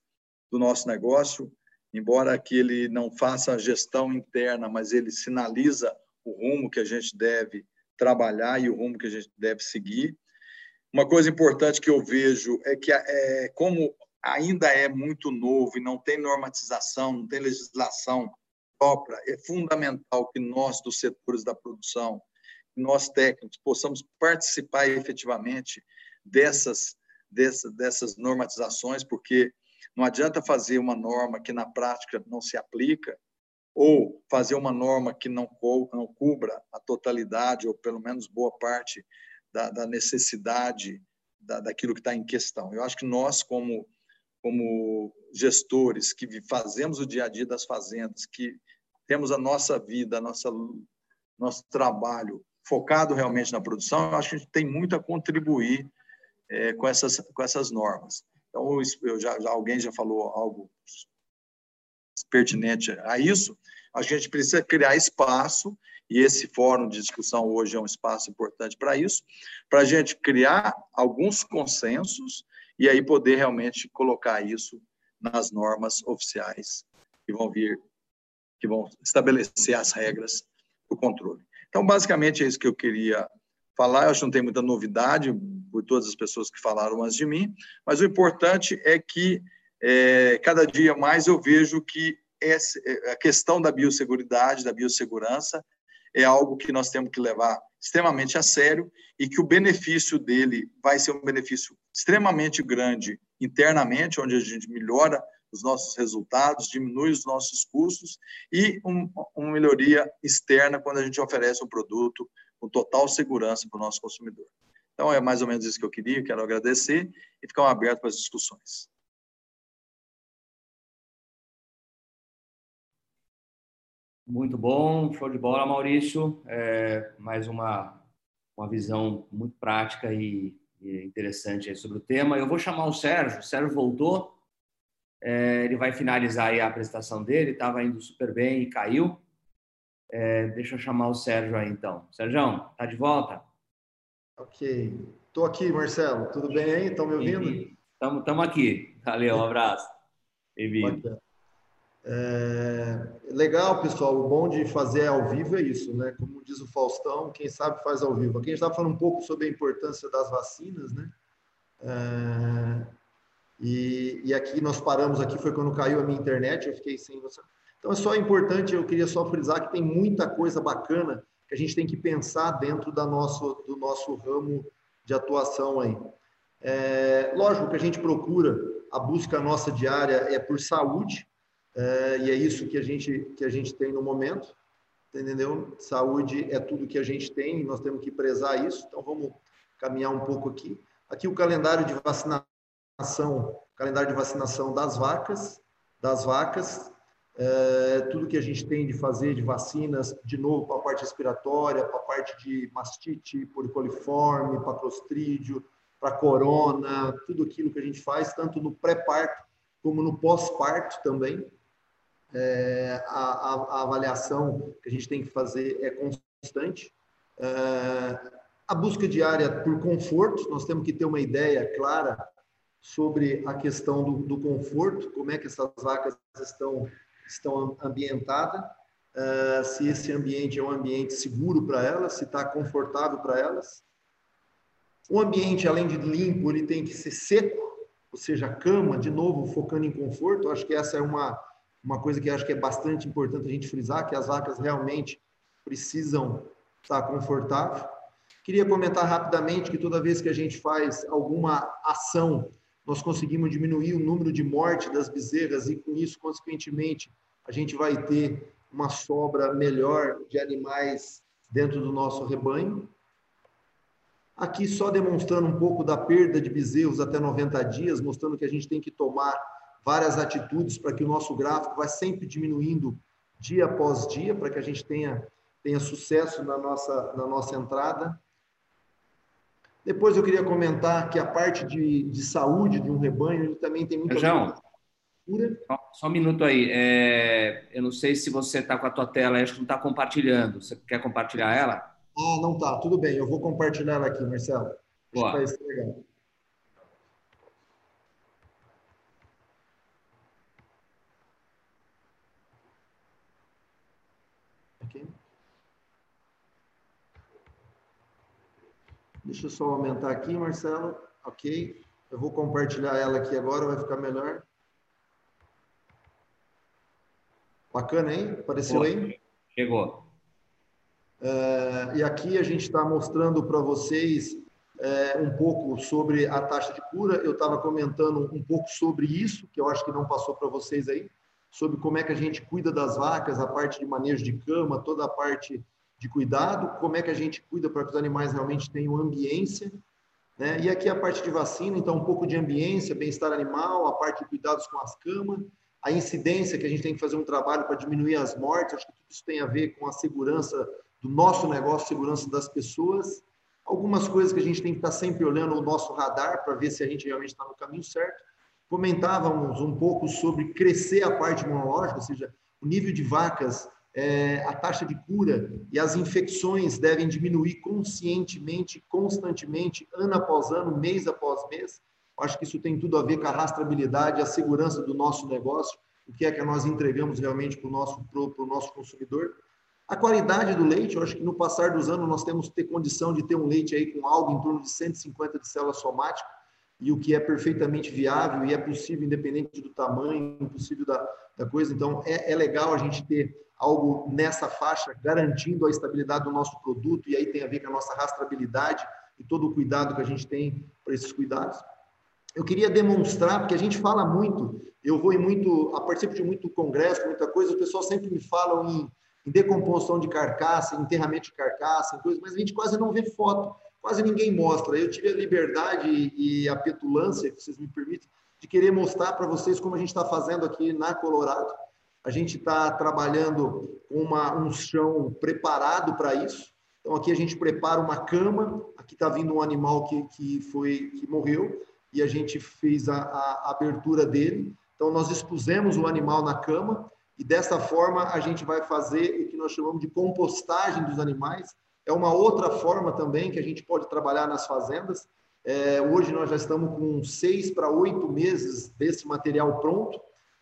do nosso negócio, embora que ele não faça a gestão interna, mas ele sinaliza o rumo que a gente deve trabalhar e o rumo que a gente deve seguir. Uma coisa importante que eu vejo é que, é, como ainda é muito novo e não tem normatização, não tem legislação própria, é fundamental que nós, dos setores da produção, nós técnicos, possamos participar efetivamente dessas dessa, dessas normatizações, porque não adianta fazer uma norma que na prática não se aplica, ou fazer uma norma que não, co não cubra a totalidade, ou pelo menos boa parte da, da necessidade da, daquilo que está em questão. Eu acho que nós, como, como gestores que fazemos o dia a dia das fazendas, que temos a nossa vida, a nossa, nosso trabalho focado realmente na produção, acho que a gente tem muito a contribuir é, com, essas, com essas normas. Então, eu já, já, alguém já falou algo pertinente a isso. A gente precisa criar espaço, e esse fórum de discussão hoje é um espaço importante para isso, para a gente criar alguns consensos e aí poder realmente colocar isso nas normas oficiais que vão vir, que vão estabelecer as regras do controle. Então, basicamente, é isso que eu queria falar. Eu acho que não tem muita novidade por todas as pessoas que falaram antes de mim, mas o importante é que é, cada dia mais eu vejo que essa, a questão da biosseguridade, da biossegurança, é algo que nós temos que levar extremamente a sério e que o benefício dele vai ser um benefício extremamente grande internamente, onde a gente melhora os nossos resultados, diminui os nossos custos e um, uma melhoria externa quando a gente oferece um produto com total segurança para o nosso consumidor. Então, é mais ou menos isso que eu queria, quero agradecer e ficar aberto para as discussões. Muito bom, show de bola, Maurício. É, mais uma, uma visão muito prática e, e interessante sobre o tema. Eu vou chamar o Sérgio. O Sérgio voltou. É, ele vai finalizar a apresentação dele. Estava indo super bem e caiu. É, deixa eu chamar o Sérgio aí, então. Sérgio, tá de volta? Ok. Estou aqui, Marcelo. Tudo bem aí? Estão me ouvindo? Estamos aqui. Valeu, um abraço. Bem-vindo. É, legal, pessoal. O bom de fazer ao vivo é isso, né? Como diz o Faustão, quem sabe faz ao vivo. Aqui a gente estava falando um pouco sobre a importância das vacinas, né? É, e, e, aqui nós paramos aqui foi quando caiu a minha internet, eu fiquei sem você. Então é só importante, eu queria só frisar que tem muita coisa bacana que a gente tem que pensar dentro da nosso, do nosso ramo de atuação aí. É, lógico que a gente procura, a busca nossa diária é por saúde, é, e é isso que a gente que a gente tem no momento, entendeu? Saúde é tudo que a gente tem, e nós temos que prezar isso. Então vamos caminhar um pouco aqui. Aqui o calendário de vacinação, calendário de vacinação das vacas, das vacas, é, tudo que a gente tem de fazer de vacinas, de novo para a parte respiratória, para a parte de mastite, polipoliforme, para clostrídio, para corona, tudo aquilo que a gente faz, tanto no pré-parto como no pós-parto também, é, a, a, a, avaliação que a gente tem que fazer é constante. É, a busca diária por conforto, nós temos que ter uma ideia clara sobre a questão do, do conforto, como é que essas vacas estão, estão ambientadas, é, se esse ambiente é um ambiente seguro para elas, se está confortável para elas. O ambiente, além de limpo, ele tem que ser seco, ou seja, cama, de novo, focando em conforto, acho que essa é uma, uma coisa que acho que é bastante importante a gente frisar, que as vacas realmente precisam estar confortáveis. Queria comentar rapidamente que toda vez que a gente faz alguma ação, nós conseguimos diminuir o número de morte das bezerras e com isso, consequentemente, a gente vai ter uma sobra melhor de animais dentro do nosso rebanho. Aqui só demonstrando um pouco da perda de bezerros até 90 dias, mostrando que a gente tem que tomar várias atitudes para que o nosso gráfico vá sempre diminuindo dia após dia, para que a gente tenha, tenha sucesso na nossa, na nossa entrada. Depois eu queria comentar que a parte de, de saúde de um rebanho ele também tem muita João, só um minuto aí. É, eu não sei se você está com a tua tela, acho que não está compartilhando. Você quer compartilhar ela? Ah, não está. Tudo bem, eu vou compartilhar ela aqui, Marcelo. Boa. Acho que vai ser legal. Deixa eu só aumentar aqui, Marcelo. Ok. Eu vou compartilhar ela aqui agora, vai ficar melhor. Bacana, hein? Apareceu aí? Chegou. É, e aqui a gente está mostrando para vocês é, um pouco sobre a taxa de cura. Eu estava comentando um pouco sobre isso, que eu acho que não passou para vocês aí, sobre como é que a gente cuida das vacas, a parte de manejo de cama, toda a parte de cuidado, como é que a gente cuida para que os animais realmente tenham ambiência. Né? E aqui a parte de vacina, então um pouco de ambiência, bem-estar animal, a parte de cuidados com as camas, a incidência que a gente tem que fazer um trabalho para diminuir as mortes, acho que tudo isso tem a ver com a segurança do nosso negócio, segurança das pessoas. Algumas coisas que a gente tem que estar sempre olhando o nosso radar para ver se a gente realmente está no caminho certo. Comentávamos um pouco sobre crescer a parte imunológica, ou seja, o nível de vacas, é, a taxa de cura e as infecções devem diminuir conscientemente, constantemente, ano após ano, mês após mês. Acho que isso tem tudo a ver com a rastreabilidade, a segurança do nosso negócio, o que é que nós entregamos realmente para o nosso, pro, nosso consumidor. A qualidade do leite, eu acho que no passar dos anos nós temos que ter condição de ter um leite aí com algo em torno de 150 de célula somática, e o que é perfeitamente viável e é possível, independente do tamanho, impossível da, da coisa. Então, é, é legal a gente ter algo nessa faixa, garantindo a estabilidade do nosso produto, e aí tem a ver com a nossa rastreabilidade e todo o cuidado que a gente tem para esses cuidados. Eu queria demonstrar, porque a gente fala muito, eu vou em muito, a participo de muito congresso, muita coisa, o pessoal sempre me falam em, em decomposição de carcaça, enterramento de carcaça, em coisas, mas a gente quase não vê foto, quase ninguém mostra. Eu tive a liberdade e a petulância, que vocês me permitem, de querer mostrar para vocês como a gente está fazendo aqui na Colorado. A gente está trabalhando com uma, um chão preparado para isso. Então aqui a gente prepara uma cama. Aqui está vindo um animal que, que foi que morreu e a gente fez a, a abertura dele. Então, nós expusemos o animal na cama e dessa forma a gente vai fazer o que nós chamamos de compostagem dos animais. É uma outra forma também que a gente pode trabalhar nas fazendas. É, hoje nós já estamos com seis para oito meses desse material pronto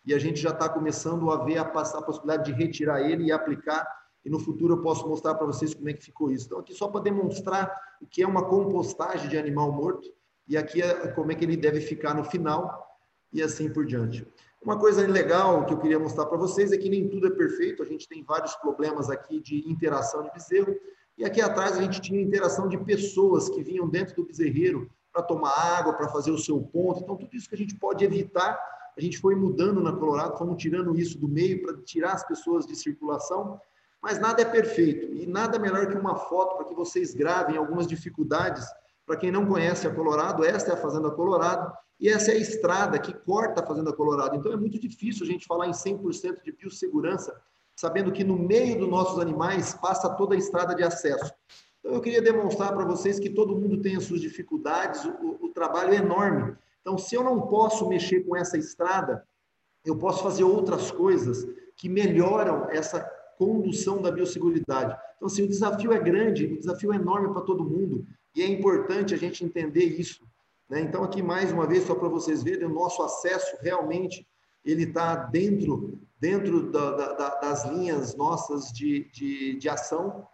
e a gente já está começando a ver a, passar a possibilidade de retirar ele e aplicar. E no futuro eu posso mostrar para vocês como é que ficou isso. Então, aqui só para demonstrar o que é uma compostagem de animal morto e aqui é como é que ele deve ficar no final e assim por diante. Uma coisa legal que eu queria mostrar para vocês é que nem tudo é perfeito, a gente tem vários problemas aqui de interação de bezerro, e aqui atrás a gente tinha interação de pessoas que vinham dentro do bezerreiro para tomar água, para fazer o seu ponto, então tudo isso que a gente pode evitar, a gente foi mudando na Colorado, fomos tirando isso do meio para tirar as pessoas de circulação, mas nada é perfeito, e nada melhor que uma foto para que vocês gravem algumas dificuldades para quem não conhece a Colorado, esta é a Fazenda Colorado e essa é a estrada que corta a Fazenda Colorado. Então é muito difícil a gente falar em 100% de biossegurança, sabendo que no meio dos nossos animais passa toda a estrada de acesso. Então eu queria demonstrar para vocês que todo mundo tem as suas dificuldades, o, o trabalho é enorme. Então se eu não posso mexer com essa estrada, eu posso fazer outras coisas que melhoram essa condução da biosseguridade. Então, assim, o desafio é grande, o desafio é enorme para todo mundo. E é importante a gente entender isso. Né? Então, aqui mais uma vez, só para vocês verem, o nosso acesso realmente ele está dentro, dentro da, da, das linhas nossas de, de, de ação.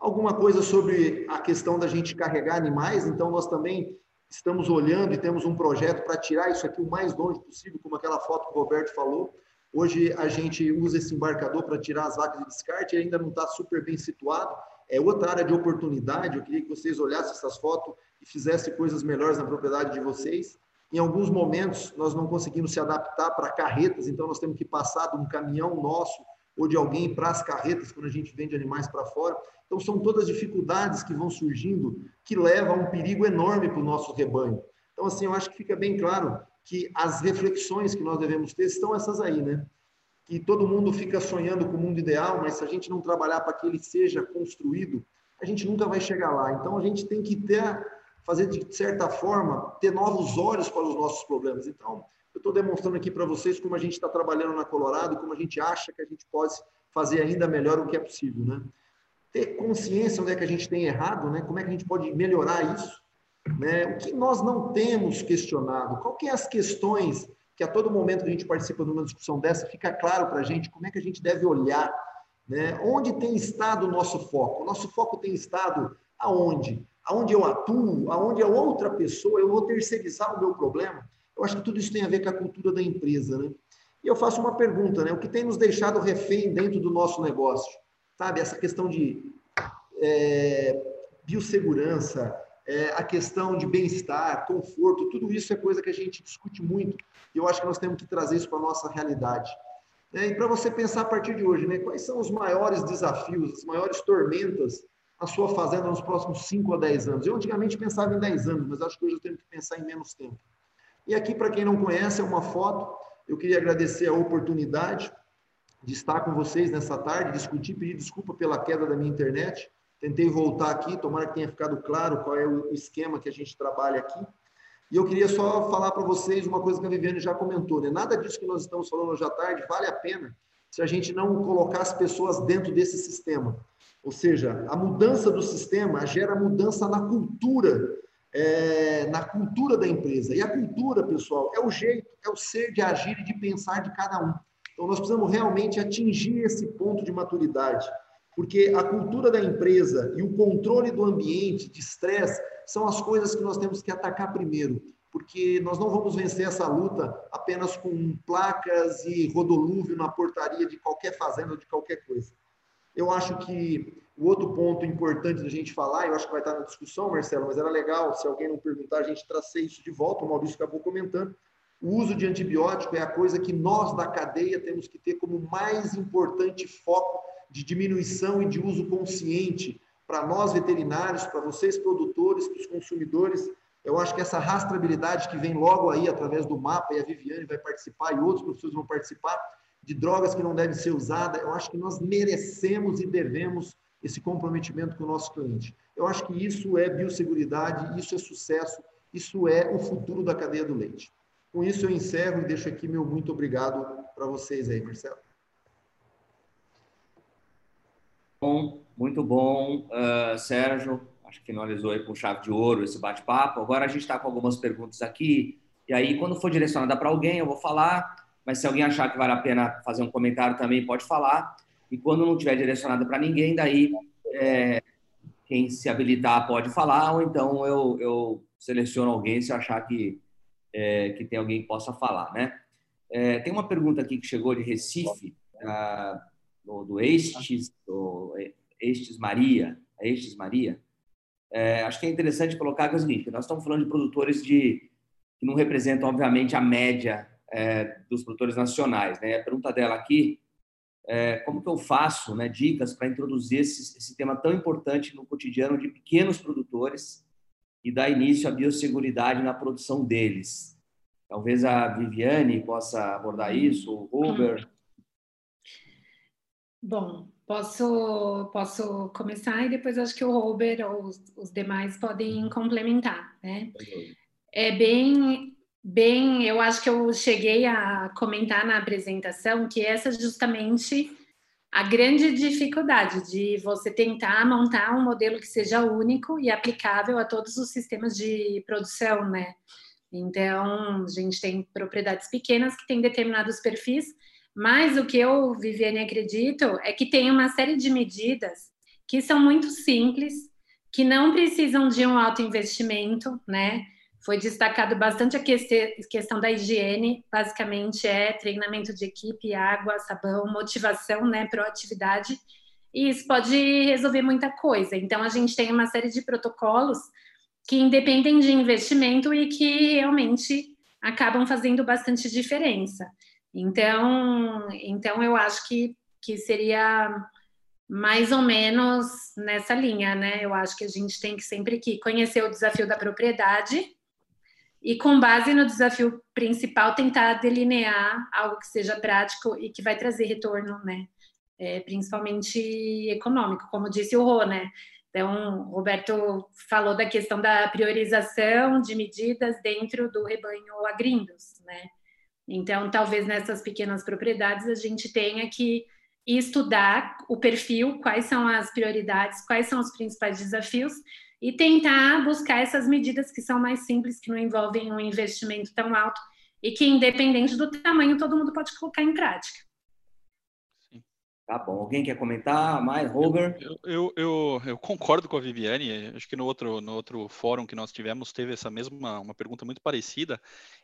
Alguma coisa sobre a questão da gente carregar animais, então nós também estamos olhando e temos um projeto para tirar isso aqui o mais longe possível, como aquela foto que o Roberto falou. Hoje a gente usa esse embarcador para tirar as vacas de descarte, ainda não está super bem situado, é outra área de oportunidade. Eu queria que vocês olhassem essas fotos e fizessem coisas melhores na propriedade de vocês. Em alguns momentos, nós não conseguimos se adaptar para carretas, então nós temos que passar de um caminhão nosso ou de alguém para as carretas quando a gente vende animais para fora. Então, são todas dificuldades que vão surgindo que levam a um perigo enorme para o nosso rebanho. Então, assim, eu acho que fica bem claro que as reflexões que nós devemos ter estão essas aí, né? que todo mundo fica sonhando com o mundo ideal, mas se a gente não trabalhar para que ele seja construído, a gente nunca vai chegar lá. Então a gente tem que ter, fazer de certa forma, ter novos olhos para os nossos problemas. Então, eu estou demonstrando aqui para vocês como a gente está trabalhando na Colorado, como a gente acha que a gente pode fazer ainda melhor o que é possível, né? Ter consciência onde é que a gente tem errado, né? Como é que a gente pode melhorar isso, né? O que nós não temos questionado? Qual que é as questões que a todo momento que a gente participa de uma discussão dessa, fica claro para a gente como é que a gente deve olhar, né? onde tem estado o nosso foco. O nosso foco tem estado aonde? Aonde eu atuo, aonde a outra pessoa, eu vou terceirizar o meu problema. Eu acho que tudo isso tem a ver com a cultura da empresa, né? E eu faço uma pergunta, né? O que tem nos deixado refém dentro do nosso negócio? Sabe, essa questão de é, biossegurança, é, a questão de bem-estar, conforto, tudo isso é coisa que a gente discute muito e eu acho que nós temos que trazer isso para a nossa realidade. É, e para você pensar a partir de hoje, né, quais são os maiores desafios, as maiores tormentas na sua fazenda nos próximos 5 a 10 anos? Eu antigamente pensava em 10 anos, mas acho que hoje eu tenho que pensar em menos tempo. E aqui, para quem não conhece, é uma foto. Eu queria agradecer a oportunidade de estar com vocês nessa tarde, discutir, pedir desculpa pela queda da minha internet. Tentei voltar aqui, tomara que tenha ficado claro qual é o esquema que a gente trabalha aqui. E eu queria só falar para vocês uma coisa que a Viviane já comentou, né? Nada disso que nós estamos falando hoje à tarde vale a pena se a gente não colocar as pessoas dentro desse sistema. Ou seja, a mudança do sistema gera mudança na cultura, é, na cultura da empresa. E a cultura, pessoal, é o jeito, é o ser de agir e de pensar de cada um. Então, nós precisamos realmente atingir esse ponto de maturidade, porque a cultura da empresa e o controle do ambiente de estresse são as coisas que nós temos que atacar primeiro, porque nós não vamos vencer essa luta apenas com placas e rodolúvio na portaria de qualquer fazenda ou de qualquer coisa. Eu acho que o outro ponto importante da gente falar, eu acho que vai estar na discussão, Marcelo, mas era legal, se alguém não perguntar, a gente trazer isso de volta, o Maurício acabou comentando, o uso de antibiótico é a coisa que nós da cadeia temos que ter como mais importante foco de diminuição e de uso consciente para nós veterinários, para vocês produtores, para os consumidores. Eu acho que essa rastreabilidade que vem logo aí através do mapa, e a Viviane vai participar e outros professores vão participar, de drogas que não devem ser usadas, eu acho que nós merecemos e devemos esse comprometimento com o nosso cliente. Eu acho que isso é biosseguridade, isso é sucesso, isso é o futuro da cadeia do leite. Com isso, eu encerro e deixo aqui meu muito obrigado para vocês aí, Marcelo. Bom, muito bom, uh, Sérgio. Acho que finalizou aí com chave de ouro esse bate-papo. Agora a gente está com algumas perguntas aqui. E aí, quando for direcionada para alguém, eu vou falar. Mas se alguém achar que vale a pena fazer um comentário também, pode falar. E quando não tiver direcionada para ninguém, daí é, quem se habilitar pode falar, ou então eu, eu seleciono alguém se achar que é, que tem alguém que possa falar, né? É, tem uma pergunta aqui que chegou de Recife, do, do Estes, do Estes Maria, Estes Maria. É, acho que é interessante colocar que é o seguinte, nós estamos falando de produtores de que não representam, obviamente, a média é, dos produtores nacionais, né? A pergunta dela aqui é, como que eu faço né, dicas para introduzir esse, esse, tema tão importante no cotidiano de pequenos produtores e dar início à biosseguridade na produção deles. Talvez a Viviane possa abordar isso, o Robert. Bom, posso, posso começar e depois acho que o Robert ou os, os demais podem complementar, né? É bem, bem, eu acho que eu cheguei a comentar na apresentação que essa justamente a grande dificuldade de você tentar montar um modelo que seja único e aplicável a todos os sistemas de produção, né? Então, a gente tem propriedades pequenas que têm determinados perfis, mas o que eu, Viviane, acredito é que tem uma série de medidas que são muito simples, que não precisam de um alto investimento, né? Foi destacado bastante a questão da higiene, basicamente é treinamento de equipe, água, sabão, motivação, né, proatividade, e isso pode resolver muita coisa. Então, a gente tem uma série de protocolos que independem de investimento e que realmente acabam fazendo bastante diferença. Então, então eu acho que, que seria mais ou menos nessa linha, né? Eu acho que a gente tem que sempre que conhecer o desafio da propriedade e com base no desafio principal tentar delinear algo que seja prático e que vai trazer retorno, né? É, principalmente econômico, como disse o Rô, né? Então, o Roberto falou da questão da priorização de medidas dentro do rebanho agrindos, né? Então, talvez nessas pequenas propriedades a gente tenha que estudar o perfil, quais são as prioridades, quais são os principais desafios e tentar buscar essas medidas que são mais simples, que não envolvem um investimento tão alto e que, independente do tamanho, todo mundo pode colocar em prática. Tá bom. Alguém quer comentar mais, Robert? Eu, eu, eu, eu, concordo com a Viviane. Acho que no outro, no outro fórum que nós tivemos teve essa mesma uma pergunta muito parecida.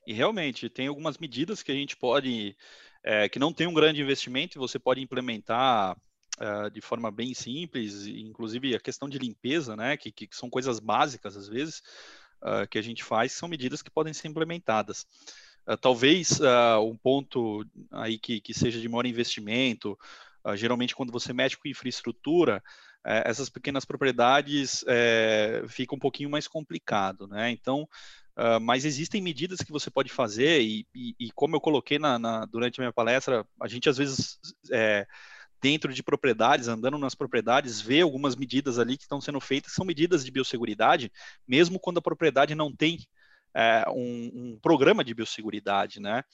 E realmente tem algumas medidas que a gente pode, é, que não tem um grande investimento, você pode implementar uh, de forma bem simples, inclusive a questão de limpeza, né, que, que são coisas básicas às vezes, uh, que a gente faz, são medidas que podem ser implementadas. Uh, talvez um ponto aí que, que seja de maior investimento, geralmente quando você mexe com infraestrutura, essas pequenas propriedades é, fica um pouquinho mais complicado, né? Então, Uh, mas existem medidas que você pode fazer e, e, e como eu coloquei na, na, durante a minha palestra, a gente às vezes é, dentro de propriedades, andando nas propriedades, vê algumas medidas ali que estão sendo feitas, são medidas de biosseguridade, mesmo quando a propriedade não tem é, um, um, programa de biosseguridade, né?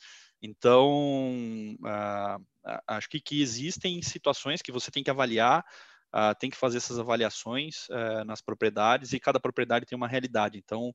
Então, uh, acho que, que, existem situações que você tem que avaliar, uh, tem que fazer essas avaliações uh, nas propriedades e cada propriedade tem uma realidade. Então,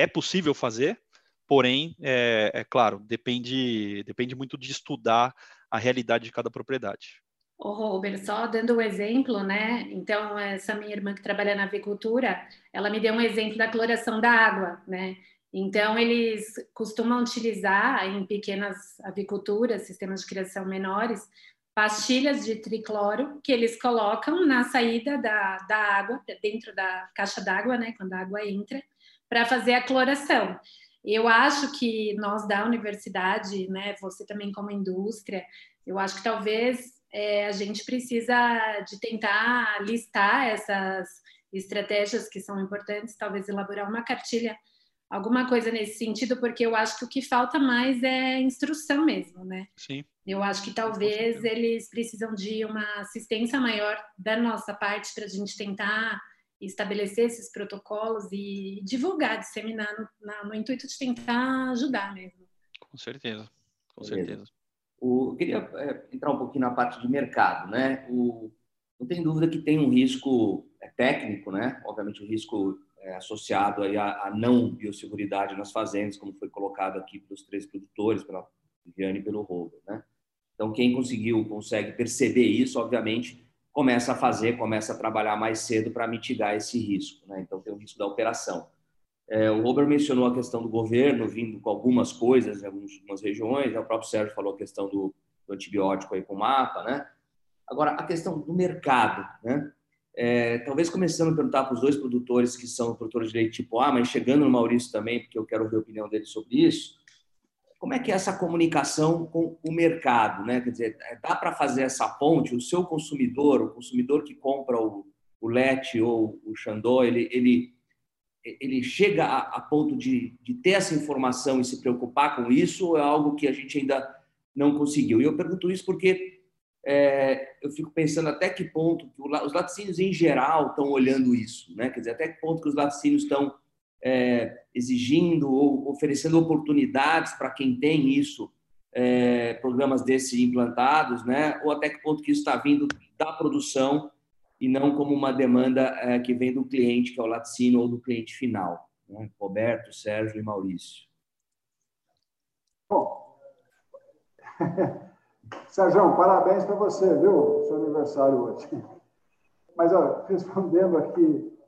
é possível fazer, porém, é, é, claro, depende, depende muito de estudar a realidade de cada propriedade. O Robert, só dando um exemplo, né? Então, essa minha irmã que trabalha na avicultura, ela me deu um exemplo da cloração da água, né? Então, eles costumam utilizar em pequenas aviculturas, sistemas de criação menores, pastilhas de tricloro que eles colocam na saída da, da água, dentro da caixa d'água, né? Quando a água entra, para fazer a cloração. Eu acho que nós da universidade, né, você também como indústria, eu acho que talvez é, a gente precisa de tentar listar essas estratégias que são importantes, talvez elaborar uma cartilha, alguma coisa nesse sentido, porque eu acho que o que falta mais é instrução mesmo, né? Sim. Eu acho que talvez eles precisam de uma assistência maior da nossa parte para a gente tentar estabelecer esses protocolos e divulgar, disseminar no, na, no intuito de tentar ajudar mesmo. Com certeza, com certeza. O, eu queria é, entrar um pouquinho na parte de mercado, né? O, não tem dúvida que tem um risco é, técnico, né? Obviamente o risco é, associado aí à, à, não biosseguridade nas fazendas, como foi colocado aqui pelos três produtores, pela Viviane e pelo Robert, né? Então quem conseguiu, consegue perceber isso, obviamente começa a fazer, começa a trabalhar mais cedo para mitigar esse risco. Né? Então, tem o risco da operação. É, o Robert mencionou a questão do governo vindo com algumas coisas em algumas regiões, né? o próprio Sérgio falou a questão do, do antibiótico aí com o mapa. Né? Agora, a questão do mercado. Né? É, talvez começando a perguntar para os dois produtores que são produtores de leite tipo A, mas chegando no Maurício também, porque eu quero ver a opinião dele sobre isso como é que é essa comunicação com o mercado, né? Quer dizer, dá para fazer essa ponte? O seu consumidor, o consumidor que compra o, o Lete ou o Xandó, ele, ele, ele chega a, a ponto de, de, ter essa informação e se preocupar com isso ou é algo que a gente ainda não conseguiu? E eu pergunto isso porque é, eu fico pensando até que ponto que os laticínios em geral estão olhando isso, né? Quer dizer, até que ponto que os laticínios estão é, exigindo ou oferecendo oportunidades para quem tem isso, é, programas desses implantados, né? ou até que ponto que isso está vindo da produção e não como uma demanda é, que vem do cliente, que é o laticínio, ou do cliente final. Né? Roberto, Sérgio e Maurício. Bom, *laughs* Sérgio, parabéns para você, viu? Seu aniversário hoje. Mas, ó, respondendo aqui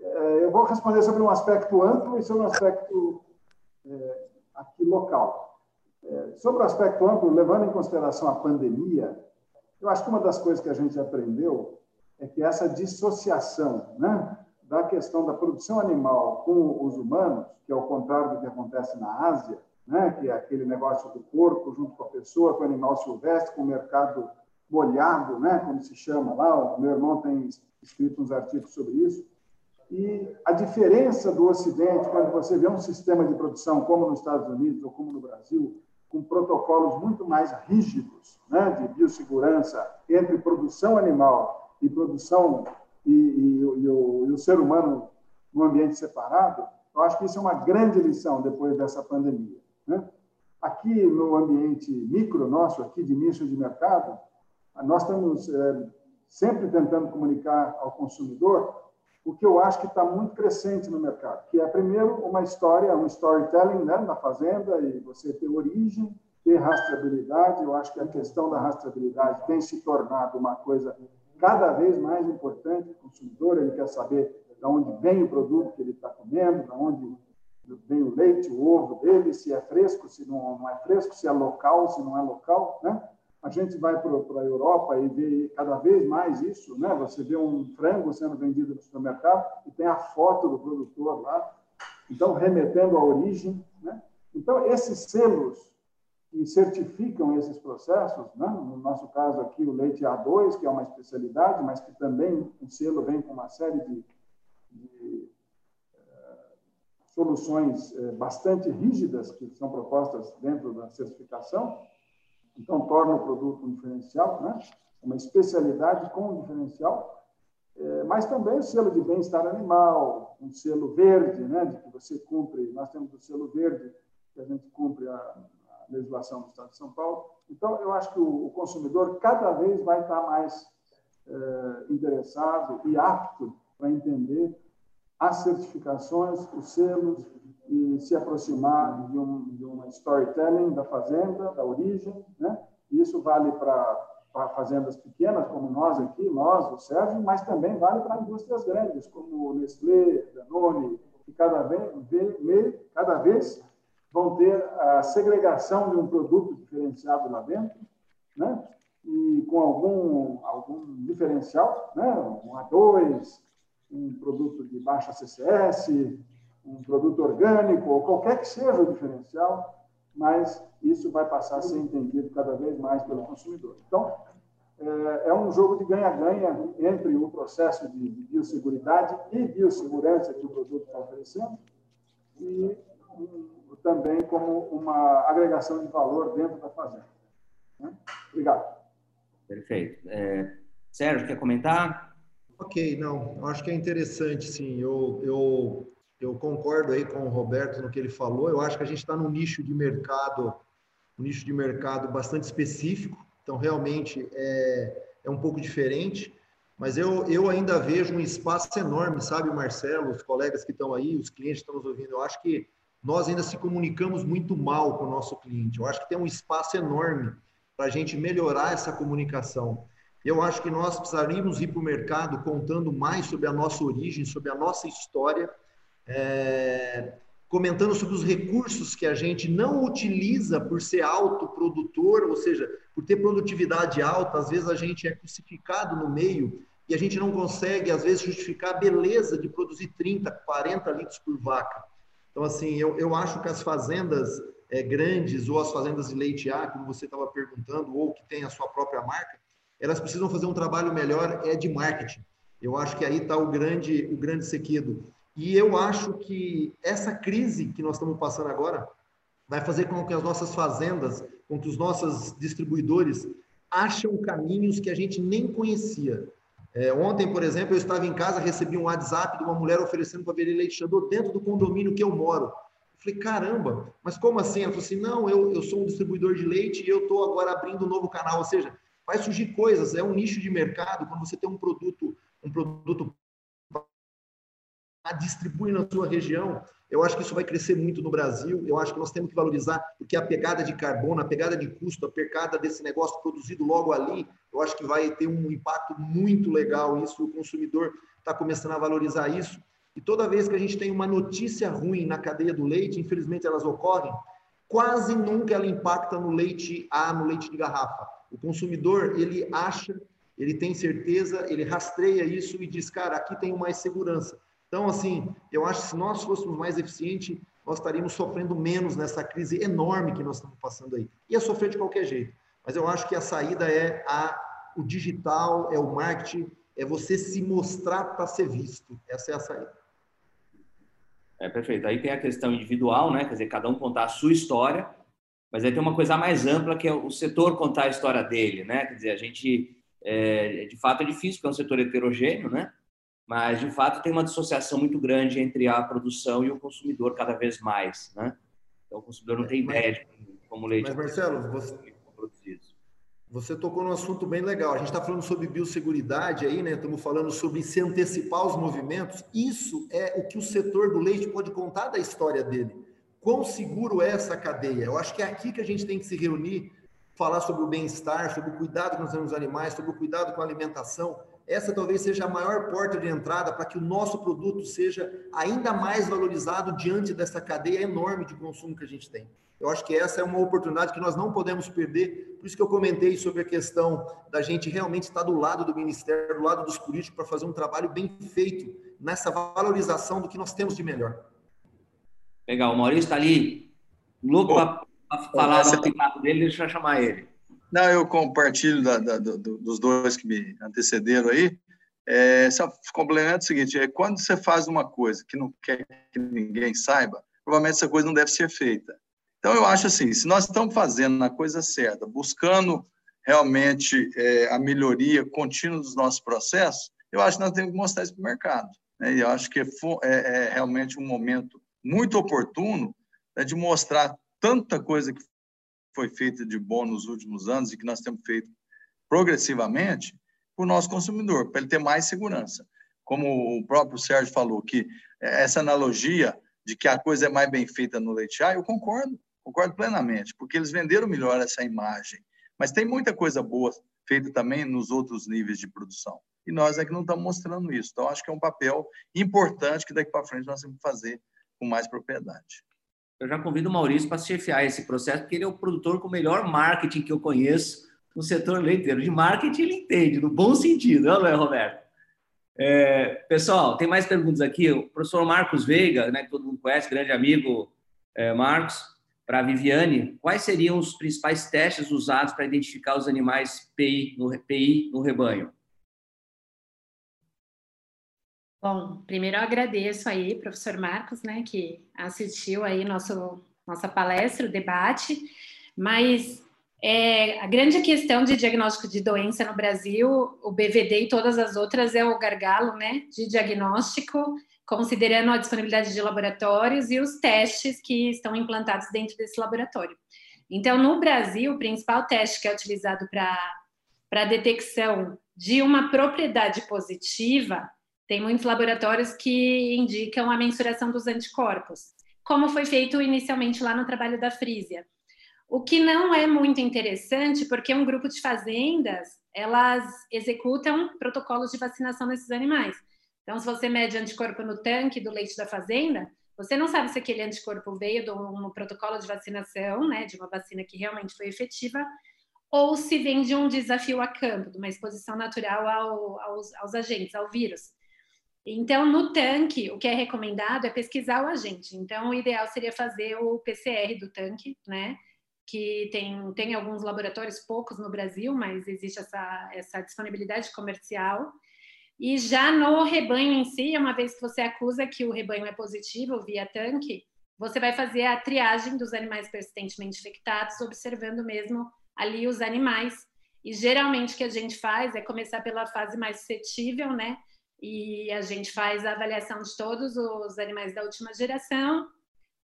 eu vou responder sobre um aspecto amplo e sobre um aspecto é, aqui local. É, sobre o aspecto amplo, levando em consideração a pandemia, eu acho que uma das coisas que a gente aprendeu é que essa dissociação né, da questão da produção animal com os humanos, que é o contrário do que acontece na Ásia, né, que é aquele negócio do corpo junto com a pessoa, com o animal silvestre, com o mercado molhado, né, como se chama lá. O meu irmão tem escrito uns artigos sobre isso. E a diferença do Ocidente, quando você vê um sistema de produção como nos Estados Unidos ou como no Brasil, com protocolos muito mais rígidos né, de biossegurança entre produção animal e produção e, e, e, o, e o ser humano no ambiente separado, eu acho que isso é uma grande lição depois dessa pandemia. Né? Aqui no ambiente micro nosso, aqui de nicho de mercado, nós estamos é, sempre tentando comunicar ao consumidor o que eu acho que está muito crescente no mercado, que é, primeiro, uma história, um storytelling né, na fazenda, e você ter origem, ter rastreabilidade. Eu acho que a questão da rastreabilidade tem se tornado uma coisa cada vez mais importante. O consumidor ele quer saber de onde vem o produto que ele está comendo, de onde vem o leite, o ovo dele, se é fresco, se não, não é fresco, se é local, se não é local. Né? A gente vai para a Europa e vê cada vez mais isso, né? Você vê um frango sendo vendido no supermercado e tem a foto do produtor lá, então remetendo à origem, né? Então esses selos que certificam esses processos, né? no nosso caso aqui o leite A2, que é uma especialidade, mas que também o selo vem com uma série de, de uh, soluções uh, bastante rígidas que são propostas dentro da certificação, então torna o produto um diferencial, né? uma especialidade com um diferencial, uh, mas também o selo de bem-estar animal, um selo verde, né? de que você cumpre, nós temos o selo verde, que a gente cumpre a legislação do Estado de São Paulo. Então, eu acho que o, consumidor cada vez vai estar mais é, interessado e apto para entender as certificações, os selos e se aproximar de, um, de uma storytelling da fazenda, da origem, né? Isso vale para fazendas pequenas como nós aqui, nós, o Sérgio, mas também vale para indústrias grandes como Nestlé, Danone, que cada vez, cada vez vão ter a segregação de um produto diferenciado lá dentro, né? e com algum, algum diferencial, né? um A2, um produto de baixa CCS, um produto orgânico, ou qualquer que seja o diferencial, mas isso vai passar a ser entendido cada vez mais pelo consumidor. Então, é, é um jogo de ganha-ganha entre o processo de biosseguridade e biossegurança que o produto está oferecendo e também como uma agregação de valor dentro da fazenda. Né? Obrigado. Perfeito. É, Sérgio, quer comentar? Ok, não, acho que é interessante, sim. Eu, eu, eu concordo aí com o Roberto no que ele falou. Eu acho que a gente está num nicho de mercado, um nicho de mercado bastante específico. Então, realmente é, é um pouco diferente. Mas eu, eu ainda vejo um espaço enorme, sabe, Marcelo, os colegas que estão aí, os clientes que estão nos ouvindo. Eu acho que nós ainda se comunicamos muito mal com o nosso cliente. Eu acho que tem um espaço enorme para a gente melhorar essa comunicação. Eu acho que nós precisaríamos ir para o mercado contando mais sobre a nossa origem, sobre a nossa história, é, comentando sobre os recursos que a gente não utiliza por ser autoprodutor, ou seja, por ter produtividade alta, às vezes a gente é crucificado no meio e a gente não consegue, às vezes, justificar a beleza de produzir 30, 40 litros por vaca. Então, assim, eu, eu acho que as fazendas é, grandes ou as fazendas de leite A, como você estava perguntando, ou que tem a sua própria marca, elas precisam fazer um trabalho melhor é de marketing. Eu acho que aí está o grande, o grande sequido. E eu acho que essa crise que nós estamos passando agora vai fazer com que as nossas fazendas, com que os nossos distribuidores acham caminhos que a gente nem conhecia. É, ontem, por exemplo, eu estava em casa, recebi um WhatsApp de uma mulher oferecendo para vender leite dentro do condomínio que eu moro. Eu falei, caramba, mas como assim? Ela falou assim, não, eu, eu sou um distribuidor de leite e eu estou agora abrindo um novo canal. Ou seja, vai surgir coisas, é um nicho de mercado, quando você tem um produto, um produto a distribuir na sua região, eu acho que isso vai crescer muito no Brasil. Eu acho que nós temos que valorizar, porque a pegada de carbono, a pegada de custo, a pegada desse negócio produzido logo ali, eu acho que vai ter um impacto muito legal. Isso, o consumidor está começando a valorizar isso. E toda vez que a gente tem uma notícia ruim na cadeia do leite, infelizmente elas ocorrem, quase nunca ela impacta no leite A, no leite de garrafa. O consumidor, ele acha, ele tem certeza, ele rastreia isso e diz, cara, aqui tem mais segurança. Então, assim, eu acho que se nós fôssemos mais eficientes, nós estaríamos sofrendo menos nessa crise enorme que nós estamos passando aí. Ia sofrer de qualquer jeito. Mas eu acho que a saída é a, o digital, é o marketing, é você se mostrar para ser visto. Essa é a saída. É perfeito. Aí tem a questão individual, né? Quer dizer, cada um contar a sua história, mas aí tem uma coisa mais ampla que é o setor contar a história dele, né? Quer dizer, a gente, é, de fato, é difícil porque é um setor heterogêneo, né? Mas de fato tem uma dissociação muito grande entre a produção e o consumidor cada vez mais, né? Então o consumidor não tem ideia de como o leite mas, Marcelo, você. Você tocou num assunto bem legal. A gente está falando sobre biosseguridade aí, né? Estamos falando sobre se antecipar os movimentos. Isso é o que o setor do leite pode contar da história dele. Quão seguro é essa cadeia? Eu acho que é aqui que a gente tem que se reunir, falar sobre o bem-estar, sobre o cuidado com os animais, sobre o cuidado com a alimentação essa talvez seja a maior porta de entrada para que o nosso produto seja ainda mais valorizado diante dessa cadeia enorme de consumo que a gente tem. Eu acho que essa é uma oportunidade que nós não podemos perder. Por isso que eu comentei sobre a questão da gente realmente estar do lado do ministério, do lado dos políticos, para fazer um trabalho bem feito nessa valorização do que nós temos de melhor. Legal, o Maurício está ali louco para falar o bate dele, deixa eu chamar ele. Não, eu compartilho da, da, do, dos dois que me antecederam aí. É, só complemento o seguinte: é quando você faz uma coisa que não quer que ninguém saiba, provavelmente essa coisa não deve ser feita. Então, eu acho assim: se nós estamos fazendo a coisa certa, buscando realmente é, a melhoria contínua dos nossos processos, eu acho que nós temos que mostrar isso para o mercado. Né? E eu acho que é, é, é, realmente um momento muito oportuno né, de mostrar tanta coisa que foi feita de bom nos últimos anos e que nós temos feito progressivamente para o nosso consumidor, para ele ter mais segurança. Como o próprio Sérgio falou, que essa analogia de que a coisa é mais bem feita no leite eu concordo, concordo plenamente, porque eles venderam melhor essa imagem. Mas tem muita coisa boa feita também nos outros níveis de produção. E nós é que não estamos mostrando isso. Então, acho que é um papel importante que daqui para frente nós temos que fazer com mais propriedade. Eu já convido o Maurício para chefiar esse processo, porque ele é o produtor com o melhor marketing que eu conheço no setor leiteiro. De marketing ele entende, no bom sentido, não é, Roberto? É, pessoal, tem mais perguntas aqui. O professor Marcos Veiga, né, que todo mundo conhece, grande amigo é, Marcos, para a Viviane, quais seriam os principais testes usados para identificar os animais PI no, PI no rebanho? Bom, primeiro eu agradeço aí, professor Marcos, né, que assistiu aí nosso, nossa palestra, o debate, mas é, a grande questão de diagnóstico de doença no Brasil, o BVD e todas as outras é o gargalo, né, de diagnóstico, considerando a disponibilidade de laboratórios e os testes que estão implantados dentro desse laboratório. Então, no Brasil, o principal teste que é utilizado para detecção de uma propriedade positiva tem muitos laboratórios que indicam a mensuração dos anticorpos, como foi feito inicialmente lá no trabalho da Frisia. O que não é muito interessante, porque um grupo de fazendas, elas executam protocolos de vacinação nesses animais. Então, se você mede anticorpo no tanque do leite da fazenda, você não sabe se aquele anticorpo veio de um protocolo de vacinação, né, de uma vacina que realmente foi efetiva, ou se vem de um desafio a campo, de uma exposição natural ao, aos, aos agentes, ao vírus. Então, no tanque, o que é recomendado é pesquisar o agente. Então, o ideal seria fazer o PCR do tanque, né? Que tem, tem alguns laboratórios, poucos no Brasil, mas existe essa, essa disponibilidade comercial. E já no rebanho em si, uma vez que você acusa que o rebanho é positivo via tanque, você vai fazer a triagem dos animais persistentemente infectados, observando mesmo ali os animais. E geralmente o que a gente faz é começar pela fase mais suscetível, né? E a gente faz a avaliação de todos os animais da última geração,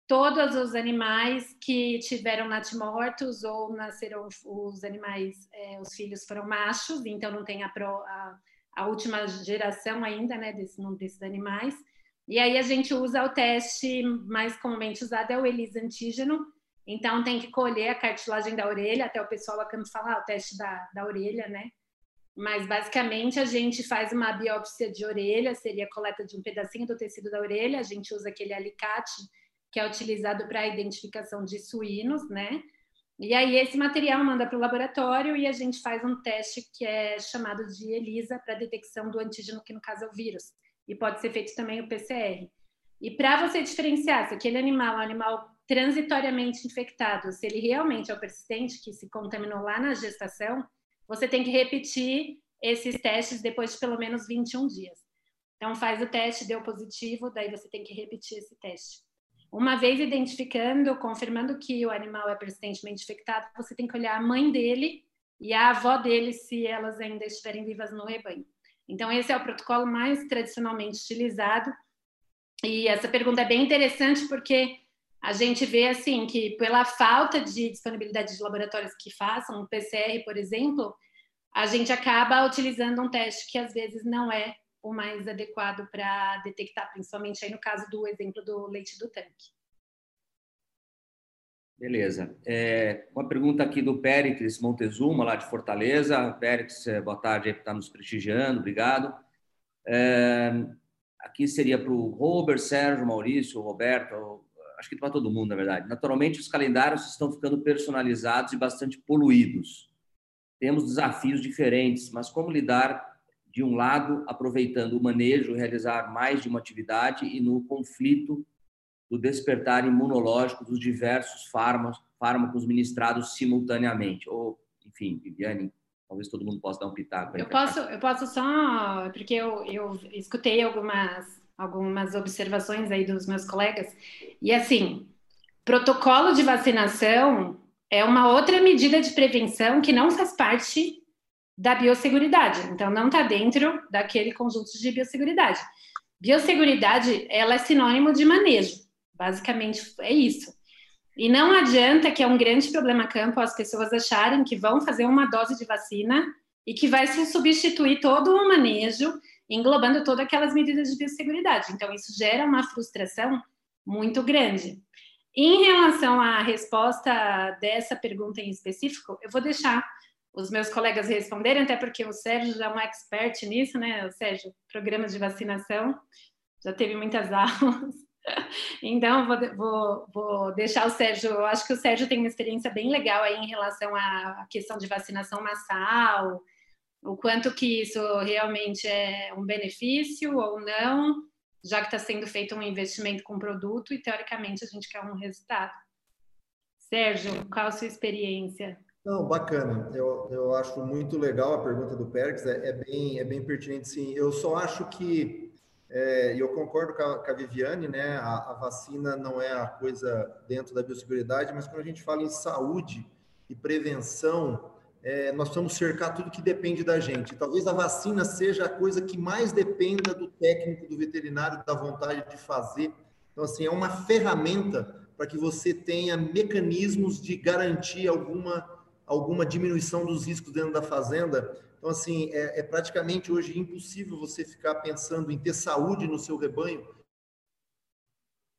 todos os animais que tiveram natimortos ou nasceram os animais, é, os filhos foram machos, então não tem a, pro, a, a última geração ainda, né, desse, desses animais. E aí a gente usa o teste mais comumente usado é o ELISA antígeno, então tem que colher a cartilagem da orelha, até o pessoal acaba de falar, o teste da, da orelha, né? Mas basicamente a gente faz uma biópsia de orelha, seria a coleta de um pedacinho do tecido da orelha, a gente usa aquele alicate que é utilizado para a identificação de suínos, né? E aí esse material manda para o laboratório e a gente faz um teste que é chamado de ELISA para detecção do antígeno, que no caso é o vírus. E pode ser feito também o PCR. E para você diferenciar se aquele animal é um animal transitoriamente infectado, se ele realmente é o persistente que se contaminou lá na gestação, você tem que repetir esses testes depois de pelo menos 21 dias. Então, faz o teste, deu positivo, daí você tem que repetir esse teste. Uma vez identificando, confirmando que o animal é persistentemente infectado, você tem que olhar a mãe dele e a avó dele, se elas ainda estiverem vivas no rebanho. Então, esse é o protocolo mais tradicionalmente utilizado. E essa pergunta é bem interessante porque a gente vê assim que pela falta de disponibilidade de laboratórios que façam um PCR, por exemplo, a gente acaba utilizando um teste que às vezes não é o mais adequado para detectar, principalmente aí no caso do exemplo do leite do tanque. Beleza. É, uma pergunta aqui do Péricles Montezuma, lá de Fortaleza. Péricles, é, boa tarde aí por estar nos prestigiando, obrigado. É, aqui seria para o Robert, Sérgio, Maurício, Roberto, acho que para todo mundo, na verdade. Naturalmente, os calendários estão ficando personalizados e bastante poluídos. Temos desafios diferentes, mas como lidar, de um lado, aproveitando o manejo, realizar mais de uma atividade e no conflito do despertar imunológico dos diversos fármacos, fármacos ministrados simultaneamente? Ou, enfim, Viviane, talvez todo mundo possa dar um pitaco. Eu posso, eu posso só, porque eu, eu escutei algumas, algumas observações aí dos meus colegas, e assim, protocolo de vacinação é uma outra medida de prevenção que não faz parte da biosseguridade, então não está dentro daquele conjunto de biosseguridade. Biosseguridade, ela é sinônimo de manejo, basicamente é isso. E não adianta que é um grande problema campo as pessoas acharem que vão fazer uma dose de vacina e que vai se substituir todo o manejo, englobando todas aquelas medidas de biosseguridade. Então, isso gera uma frustração muito grande. Em relação à resposta dessa pergunta em específico, eu vou deixar os meus colegas responderem, até porque o Sérgio já é um expert nisso, né? O Sérgio, programas de vacinação, já teve muitas *laughs* aulas. Então, vou, vou, vou, deixar o Sérgio. Eu acho que o Sérgio tem uma experiência bem legal aí em relação à questão de vacinação massal, o quanto que isso realmente é um benefício ou não, já que está sendo feito um investimento com produto e, teoricamente, a gente quer um resultado. Sérgio, qual a sua experiência? Não, bacana. Eu, eu acho muito legal a pergunta do Perks, é, é, bem, é bem pertinente, sim. Eu só acho que é, e eu concordo com a, com a Viviane, né? A, a, vacina não é a coisa dentro da biosseguridade, mas quando a gente fala em saúde e prevenção, é, nós vamos cercar tudo que depende da gente. Talvez a vacina seja a coisa que mais dependa do técnico, do veterinário, da vontade de fazer. Então, assim, é uma ferramenta para que você tenha mecanismos de garantir alguma, alguma diminuição dos riscos dentro da fazenda então, assim, é, é praticamente hoje impossível você ficar pensando em ter saúde no seu rebanho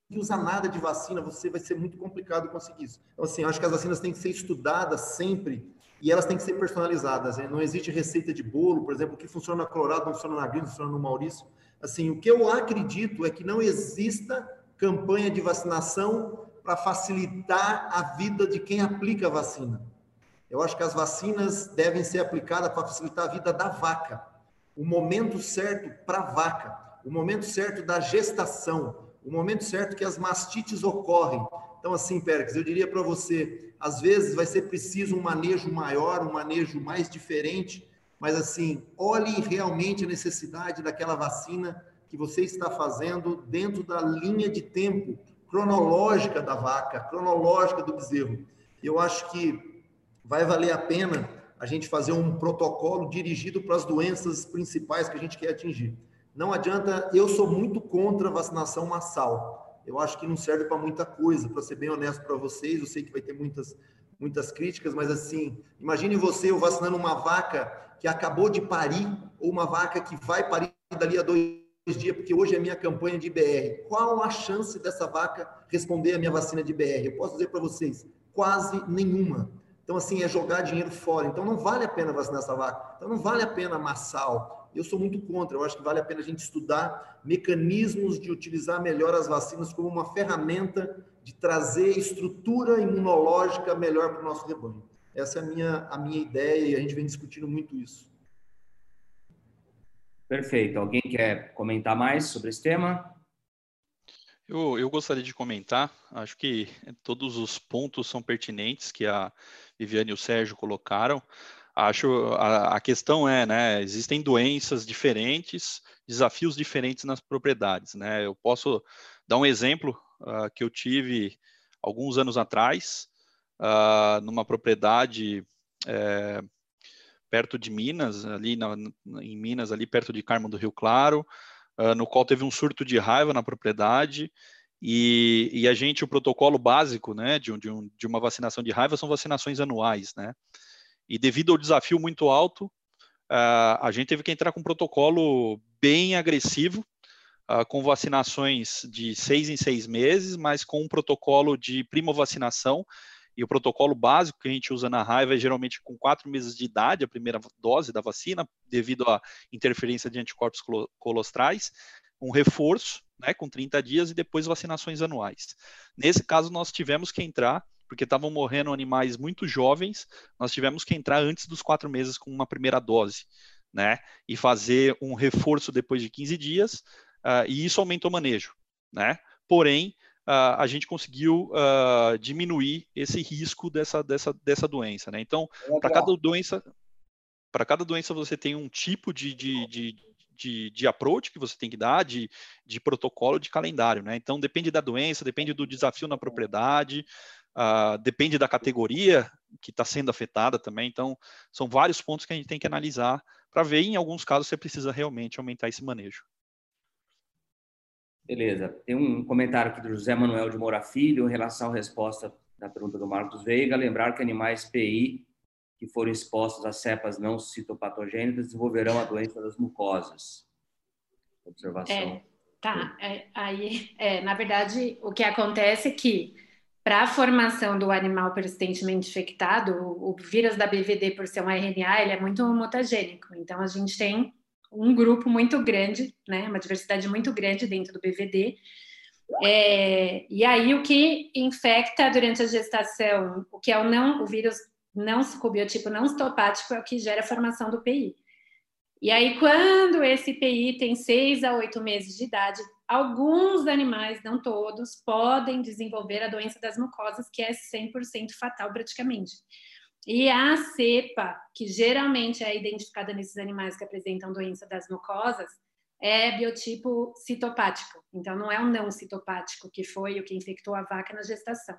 não usa nada de vacina, você vai ser muito complicado conseguir isso. Então, assim, acho que as vacinas têm que ser estudadas sempre e elas têm que ser personalizadas. Né? Não existe receita de bolo, por exemplo, que funciona na Colorado não funciona na Green, não funciona no Maurício. Assim, o que eu acredito é que não exista campanha de vacinação para facilitar a vida de quem aplica a vacina. Eu acho que as vacinas devem ser aplicadas para facilitar a vida da vaca. O momento certo para a vaca, o momento certo da gestação, o momento certo que as mastites ocorrem. Então, assim, Pérez, eu diria para você, às vezes vai ser preciso um manejo maior, um manejo mais diferente, mas assim, olhe realmente a necessidade daquela vacina que você está fazendo dentro da linha de tempo cronológica da vaca, cronológica do bezerro. Eu acho que vai valer a pena a gente fazer um protocolo dirigido para as doenças principais que a gente quer atingir. Não adianta, eu sou muito contra a vacinação massal. Eu acho que não serve para muita coisa, para ser bem honesto para vocês, eu sei que vai ter muitas muitas críticas, mas assim, imagine você eu vacinando uma vaca que acabou de parir ou uma vaca que vai parir dali a dois dias, porque hoje é minha campanha de BR. Qual a chance dessa vaca responder a minha vacina de BR? Eu posso dizer para vocês, quase nenhuma. Então, assim, é jogar dinheiro fora. Então, não vale a pena vacinar essa vaca. Então, não vale a pena massal. Eu sou muito contra. Eu acho que vale a pena a gente estudar mecanismos de utilizar melhor as vacinas como uma ferramenta de trazer estrutura imunológica melhor para o nosso rebanho. Essa é a minha, a minha ideia e a gente vem discutindo muito isso. Perfeito. Alguém quer comentar mais sobre esse tema? Eu, eu gostaria de comentar, acho que todos os pontos são pertinentes que a Viviane e o Sérgio colocaram. Acho a, a questão é, né, existem doenças diferentes, desafios diferentes nas propriedades, né? Eu posso dar um exemplo uh, que eu tive alguns anos atrás, uh, numa propriedade é, perto de Minas, ali na, em Minas, ali perto de Carmo do Rio Claro, uh, no qual teve um surto de raiva na propriedade, e, e a gente, o protocolo básico né, de, de, um, de uma vacinação de raiva são vacinações anuais, né? E devido ao desafio muito alto, uh, a gente teve que entrar com um protocolo bem agressivo, uh, com vacinações de seis em seis meses, mas com um protocolo de primovacinação. E o protocolo básico que a gente usa na raiva é geralmente com quatro meses de idade, a primeira dose da vacina, devido à interferência de anticorpos colostrais, um reforço, né, com 30 dias e depois vacinações anuais. Nesse caso, nós tivemos que entrar, porque estavam morrendo animais muito jovens, nós tivemos que entrar antes dos quatro meses com uma primeira dose, né, e fazer um reforço depois de 15 dias, uh, e isso aumentou o manejo, né? Porém, uh, a gente conseguiu uh, diminuir esse risco dessa, dessa, dessa doença, né? Então, para cada doença, para cada doença você tem um tipo de, de, de, de, de approach que você tem que dar, de, de protocolo, de calendário, né? Então, depende da doença, depende do desafio na propriedade, Uh, depende da categoria que está sendo afetada também. Então, são vários pontos que a gente tem que analisar para ver, em alguns casos, você precisa realmente aumentar esse manejo. Beleza. Tem um comentário aqui do José Manuel de Moura Filho em relação à resposta da pergunta do Marcos Veiga. Lembrar que animais PI que foram expostos a cepas não citopatogênicas desenvolverão a doença das mucosas. Observação. É, tá. É, aí, é, na verdade, o que acontece é que para a formação do animal persistentemente infectado, o, vírus da BVD, por ser um RNA, ele é muito mutagênico. Então, a gente tem um grupo muito grande, né, uma diversidade muito grande dentro do BVD. É, e aí o que infecta durante a gestação, o que é o não, o vírus não o não citopático é o que gera a formação do PI. E aí quando esse PI tem seis a oito meses de idade, alguns animais, não todos, podem desenvolver a doença das mucosas, que é 100% fatal praticamente. E a cepa, que geralmente é identificada nesses animais que apresentam doença das mucosas, é biotipo citopático. Então, não é um não citopático, que foi o que infectou a vaca na gestação.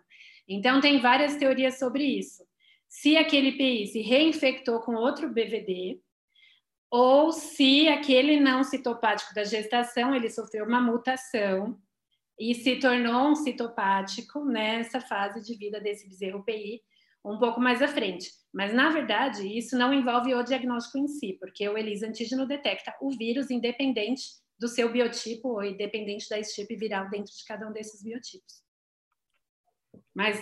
Então, tem várias teorias sobre isso. Se aquele PI se reinfectou com outro BVD, ou se aquele não citopático da gestação ele sofreu uma mutação e se tornou um citopático nessa fase de vida desse bezerro PI, um pouco mais à frente. Mas, na verdade, isso não envolve o diagnóstico em si, porque o ELISA antígeno detecta o vírus independente do seu biotipo ou independente da estipe viral dentro de cada um desses biotipos. Mas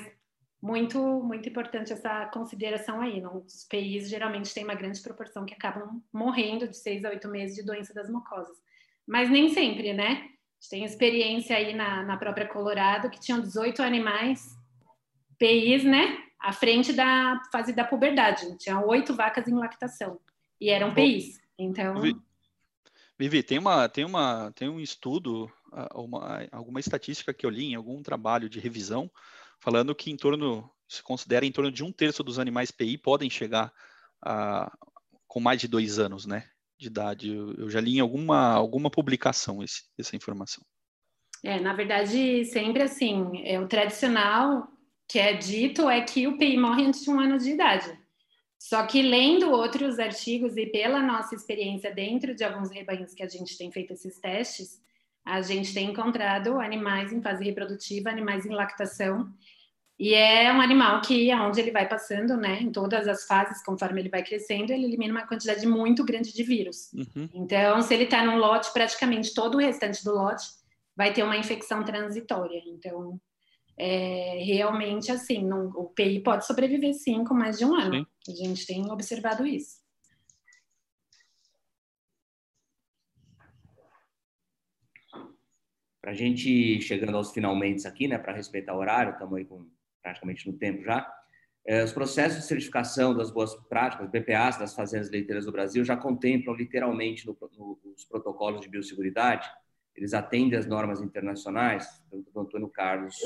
muito, muito importante essa consideração aí. Os PIs geralmente têm uma grande proporção que acabam morrendo de seis a oito meses de doença das mucosas. Mas nem sempre, né? A gente tem experiência aí na, na própria Colorado que tinham 18 animais PIs, né? à frente da fase da puberdade. Tinha oito vacas em lactação e eram PIs. Então. Vivi, tem uma, tem uma, tem um estudo, uma, alguma estatística que eu li em algum trabalho de revisão, falando que em torno, se considera em torno de um terço dos animais PI podem chegar a, com mais de dois anos, né, de idade. Eu, eu já li em alguma, alguma publicação esse, essa informação. É, na verdade, sempre assim, é o tradicional que é dito é que o PI morre antes de um ano de idade. Só que lendo outros artigos e pela nossa experiência dentro de alguns rebanhos que a gente tem feito esses testes, a gente tem encontrado animais em fase reprodutiva, animais em lactação, e é um animal que, aonde ele vai passando, né, em todas as fases, conforme ele vai crescendo, ele elimina uma quantidade muito grande de vírus. Uhum. Então, se ele está num lote, praticamente todo o restante do lote vai ter uma infecção transitória. Então, é, realmente, assim, não, o PI pode sobreviver sim com mais de um ano. Sim. A gente tem observado isso. Para a gente chegando aos finalmente aqui, né, para respeitar o horário, estamos aí com, praticamente no tempo já. É, os processos de certificação das boas práticas, BPAs, das fazendas leiteiras do Brasil, já contemplam literalmente no, no, os protocolos de biosseguridade, eles atendem às normas internacionais, tanto do Antônio Carlos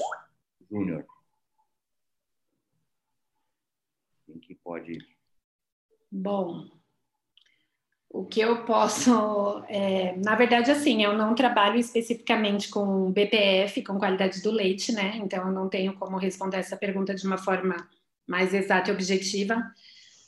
Júnior. Quem que pode. Bom, o que eu posso. É, na verdade, assim, eu não trabalho especificamente com BPF, com qualidade do leite, né? Então, eu não tenho como responder essa pergunta de uma forma mais exata e objetiva.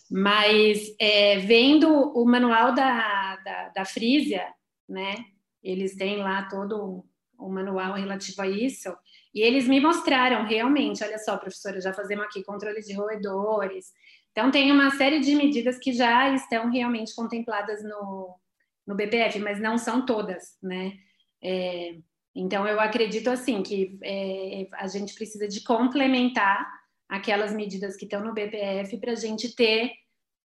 Mas, é, vendo o manual da, da, da Frisia, né? Eles têm lá todo o manual relativo a isso. E eles me mostraram realmente, olha só, professora, já fazemos aqui controle de roedores. Então, tem uma série de medidas que já estão realmente contempladas no, no BPF, mas não são todas, né? É, então, eu acredito assim que é, a gente precisa de complementar aquelas medidas que estão no BPF para a gente ter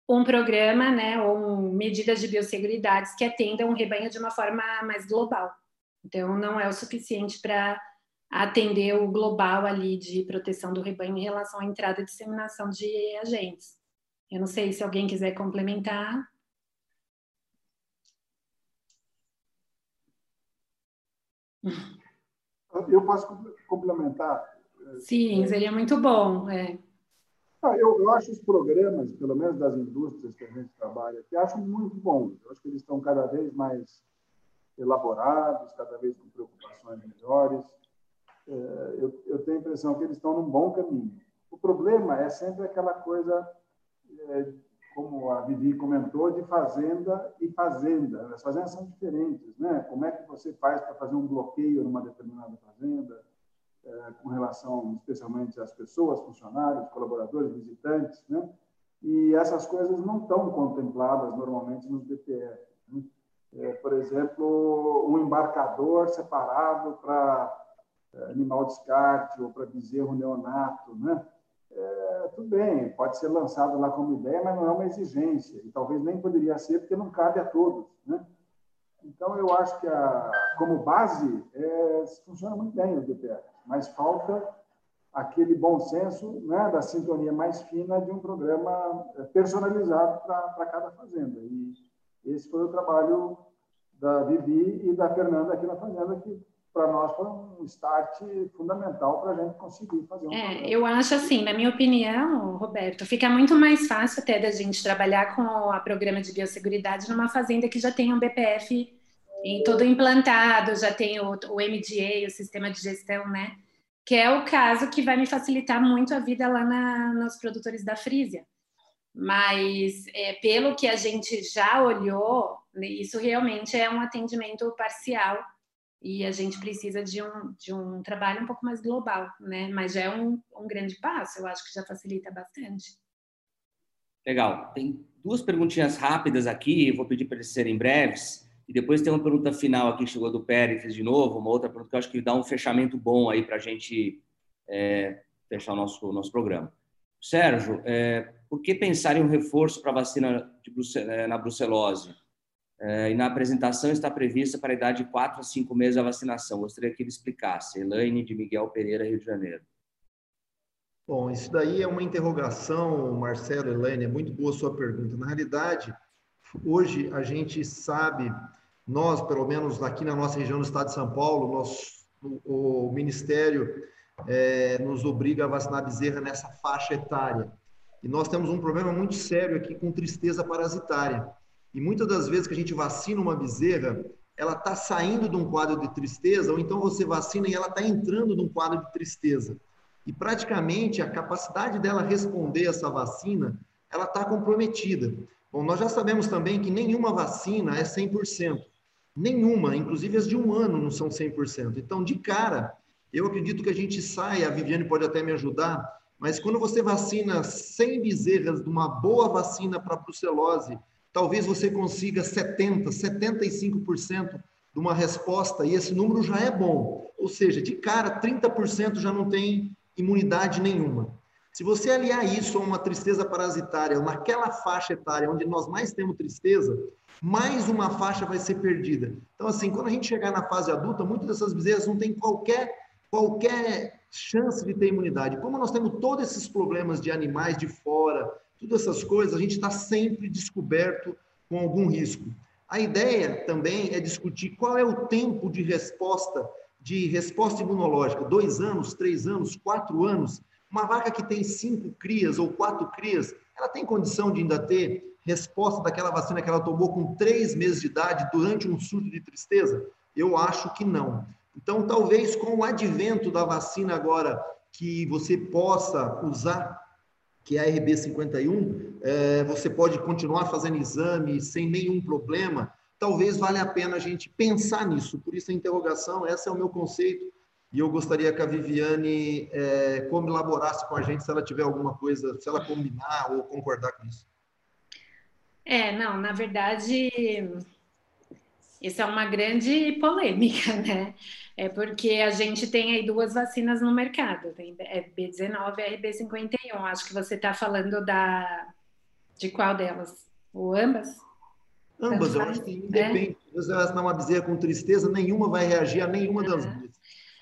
um programa, né, ou medidas de biosseguridade que atendam o rebanho de uma forma mais global. Então, não é o suficiente para atender o global ali de proteção do rebanho em relação à entrada e disseminação de agentes. Eu não sei se alguém quiser complementar. Eu posso complementar? Sim, seria muito bom. É. Eu, eu acho os programas, pelo menos das indústrias que a gente trabalha aqui, acho muito bons. Eu acho que eles estão cada vez mais elaborados, cada vez com preocupações melhores. É, eu, eu tenho a impressão que eles estão num bom caminho. O problema é sempre aquela coisa, é, como a Vivi comentou, de fazenda e fazenda. As fazendas são diferentes, né? Como é que você faz para fazer um bloqueio numa determinada fazenda, é, com relação especialmente às pessoas, funcionários, colaboradores, visitantes, né? E essas coisas não estão contempladas normalmente nos BPF. Né? É, por exemplo, um embarcador separado para é, animal descarte ou para bezerro neonato, né? É, tudo bem, pode ser lançado lá como ideia, mas não é uma exigência e talvez nem poderia ser porque não cabe a todos, né? Então eu acho que a, como base é, funciona muito bem o DPF, mas falta aquele bom senso né, da sintonia mais fina de um programa é, personalizado para cada fazenda. E esse foi o trabalho da Vivi e da Fernanda aqui na fazenda que para nós foi um start fundamental para a gente conseguir fazer um é, Eu acho assim, na minha opinião, Roberto, fica muito mais fácil até da gente trabalhar com o programa de biosseguridade numa fazenda que já tem um BPF em todo implantado, já tem o, o MDA, o sistema de gestão, né? Que é o caso que vai me facilitar muito a vida lá na, nos produtores da Frisia. Mas é, pelo que a gente já olhou, isso realmente é um atendimento parcial e a gente precisa de um, de um trabalho um pouco mais global, né? Mas já é um, um grande passo, eu acho que já facilita bastante. Legal. Tem duas perguntinhas rápidas aqui, vou pedir para eles serem breves. E depois tem uma pergunta final aqui, chegou do Pérez de novo, uma outra pergunta que eu acho que dá um fechamento bom aí para a gente é, fechar o nosso, nosso programa. Sérgio, é, por que pensar em um reforço para a vacina Bruxel, é, na brucelose? É, e na apresentação está prevista para a idade de 4 a 5 meses a vacinação. Gostaria que ele explicasse. Elaine de Miguel Pereira, Rio de Janeiro. Bom, isso daí é uma interrogação, Marcelo, Elaine, é muito boa a sua pergunta. Na realidade, hoje a gente sabe, nós, pelo menos aqui na nossa região do estado de São Paulo, o, o Ministério é, nos obriga a vacinar bezerra nessa faixa etária. E nós temos um problema muito sério aqui com tristeza parasitária. E muitas das vezes que a gente vacina uma bezerra, ela está saindo de um quadro de tristeza, ou então você vacina e ela está entrando num quadro de tristeza. E praticamente a capacidade dela responder essa vacina, ela está comprometida. Bom, nós já sabemos também que nenhuma vacina é 100%. Nenhuma, inclusive as de um ano não são 100%. Então, de cara, eu acredito que a gente sai, a Viviane pode até me ajudar, mas quando você vacina 100 bezerras de uma boa vacina para brucelose talvez você consiga 70%, 75% de uma resposta, e esse número já é bom. Ou seja, de cara, 30% já não tem imunidade nenhuma. Se você aliar isso a uma tristeza parasitária, naquela faixa etária onde nós mais temos tristeza, mais uma faixa vai ser perdida. Então, assim, quando a gente chegar na fase adulta, muitas dessas bezerras não têm qualquer, qualquer chance de ter imunidade. Como nós temos todos esses problemas de animais de fora, Todas essas coisas a gente está sempre descoberto com algum risco. A ideia também é discutir qual é o tempo de resposta, de resposta imunológica, dois anos, três anos, quatro anos. Uma vaca que tem cinco crias ou quatro crias, ela tem condição de ainda ter resposta daquela vacina que ela tomou com três meses de idade durante um surto de tristeza? Eu acho que não. Então, talvez com o advento da vacina agora, que você possa usar que é a RB51, é, você pode continuar fazendo exame sem nenhum problema, talvez valha a pena a gente pensar nisso. Por isso a interrogação, esse é o meu conceito, e eu gostaria que a Viviane é, elaborasse com a gente se ela tiver alguma coisa, se ela combinar ou concordar com isso. É, não, na verdade, Isso é uma grande polêmica, né? É porque a gente tem aí duas vacinas no mercado, tem B19 e RB51. Acho que você está falando da de qual delas? Ou ambas? Ambas, eu acho que independe. É? Elas não bezerra com tristeza, nenhuma vai reagir a nenhuma das duas.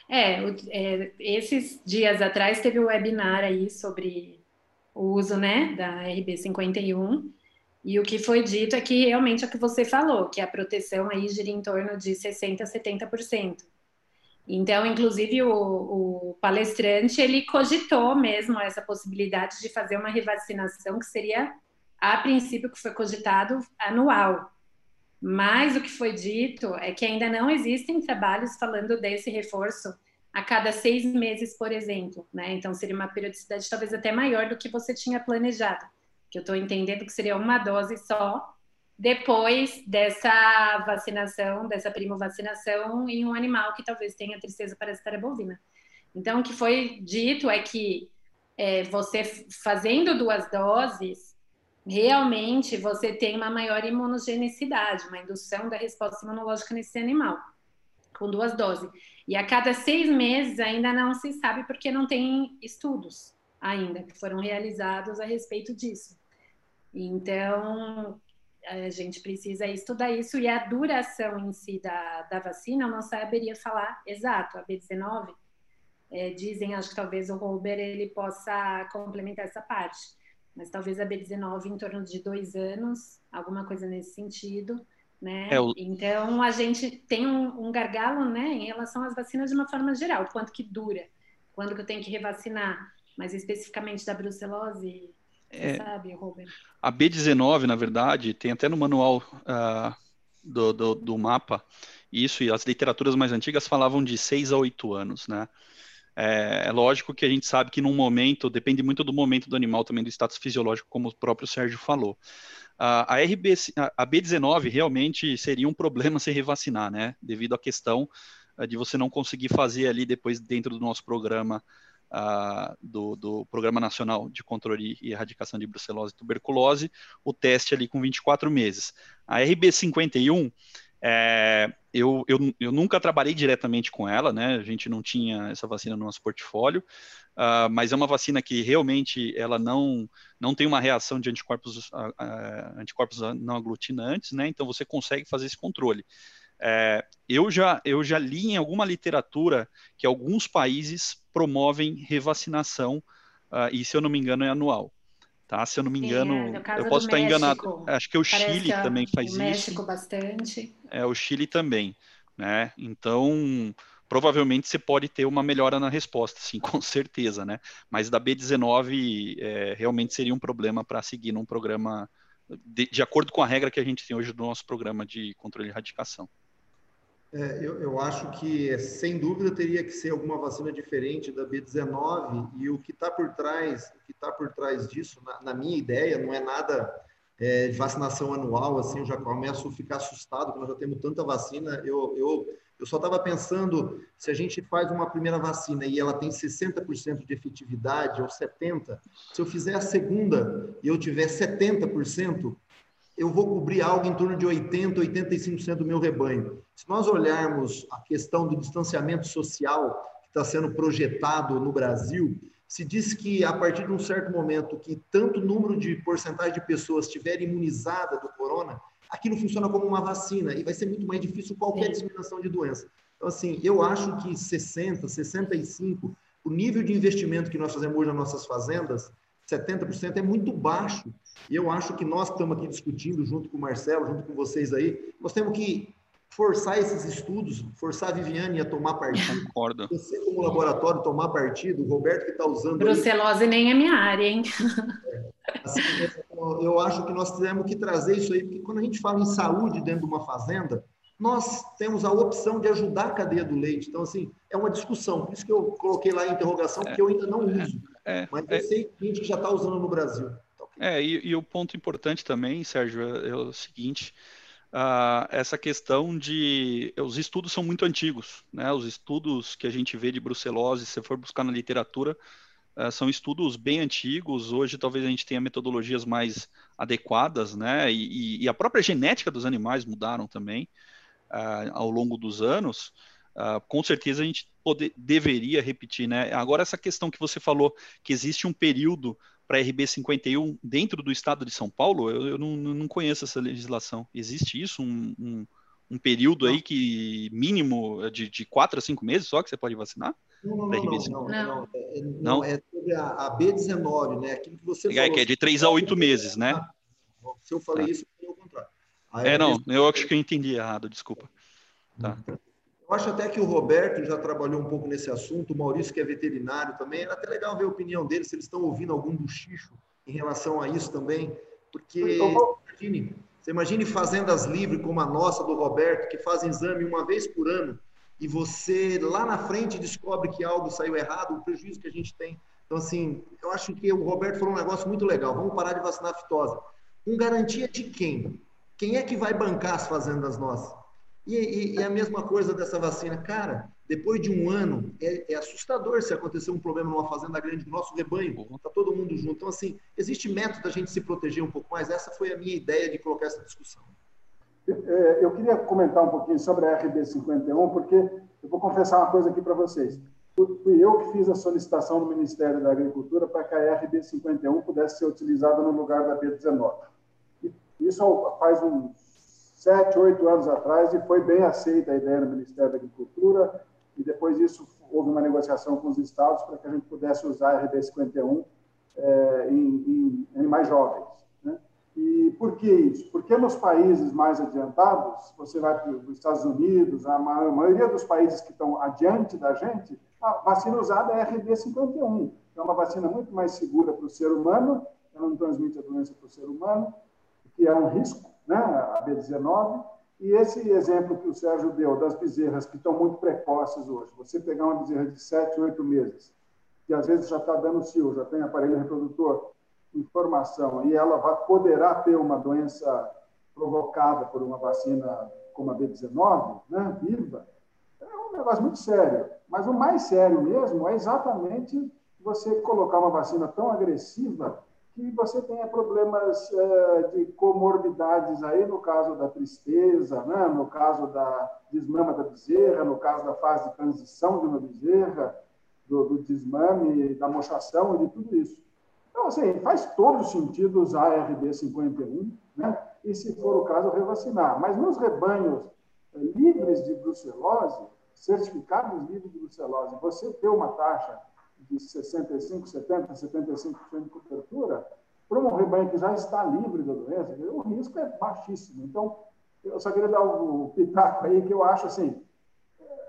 É, é, esses dias atrás teve um webinar aí sobre o uso, né, da RB51, e o que foi dito é que realmente é o que você falou, que a proteção aí gira em torno de 60% a 70%. Então, inclusive, o, o, palestrante, ele cogitou mesmo essa possibilidade de fazer uma revacinação que seria, a princípio, que foi cogitado anual. Mas o que foi dito é que ainda não existem trabalhos falando desse reforço a cada seis meses, por exemplo. Né? Então, seria uma periodicidade talvez até maior do que você tinha planejado. Que eu estou entendendo que seria uma dose só depois dessa vacinação, dessa primovacinação em um animal que talvez tenha tristeza parasitária bovina. Então, o que foi dito é que é, você fazendo duas doses, realmente você tem uma maior imunogenicidade, uma indução da resposta imunológica nesse animal, com duas doses. E a cada seis meses ainda não se sabe porque não tem estudos ainda que foram realizados a respeito disso. Então, a gente precisa estudar isso e a duração em si da, da vacina, eu não saberia falar exato. A B19, é, dizem, acho que talvez o Robert ele possa complementar essa parte, mas talvez a B19 em torno de dois anos, alguma coisa nesse sentido. Né? É o... Então a gente tem um, um, gargalo, né, em relação às vacinas de uma forma geral, quanto que dura, quando que eu tenho que revacinar, mas especificamente da brucelose, é, sabe, Robert? A B19, na verdade, tem até no manual uh, do, do, do, mapa, isso e as literaturas mais antigas falavam de 6 a 8 anos, né? É, é, lógico que a gente sabe que num momento, depende muito do momento do animal, também do status fisiológico, como o próprio Sérgio falou. A, RB, a B19 realmente seria um problema se revacinar, né? Devido à questão uh, de você não conseguir fazer ali depois dentro do nosso programa uh, do, do, Programa Nacional de Controle e Erradicação de Brucelose e Tuberculose, o teste ali com 24 meses. A RB51, é, eu, eu, eu, nunca trabalhei diretamente com ela, né? A gente não tinha essa vacina no nosso portfólio, uh, mas é uma vacina que realmente ela não, não tem uma reação de anticorpos, uh, uh, anticorpos não aglutinantes, né? Então você consegue fazer esse controle. É, eu, já, eu já li em alguma literatura que alguns países promovem revacinação, uh, e se eu não me engano é anual. Tá? Se eu não me engano, é, eu posso estar México, enganado. Acho que o Chile que também faz o isso. México bastante. É, o Chile também. Né? Então, provavelmente você pode ter uma melhora na resposta, sim, *laughs* com certeza, né? Mas da B19 é, realmente seria um problema para seguir num programa de, de, acordo com a regra que a gente tem hoje do nosso programa de controle de erradicação. É, eu, eu, acho que, sem dúvida, teria que ser alguma vacina diferente da B19 e o que está por trás, o que está por trás disso, na, na, minha ideia, não é nada é, de vacinação anual, assim, eu já começo a ficar assustado, porque nós já temos tanta vacina, eu, eu, eu só estava pensando, se a gente faz uma primeira vacina e ela tem 60% de efetividade, ou 70%, se eu fizer a segunda e eu tiver 70%, eu vou cobrir algo em torno de 80%, 85% do meu rebanho. Se nós olharmos a questão do distanciamento social que está sendo projetado no Brasil, se diz que a partir de um certo momento que tanto número de porcentagem de pessoas estiver imunizada do corona, aquilo funciona como uma vacina e vai ser muito mais difícil qualquer disseminação de doença. Então, assim, eu acho que 60, 65, o nível de investimento que nós fazemos hoje nas nossas fazendas, 70% é muito baixo. E eu acho que nós que estamos aqui discutindo, junto com o Marcelo, junto com vocês aí, nós temos que forçar esses estudos, forçar a Viviane a tomar partido. Concordo. Você, como laboratório, tomar partido, o Roberto que está usando. Brucelose aí, nem é minha área, hein? É, assim, eu acho que nós temos que trazer isso aí, porque quando a gente fala em saúde dentro de uma fazenda, nós temos a opção de ajudar a cadeia do leite. Então, assim, é uma discussão. Por isso que eu coloquei lá a interrogação, porque eu ainda não uso. É, mas é, sei que a gente já está usando no Brasil. É, e, e, o ponto importante também, Sérgio, é, é o seguinte: uh, essa questão de. Os estudos são muito antigos, né? Os estudos que a gente vê de brucelose, se você for buscar na literatura, uh, são estudos bem antigos. Hoje, talvez a gente tenha metodologias mais adequadas, né? E, e a própria genética dos animais mudaram também. uh, ao longo dos anos, uh, com certeza a gente poder, deveria repetir, né? Agora, essa questão que você falou, que existe um período para RB51 dentro do estado de São Paulo, eu, eu não, não, conheço essa legislação. Existe isso? Um, um, um período aí que mínimo de, de quatro a cinco meses só que você pode vacinar? Não, não, não, não, não, não, é, não, é sobre a, a, B19, né? Aquilo que você é, falou. que é de três a oito meses, né? Se eu falei tá. isso, eu o contrário. é, não, eu acho que eu entendi errado, desculpa. Tá. Eu acho até que o Roberto já trabalhou um pouco nesse assunto, o Maurício, que é veterinário também. Era até legal ver a opinião deles, se eles estão ouvindo algum buchicho em relação a isso também. Porque, imagine, você imagine fazendas livres como a nossa, do Roberto, que fazem exame uma vez por ano, e você lá na frente descobre que algo saiu errado, o prejuízo que a gente tem. Então, assim, eu acho que o Roberto falou um negócio muito legal. Vamos parar de vacinar a fitose. Com garantia de quem? Quem é que vai bancar as fazendas nossas? E, e, e, a mesma coisa dessa vacina. Cara, depois de um ano, é, é, assustador se acontecer um problema numa fazenda grande, no nosso rebanho, está todo mundo junto. Então, assim, existe método da gente se proteger um pouco mais. Essa foi a minha ideia de colocar essa discussão. É, eu queria comentar um pouquinho sobre a RB51, porque eu vou confessar uma coisa aqui para vocês. Fui eu que fiz a solicitação no Ministério da Agricultura para que a RB51 pudesse ser utilizada no lugar da B19. Isso faz uns sete, oito anos atrás e foi bem aceita a ideia no Ministério da Agricultura e depois disso houve uma negociação com os estados para que a gente pudesse usar a RB51 é, em, em animais jovens. Né? E por que isso? Porque nos países mais adiantados, você vai para os Estados Unidos, a maioria dos países que estão adiante da gente, a vacina usada é a RB51. É uma vacina muito mais segura para o ser humano, ela não transmite a doença para o ser humano, que é um risco, né, a B19, e esse exemplo que o Sérgio deu das bezerras que estão muito precoces hoje, você pegar uma bezerra de 7, 8 meses, que às vezes já está dando cio, já tem aparelho reprodutor em formação, e ela vai, poderá ter uma doença provocada por uma vacina como a B19, né, viva, é um negócio muito sério. Mas o mais sério mesmo é exatamente você colocar uma vacina tão agressiva que você tenha problemas é, de comorbidades aí, no caso da tristeza, né? no caso da desmama da bezerra, no caso da fase de transição de uma bezerra, do, do desmame, da mochação e de tudo isso. Então, assim, faz todo sentido usar a RB51, né? e, se for o caso, revacinar. Mas nos rebanhos é, livres de brucelose, certificados livres de brucelose, você ter uma taxa de 65, 70, 75% de cobertura, para um rebanho que já está livre da doença, o risco é baixíssimo. Então, eu só queria dar o pitaco aí, que eu acho assim,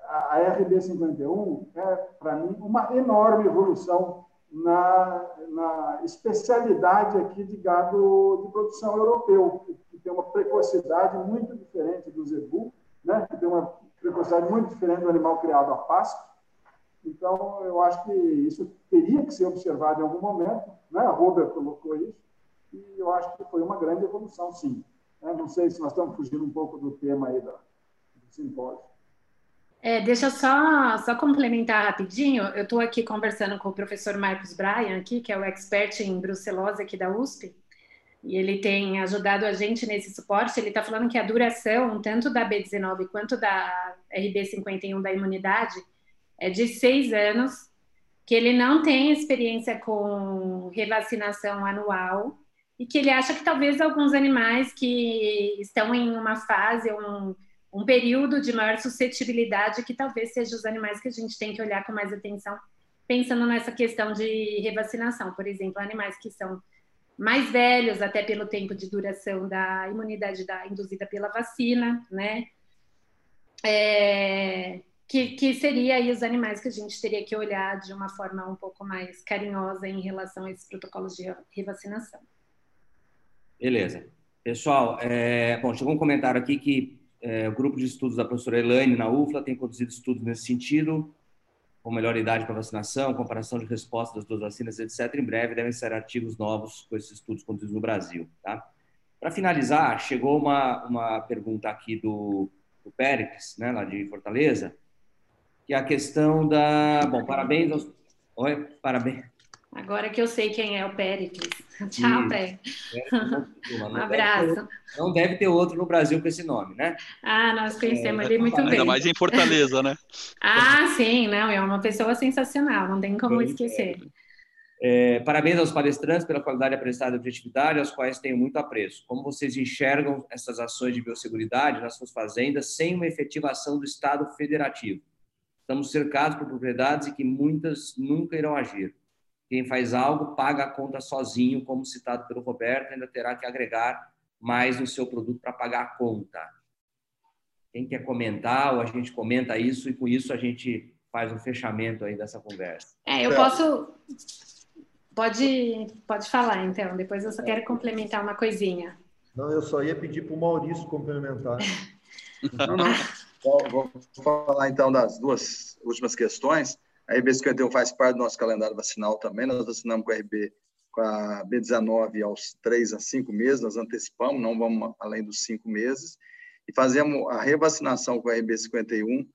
a RB51 é, para mim, uma enorme evolução na, na, especialidade aqui de gado de produção europeu, que tem uma precocidade muito diferente do zebu, né? que tem uma precocidade muito diferente do animal criado a pasto, então, eu acho que isso teria que ser observado em algum momento, né? a Robert colocou isso, e eu acho que foi uma grande evolução, sim. Não sei se nós estamos fugindo um pouco do tema aí do simpósio. É, deixa eu só, só complementar rapidinho. Eu estou aqui conversando com o professor Marcos Bryan, aqui, que é o expert em brucelose aqui da USP, e ele tem ajudado a gente nesse suporte. Ele está falando que a duração, tanto da B19 quanto da RB51 da imunidade, é de seis anos, que ele não tem experiência com revacinação anual e que ele acha que talvez alguns animais que estão em uma fase, um, um período de maior suscetibilidade, que talvez sejam os animais que a gente tem que olhar com mais atenção, pensando nessa questão de revacinação. Por exemplo, animais que são mais velhos, até pelo tempo de duração da imunidade da, induzida pela vacina, né? É, que, que seria aí os animais que a gente teria que olhar de uma forma um pouco mais carinhosa em relação a esses protocolos de revacinação. Beleza. Pessoal, é, bom, chegou um comentário aqui que é, o grupo de estudos da professora Elaine na UFLA tem conduzido estudos nesse sentido, com melhor idade para vacinação, comparação de respostas das duas vacinas, etc. Em breve devem ser artigos novos com esses estudos conduzidos no Brasil. Tá? Para finalizar, chegou uma, uma pergunta aqui do, do Périx, né, lá de Fortaleza, que é a questão da. Bom, parabéns aos. Oi, parabéns. Agora que eu sei quem é o Péricles. *laughs* Tchau, Péricles. *laughs* Um abraço. não deve ter outro no Brasil com esse nome, né? Ah, nós conhecemos é, ele muito ainda bem. Ainda mais em Fortaleza, né? *laughs* ah, sim, não, é uma pessoa sensacional, não tem como esquecer. É, parabéns aos palestrantes pela qualidade apresentada e objetividade, aos quais tenho muito apreço. Como vocês enxergam essas ações de biosseguridade nas suas fazendas sem uma efetivação do Estado federativo? Estamos cercados por propriedades e que muitas nunca irão agir. Quem faz algo paga a conta sozinho, como citado pelo Roberto, ainda terá que agregar mais no seu produto para pagar a conta. Quem quer comentar, ou a gente comenta isso, e com isso a gente faz um fechamento aí dessa conversa. É, eu posso Pode, pode falar, então. Depois eu só quero complementar uma coisinha. Não, eu só ia pedir para o Maurício complementar. não, não. *laughs* Vou, falar, então, das duas últimas questões. A RB51 faz parte do nosso calendário vacinal também. Nós vacinamos com a RB com a B19 aos 3 a 5 meses, nós antecipamos, não vamos além dos 5 meses, e fazemos a revacinação com a RB51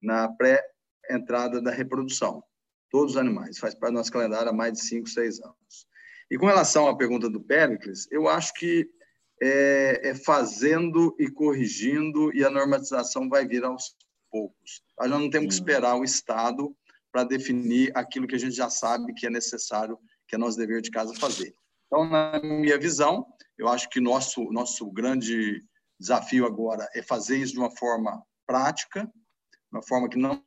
na pré-entrada da reprodução todos os animais, faz parte do nosso calendário há mais de 5, 6 anos. E com relação à pergunta do Péricles, eu acho que é, é, fazendo e corrigindo e a normatização vai vir aos poucos. Nós não temos que esperar o Estado para definir aquilo que a gente já sabe que é necessário, que é nosso dever de casa fazer. Então, na minha visão, eu acho que nosso nosso grande desafio agora é fazer isso de uma forma prática, uma forma que não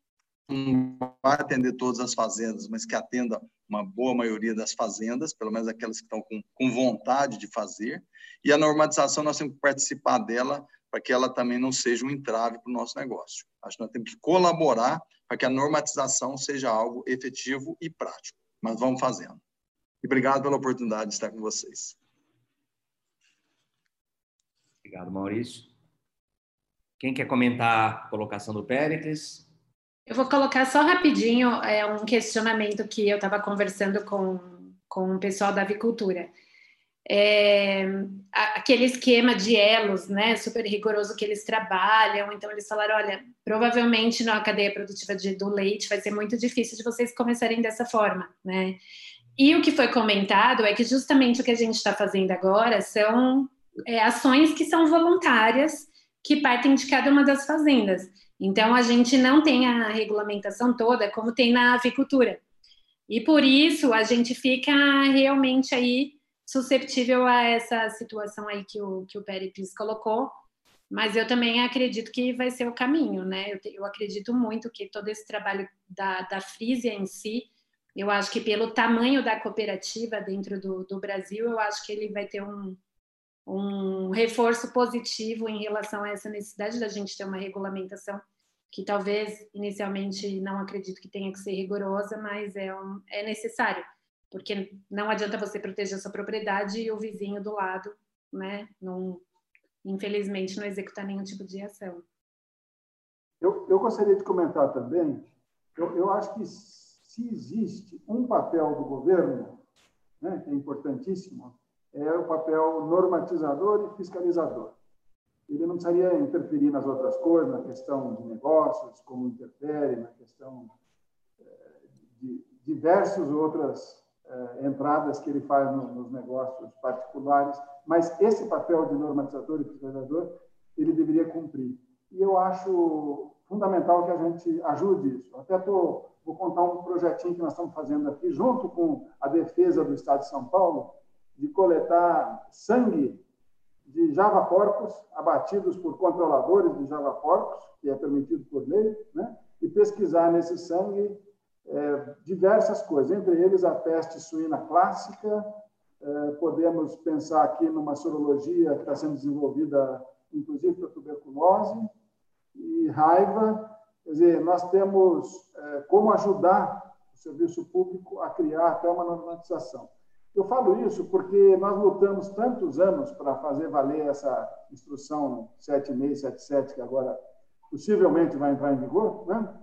não vai atender todas as fazendas, mas que atenda uma boa maioria das fazendas, pelo menos aquelas que estão com, com vontade de fazer. E a normatização, nós temos que participar dela para que ela também não seja um entrave para o nosso negócio. Acho que nós temos que colaborar para que a normatização seja algo efetivo e prático. Mas vamos fazendo. E obrigado pela oportunidade de estar com vocês. Obrigado, Maurício. Quem quer comentar a colocação do Péricles? Eu vou colocar só rapidinho é, um questionamento que eu estava conversando com, com o pessoal da avicultura. É, aquele esquema de elos, né, super rigoroso que eles trabalham. Então, eles falaram: olha, provavelmente na cadeia produtiva de, do leite vai ser muito difícil de vocês começarem dessa forma, né? E o que foi comentado é que justamente o que a gente está fazendo agora são é, ações que são voluntárias, que partem de cada uma das fazendas. Então, a gente não tem a regulamentação toda como tem na avicultura. E por isso, a gente fica realmente aí susceptível a essa situação aí que o, que o Pericles colocou, mas eu também acredito que vai ser o caminho, né? Eu, eu acredito muito que todo esse trabalho da, da Frisia em si, eu acho que pelo tamanho da cooperativa dentro do, do Brasil, eu acho que ele vai ter um, um reforço positivo em relação a essa necessidade da gente ter uma regulamentação que talvez inicialmente não acredito que tenha que ser rigorosa, mas é, um, é necessário, porque não adianta você proteger a sua propriedade e o vizinho do lado, né, não, infelizmente não executar nenhum tipo de ação. Eu, eu gostaria de comentar também, eu, eu acho que se existe um papel do governo, né, que é importantíssimo, é o papel normatizador e fiscalizador ele não precisaria interferir nas outras coisas, na questão de negócios, como interfere, na questão eh, de diversas outras eh, entradas que ele faz nos negócios particulares, mas esse papel de normatizador e fiscalizador ele deveria cumprir. E eu acho fundamental que a gente ajude isso. Até tô, vou contar um projetinho que nós estamos fazendo aqui, junto com a defesa do Estado de São Paulo, de coletar sangue de Java porcos abatidos por controladores de Java porcos, que é permitido por lei, né? e pesquisar nesse sangue é, diversas coisas, entre eles a peste suína clássica. É, podemos pensar aqui numa sorologia que está sendo desenvolvida, inclusive para tuberculose e raiva. Quer dizer, nós temos é, como ajudar o serviço público a criar até uma normatização. Eu falo isso porque nós lutamos tantos anos para fazer valer essa instrução 7677, que agora possivelmente vai entrar em vigor, né?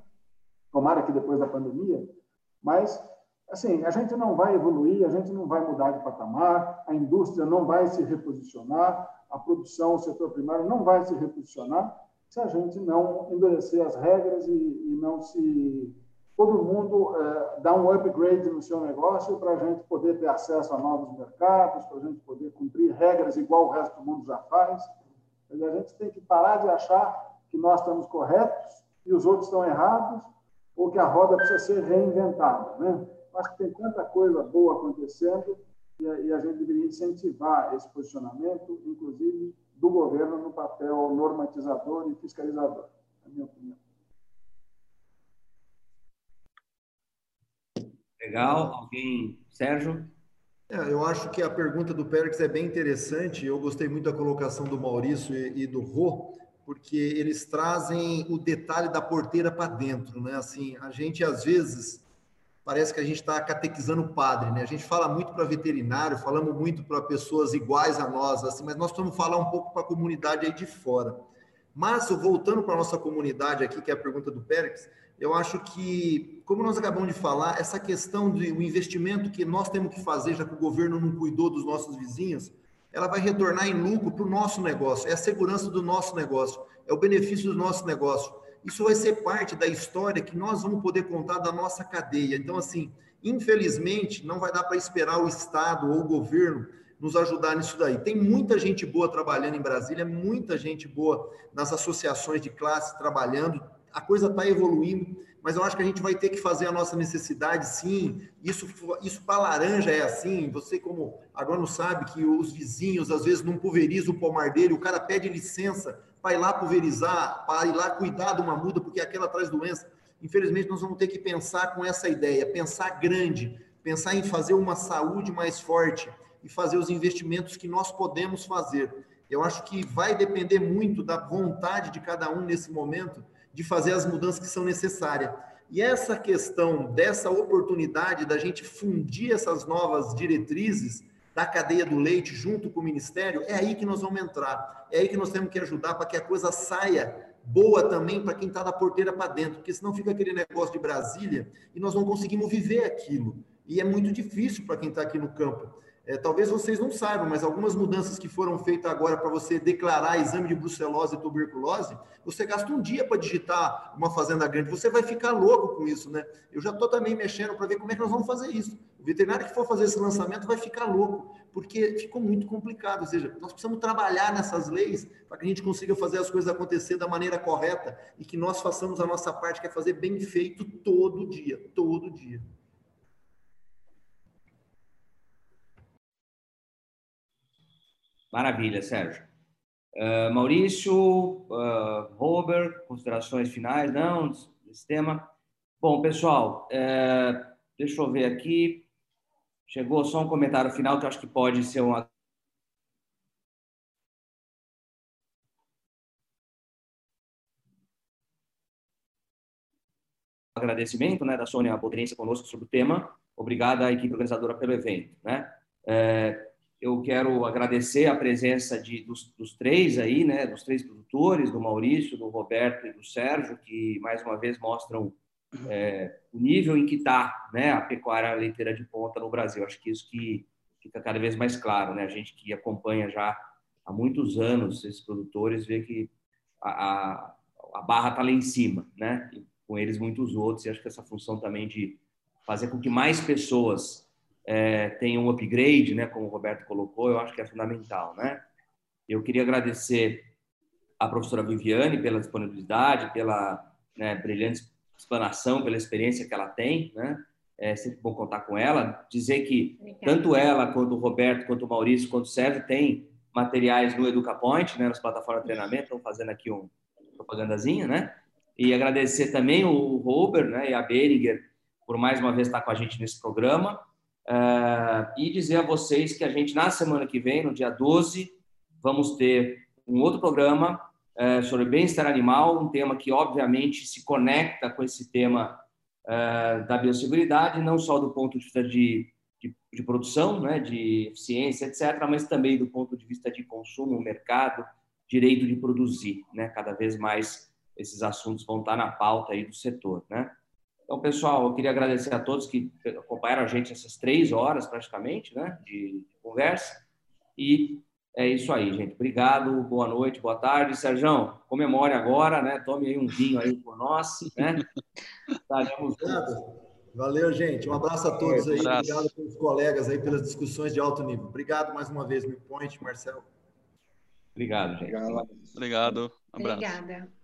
tomara que depois da pandemia, mas assim, a gente não vai evoluir, a gente não vai mudar de patamar, a indústria não vai se reposicionar, a produção, o setor primário não vai se reposicionar se a gente não endurecer as regras e, e não se todo mundo é, dá um upgrade no seu negócio para a gente poder ter acesso a novos mercados, para a gente poder cumprir regras igual o resto do mundo já faz. A gente tem que parar de achar que nós estamos corretos e os outros estão errados, ou que a roda precisa ser reinventada. Né? Acho que tem tanta coisa boa acontecendo e a, gente deveria incentivar esse posicionamento, inclusive do governo no papel normatizador e fiscalizador, na minha opinião. Legal. Alguém? Sérgio? É, eu acho que a pergunta do Pérez é bem interessante. Eu gostei muito da colocação do Maurício e, e do Rô, porque eles trazem o detalhe da porteira para dentro, né? Assim, a gente às vezes parece que a gente está catequizando o padre, né? A gente fala muito para veterinário, falamos muito para pessoas iguais a nós, assim, mas nós vamos falar um pouco para a comunidade aí de fora. Mas voltando para a nossa comunidade aqui, que é a pergunta do Pérez, eu acho que, como nós acabamos de falar, essa questão do investimento que nós temos que fazer, já que o governo não cuidou dos nossos vizinhos, ela vai retornar em lucro para o nosso negócio, é a segurança do nosso negócio, é o benefício do nosso negócio. Isso vai ser parte da história que nós vamos poder contar da nossa cadeia. Então, assim, infelizmente, não vai dar para esperar o Estado ou o governo nos ajudar nisso daí. Tem muita gente boa trabalhando em Brasília, muita gente boa nas associações de classe trabalhando, a coisa está evoluindo, mas eu acho que a gente vai ter que fazer a nossa necessidade, sim. Isso, isso para laranja é assim. Você, como agora não sabe que os vizinhos às vezes não pulverizam o pomar dele, o cara pede licença para ir lá pulverizar, para ir lá cuidar de uma muda, porque aquela traz doença. Infelizmente, nós vamos ter que pensar com essa ideia, pensar grande, pensar em fazer uma saúde mais forte e fazer os investimentos que nós podemos fazer. Eu acho que vai depender muito da vontade de cada um nesse momento de fazer as mudanças que são necessárias. E essa questão dessa oportunidade da gente fundir essas novas diretrizes da cadeia do leite junto com o ministério, é aí que nós vamos entrar. É aí que nós temos que ajudar para que a coisa saia boa também para quem está da porteira para dentro, porque senão fica aquele negócio de Brasília e nós não conseguimos viver aquilo. E é muito difícil para quem está aqui no campo. É, talvez vocês não saibam, mas algumas mudanças que foram feitas agora para você declarar exame de brucelose e tuberculose, você gasta um dia para digitar uma fazenda grande, você vai ficar louco com isso, né? Eu já estou também mexendo para ver como é que nós vamos fazer isso. O veterinário que for fazer esse lançamento vai ficar louco, porque ficou muito complicado. Ou seja, nós precisamos trabalhar nessas leis para que a gente consiga fazer as coisas acontecer da maneira correta e que nós façamos a nossa parte, que é fazer bem feito todo dia, todo dia. Maravilha, Sérgio. Uh, Maurício, uh, Robert, considerações finais? Não, desse tema. Bom, pessoal, uh, deixa eu ver aqui. Chegou só um comentário final que eu acho que pode ser um agradecimento né, da Sônia Bodrense conosco sobre o tema. Obrigada à equipe organizadora pelo evento. Né? É, eu quero agradecer a presença de, dos, dos, três aí, né, dos três produtores, do Maurício, do Roberto e do Sérgio, que mais uma vez mostram é, o nível em que está né, a pecuária leiteira de ponta no Brasil. Acho que isso que fica cada vez mais claro, né? A gente que acompanha já há muitos anos esses produtores vê que a, a, a barra está lá em cima, né? E com eles muitos outros. E acho que essa função também de fazer com que mais pessoas é, tem um upgrade, né, como o Roberto colocou, eu acho que é fundamental, né? Eu queria agradecer à professora Viviane pela disponibilidade, pela né, brilhante explanação, pela experiência que ela tem, né? É sempre bom contar com ela. Dizer que Obrigada. tanto ela, quanto o Roberto, quanto o Maurício, quanto o Sérgio tem materiais no EducaPoint, né, nas plataformas de treinamento, estão fazendo aqui um propagandazinha, né? E agradecer também o Robert né, e a Beringer por mais uma vez estar com a gente nesse programa. Uh, e dizer a vocês que a gente, na semana que vem, no dia 12, vamos ter um outro programa uh, sobre bem-estar animal, um tema que, obviamente, se conecta com esse tema uh, da biosseguridade, não só do ponto de vista de, de, de, produção, né, de eficiência, etc., mas também do ponto de vista de consumo, mercado, direito de produzir. Né? Cada vez mais esses assuntos vão estar na pauta aí do setor. Né? Então, pessoal, eu queria agradecer a todos que acompanharam a gente essas três horas praticamente, né, de, conversa. E é isso aí, gente. Obrigado, boa noite, boa tarde. Sérgio, comemore agora, né? Tome aí um vinho aí por nós, né? *laughs* Estaremos Valeu, gente. Um abraço a todos aí. Obrigado pelos colegas aí pelas discussões de alto nível. Obrigado mais uma vez, Point, Marcelo. Obrigado, gente. Obrigado. Obrigado. Um abraço. Obrigada.